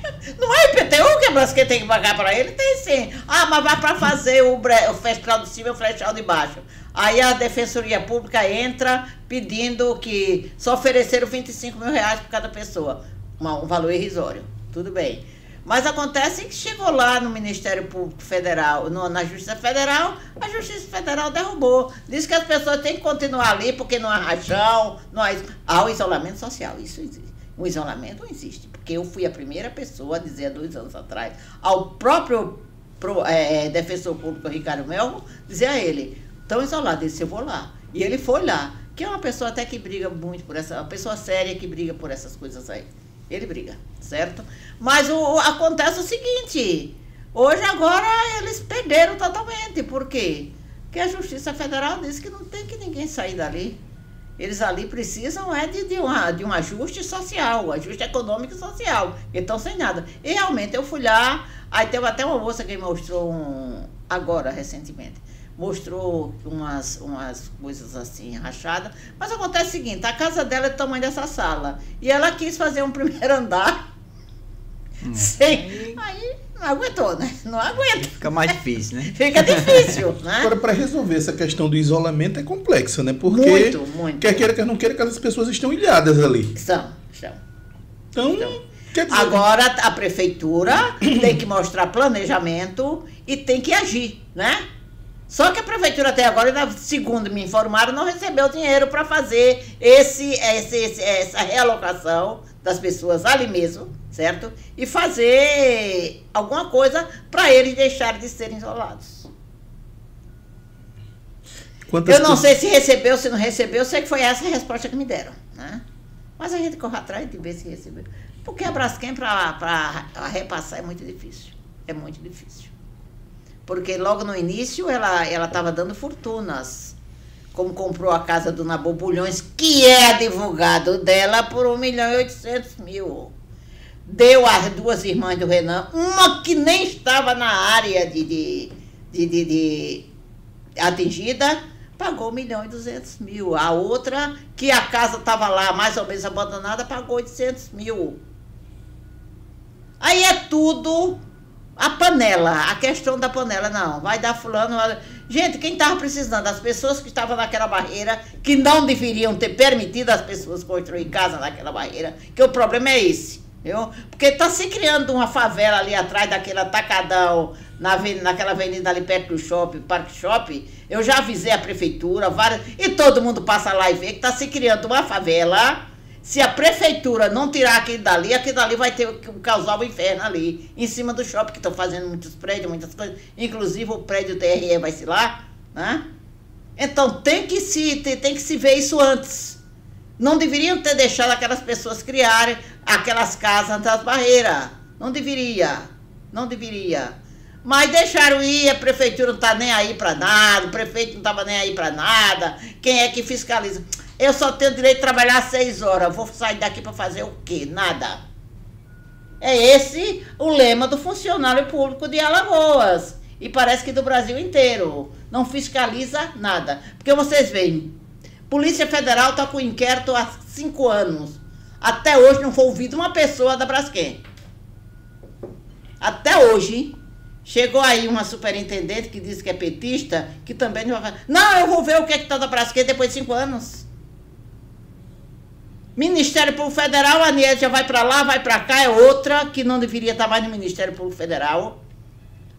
IPTU que tem que pagar para ele? Tem sim. Ah, mas vai para fazer o, bre... o flechal de cima e o flechal de baixo. Aí a Defensoria Pública entra pedindo que só ofereceram 25 mil reais por cada pessoa. Um valor irrisório. Tudo bem. Mas acontece que chegou lá no Ministério Público Federal, no, na Justiça Federal, a Justiça Federal derrubou. Diz que as pessoas têm que continuar ali porque não há rachão, não há, há o isolamento social. Isso existe. O isolamento não existe. Porque eu fui a primeira pessoa a dizer há dois anos atrás ao próprio pro, é, é defensor público Ricardo Melro, dizer a ele, tão isolado, ele disse, eu vou lá. E ele foi lá, que é uma pessoa até que briga muito por essa, uma pessoa séria que briga por essas coisas aí. Ele briga, certo? Mas o, acontece o seguinte: hoje, agora, eles perderam totalmente. Por quê? Porque a Justiça Federal disse que não tem que ninguém sair dali. Eles ali precisam é de, de, uma, de um ajuste social, um ajuste econômico e social. Então, sem nada. E realmente eu fui lá, aí teve até uma moça que mostrou um, agora, recentemente mostrou umas, umas coisas assim rachadas. Mas acontece o seguinte, a casa dela é do tamanho dessa sala. E ela quis fazer um primeiro andar. Hum. Sem, aí aguentou, né? Não aguenta. Fica mais difícil, né? Fica difícil, né? Agora, para resolver essa questão do isolamento é complexa, né? Porque muito, muito. quer queira, quer não queira, aquelas pessoas estão ilhadas ali. Estão, estão. Então, Dizer... Agora a prefeitura tem que mostrar planejamento e tem que agir, né? Só que a prefeitura até agora, segundo me informaram, não recebeu dinheiro para fazer esse, esse, esse, essa realocação das pessoas ali mesmo, certo? E fazer alguma coisa para eles deixarem de serem isolados. Quantas eu não sei se recebeu, se não recebeu, sei que foi essa a resposta que me deram, né? Mas a gente corre atrás de ver se recebeu. Porque a Braskem para repassar é muito difícil. É muito difícil porque logo no início ela ela estava dando fortunas. Como comprou a casa do Nabobulhões, que é advogado dela, por 1 milhão e 800 mil. Deu às duas irmãs do Renan, uma que nem estava na área de, de, de, de, de atingida, pagou 1 milhão e 200 mil. A outra, que a casa estava lá mais ou menos abandonada, pagou 800 mil. Aí é tudo a panela, a questão da panela, não, vai dar fulano. Gente, quem estava precisando, as pessoas que estavam naquela barreira, que não deveriam ter permitido as pessoas construir casa naquela barreira, que o problema é esse, viu? Porque está se criando uma favela ali atrás daquele atacadão, na, naquela avenida ali perto do shopping, Parque Shopping. Eu já avisei a prefeitura, várias, e todo mundo passa lá e vê que está se criando uma favela se a prefeitura não tirar aquele dali, aquele dali vai ter causar o inferno ali, em cima do shopping, que estão fazendo muitos prédios, muitas coisas. Inclusive o prédio TRE vai se lá, né? Então tem que se, tem, tem que se ver isso antes. Não deveriam ter deixado aquelas pessoas criarem aquelas casas das barreiras. Não deveria. Não deveria. Mas deixaram ir, a prefeitura não está nem aí para nada, o prefeito não estava nem aí para nada. Quem é que fiscaliza? Eu só tenho direito de trabalhar seis horas. Vou sair daqui para fazer o quê? Nada. É esse o lema do funcionário público de Alagoas. E parece que do Brasil inteiro. Não fiscaliza nada. Porque vocês veem, Polícia Federal está com inquérito há cinco anos. Até hoje não foi ouvida uma pessoa da Braskem. Até hoje. Chegou aí uma superintendente que disse que é petista, que também não vai fazer. Não, eu vou ver o que é está da Braskem depois de cinco anos. Ministério Público Federal, a Aniel já vai para lá, vai para cá, é outra que não deveria estar mais no Ministério Público Federal.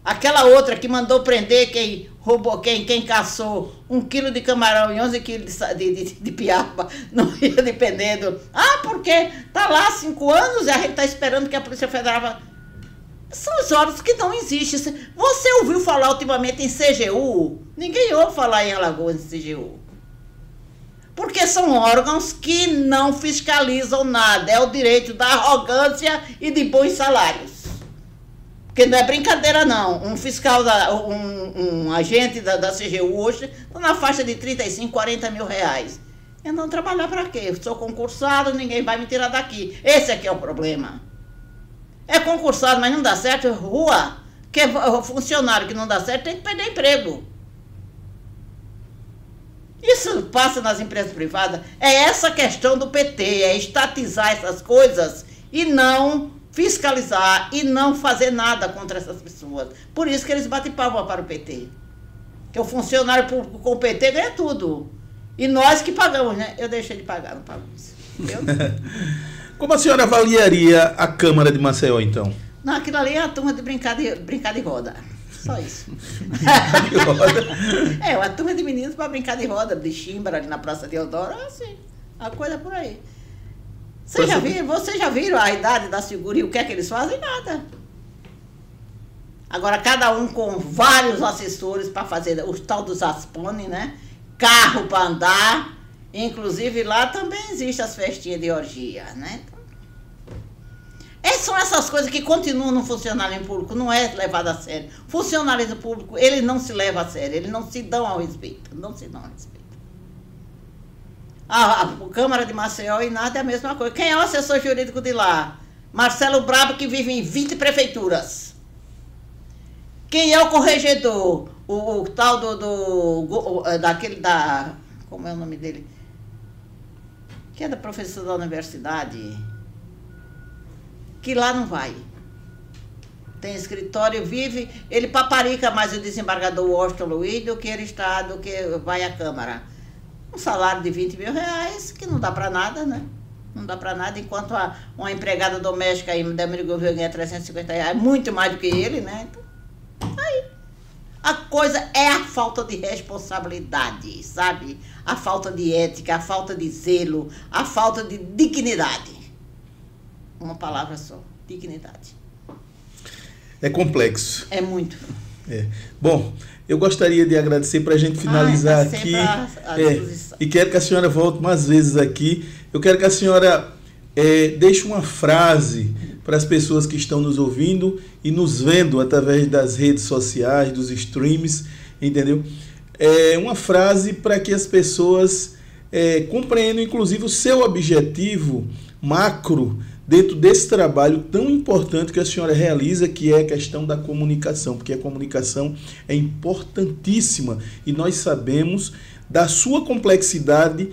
Aquela outra que mandou prender quem roubou, quem, quem caçou um quilo de camarão e 11 quilos de, de, de, de piaba, não ia dependendo. Ah, porque tá lá há cinco anos e a gente está esperando que a Polícia Federal... São os órgãos que não existem. Você ouviu falar ultimamente em CGU? Ninguém ouve falar em Alagoas em CGU. Porque são órgãos que não fiscalizam nada. É o direito da arrogância e de bons salários. Porque não é brincadeira, não. Um fiscal, da, um, um agente da, da CGU hoje está na faixa de 35, 40 mil reais. Então, trabalhar para quê? Eu sou concursado, ninguém vai me tirar daqui. Esse aqui é o problema. É concursado, mas não dá certo. Rua, que é funcionário que não dá certo, tem que perder emprego. Isso passa nas empresas privadas. É essa questão do PT, é estatizar essas coisas e não fiscalizar e não fazer nada contra essas pessoas. Por isso que eles batem palma para o PT. Que o funcionário público com o PT ganha tudo. E nós que pagamos, né? Eu deixei de pagar, não pago isso. Como a senhora avaliaria a Câmara de Maceió, então? Não, aquilo ali é a turma de brincar de, brincar de roda. Só isso. de roda? é, uma turma de meninos para brincar de roda, de chimbra ali na Praça de Eudoro, assim. A coisa por aí. Vocês já, viram, vocês já viram a idade da segura e o que é que eles fazem? Nada. Agora, cada um com vários assessores para fazer os tal dos Aspone, né? Carro para andar. Inclusive, lá também existe as festinhas de orgia, né? Essas são essas coisas que continuam no funcionalismo público, não é levado a sério. Funcionalismo público, ele não se leva a sério, ele não se dão ao respeito, não se dão ao respeito. A, a, Câmara de Maceió e nada é a mesma coisa. Quem é o assessor jurídico de lá? Marcelo Brabo, que vive em 20 prefeituras. Quem é o corregedor? O, o tal do, do, é, daquele da. Como é o nome dele? Que é da professora da universidade. Que lá não vai. Tem escritório, vive. Ele paparica mais o desembargador Washington Luiz do que ele está, do que vai à Câmara um salário de 20 mil reais, que não dá para nada, né? Não dá para nada, enquanto a, uma empregada doméstica aí da governo ganha 350 reais, muito mais do que ele, né? Então, aí. A coisa é a falta de responsabilidade, sabe? A falta de ética, a falta de zelo, a falta de dignidade. Uma palavra só, dignidade. É complexo. É muito. É. Bom, eu gostaria de agradecer para a gente finalizar ah, aqui. é, e quero que a senhora volte mais vezes aqui. Eu quero que a senhora é, deixe uma frase para as pessoas que estão nos ouvindo e nos vendo através das redes sociais, dos streams, entendeu? É uma frase para que as pessoas é, compreendam, inclusive, o seu objetivo macro dentro desse trabalho tão importante que a senhora realiza, que é a questão da comunicação, porque a comunicação é importantíssima e nós sabemos da sua complexidade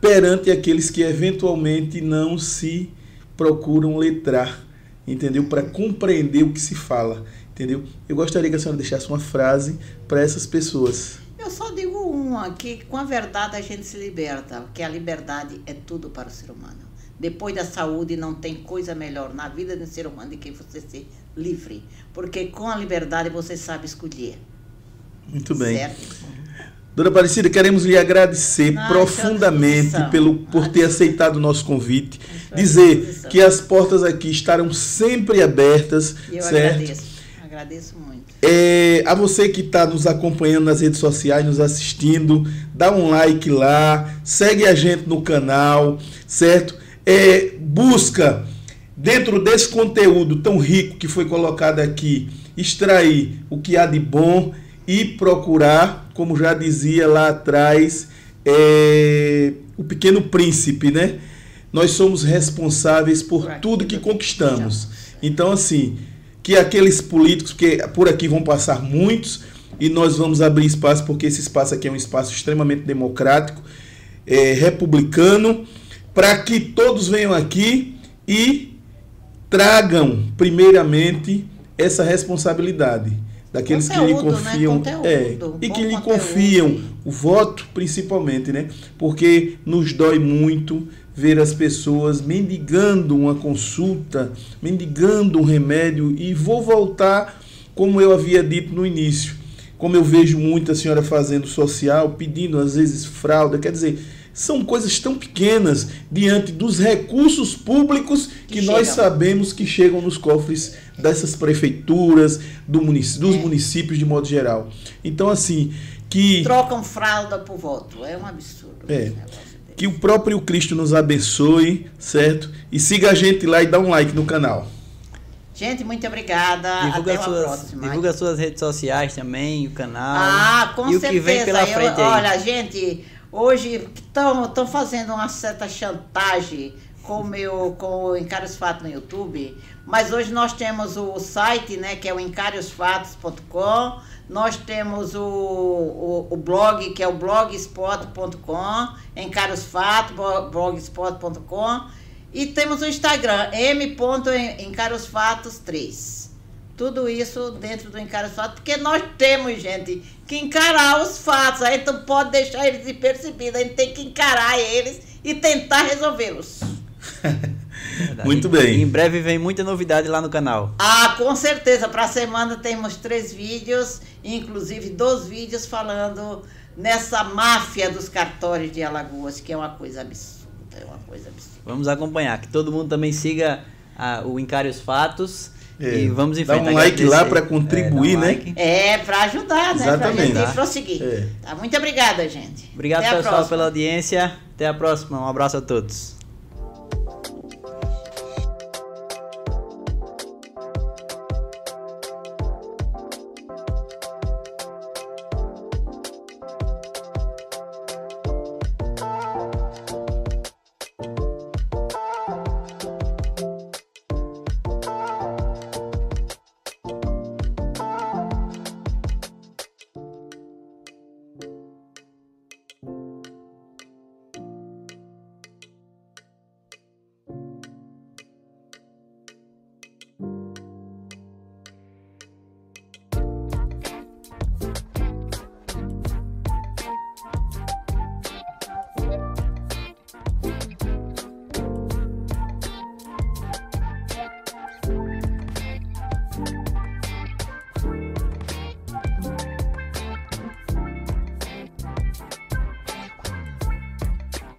perante aqueles que eventualmente não se procuram letrar, entendeu? Para compreender o que se fala, entendeu? Eu gostaria que a senhora deixasse uma frase para essas pessoas. Eu só digo uma, que com a verdade a gente se liberta, que a liberdade é tudo para o ser humano. Depois da saúde, não tem coisa melhor na vida do ser humano do que você ser livre. Porque com a liberdade você sabe escolher. Muito bem. Certo? Dona Aparecida, queremos lhe agradecer profundamente pelo, por ter aceitado o nosso convite. Dizer que as portas aqui estarão sempre abertas. Eu certo? agradeço. Agradeço muito. É, a você que está nos acompanhando nas redes sociais, nos assistindo, dá um like lá, segue a gente no canal, certo? É, busca, dentro desse conteúdo tão rico que foi colocado aqui, extrair o que há de bom e procurar, como já dizia lá atrás, é, o pequeno príncipe, né? Nós somos responsáveis por tudo que conquistamos. Então, assim, que aqueles políticos, que por aqui vão passar muitos, e nós vamos abrir espaço, porque esse espaço aqui é um espaço extremamente democrático, é, republicano, para que todos venham aqui e tragam, primeiramente, essa responsabilidade daqueles conteúdo, que lhe né? confiam né? é, e que lhe conteúdo. confiam o voto principalmente, né? Porque nos dói muito ver as pessoas mendigando uma consulta, mendigando um remédio e vou voltar como eu havia dito no início. Como eu vejo muita senhora fazendo social, pedindo às vezes fralda, quer dizer, são coisas tão pequenas diante dos recursos públicos que, que nós sabemos que chegam nos cofres dessas prefeituras, do munic dos é. municípios de modo geral. Então, assim, que. Trocam fralda por voto. É um absurdo. É. Que o próprio Cristo nos abençoe, certo? E siga a gente lá e dá um like no canal. Gente, muito obrigada. Divulga, Até suas, próxima. divulga suas redes sociais também, o canal. Ah, com e o certeza. que vem pela Eu- frente aí. Olha, gente, hoje estão fazendo uma certa chantagem com o meu com o Fatos no YouTube, mas hoje nós temos o site, né, que é o encareosfatos.com. Nós temos o, o, o blog, que é o blogspot.com, Encare os Fatos, bo- blogspot.com. E temos o Instagram, m.encarosfatos3. Tudo isso dentro do Encara os Fatos, porque nós temos, gente, que encarar os fatos. A gente não pode deixar eles despercebidos, a gente tem que encarar eles e tentar resolvê-los. Muito bem. Em breve vem muita novidade lá no canal. Ah, com certeza. Para a semana temos três vídeos, inclusive dois vídeos falando nessa máfia dos cartórios de Alagoas, que é uma coisa absurda, é uma coisa absurda. Vamos acompanhar. Que todo mundo também siga ah, o Encare os Fatos. É, E vamos em dá um like agradecer. lá pra É, dá contribuir, né? like. É, para ajudar, né? Exatamente. Para Tá. gente prosseguir. É. Tá, muito obrigada, gente. Obrigado, Até pessoal, pela audiência. Até a próxima. Um abraço a todos.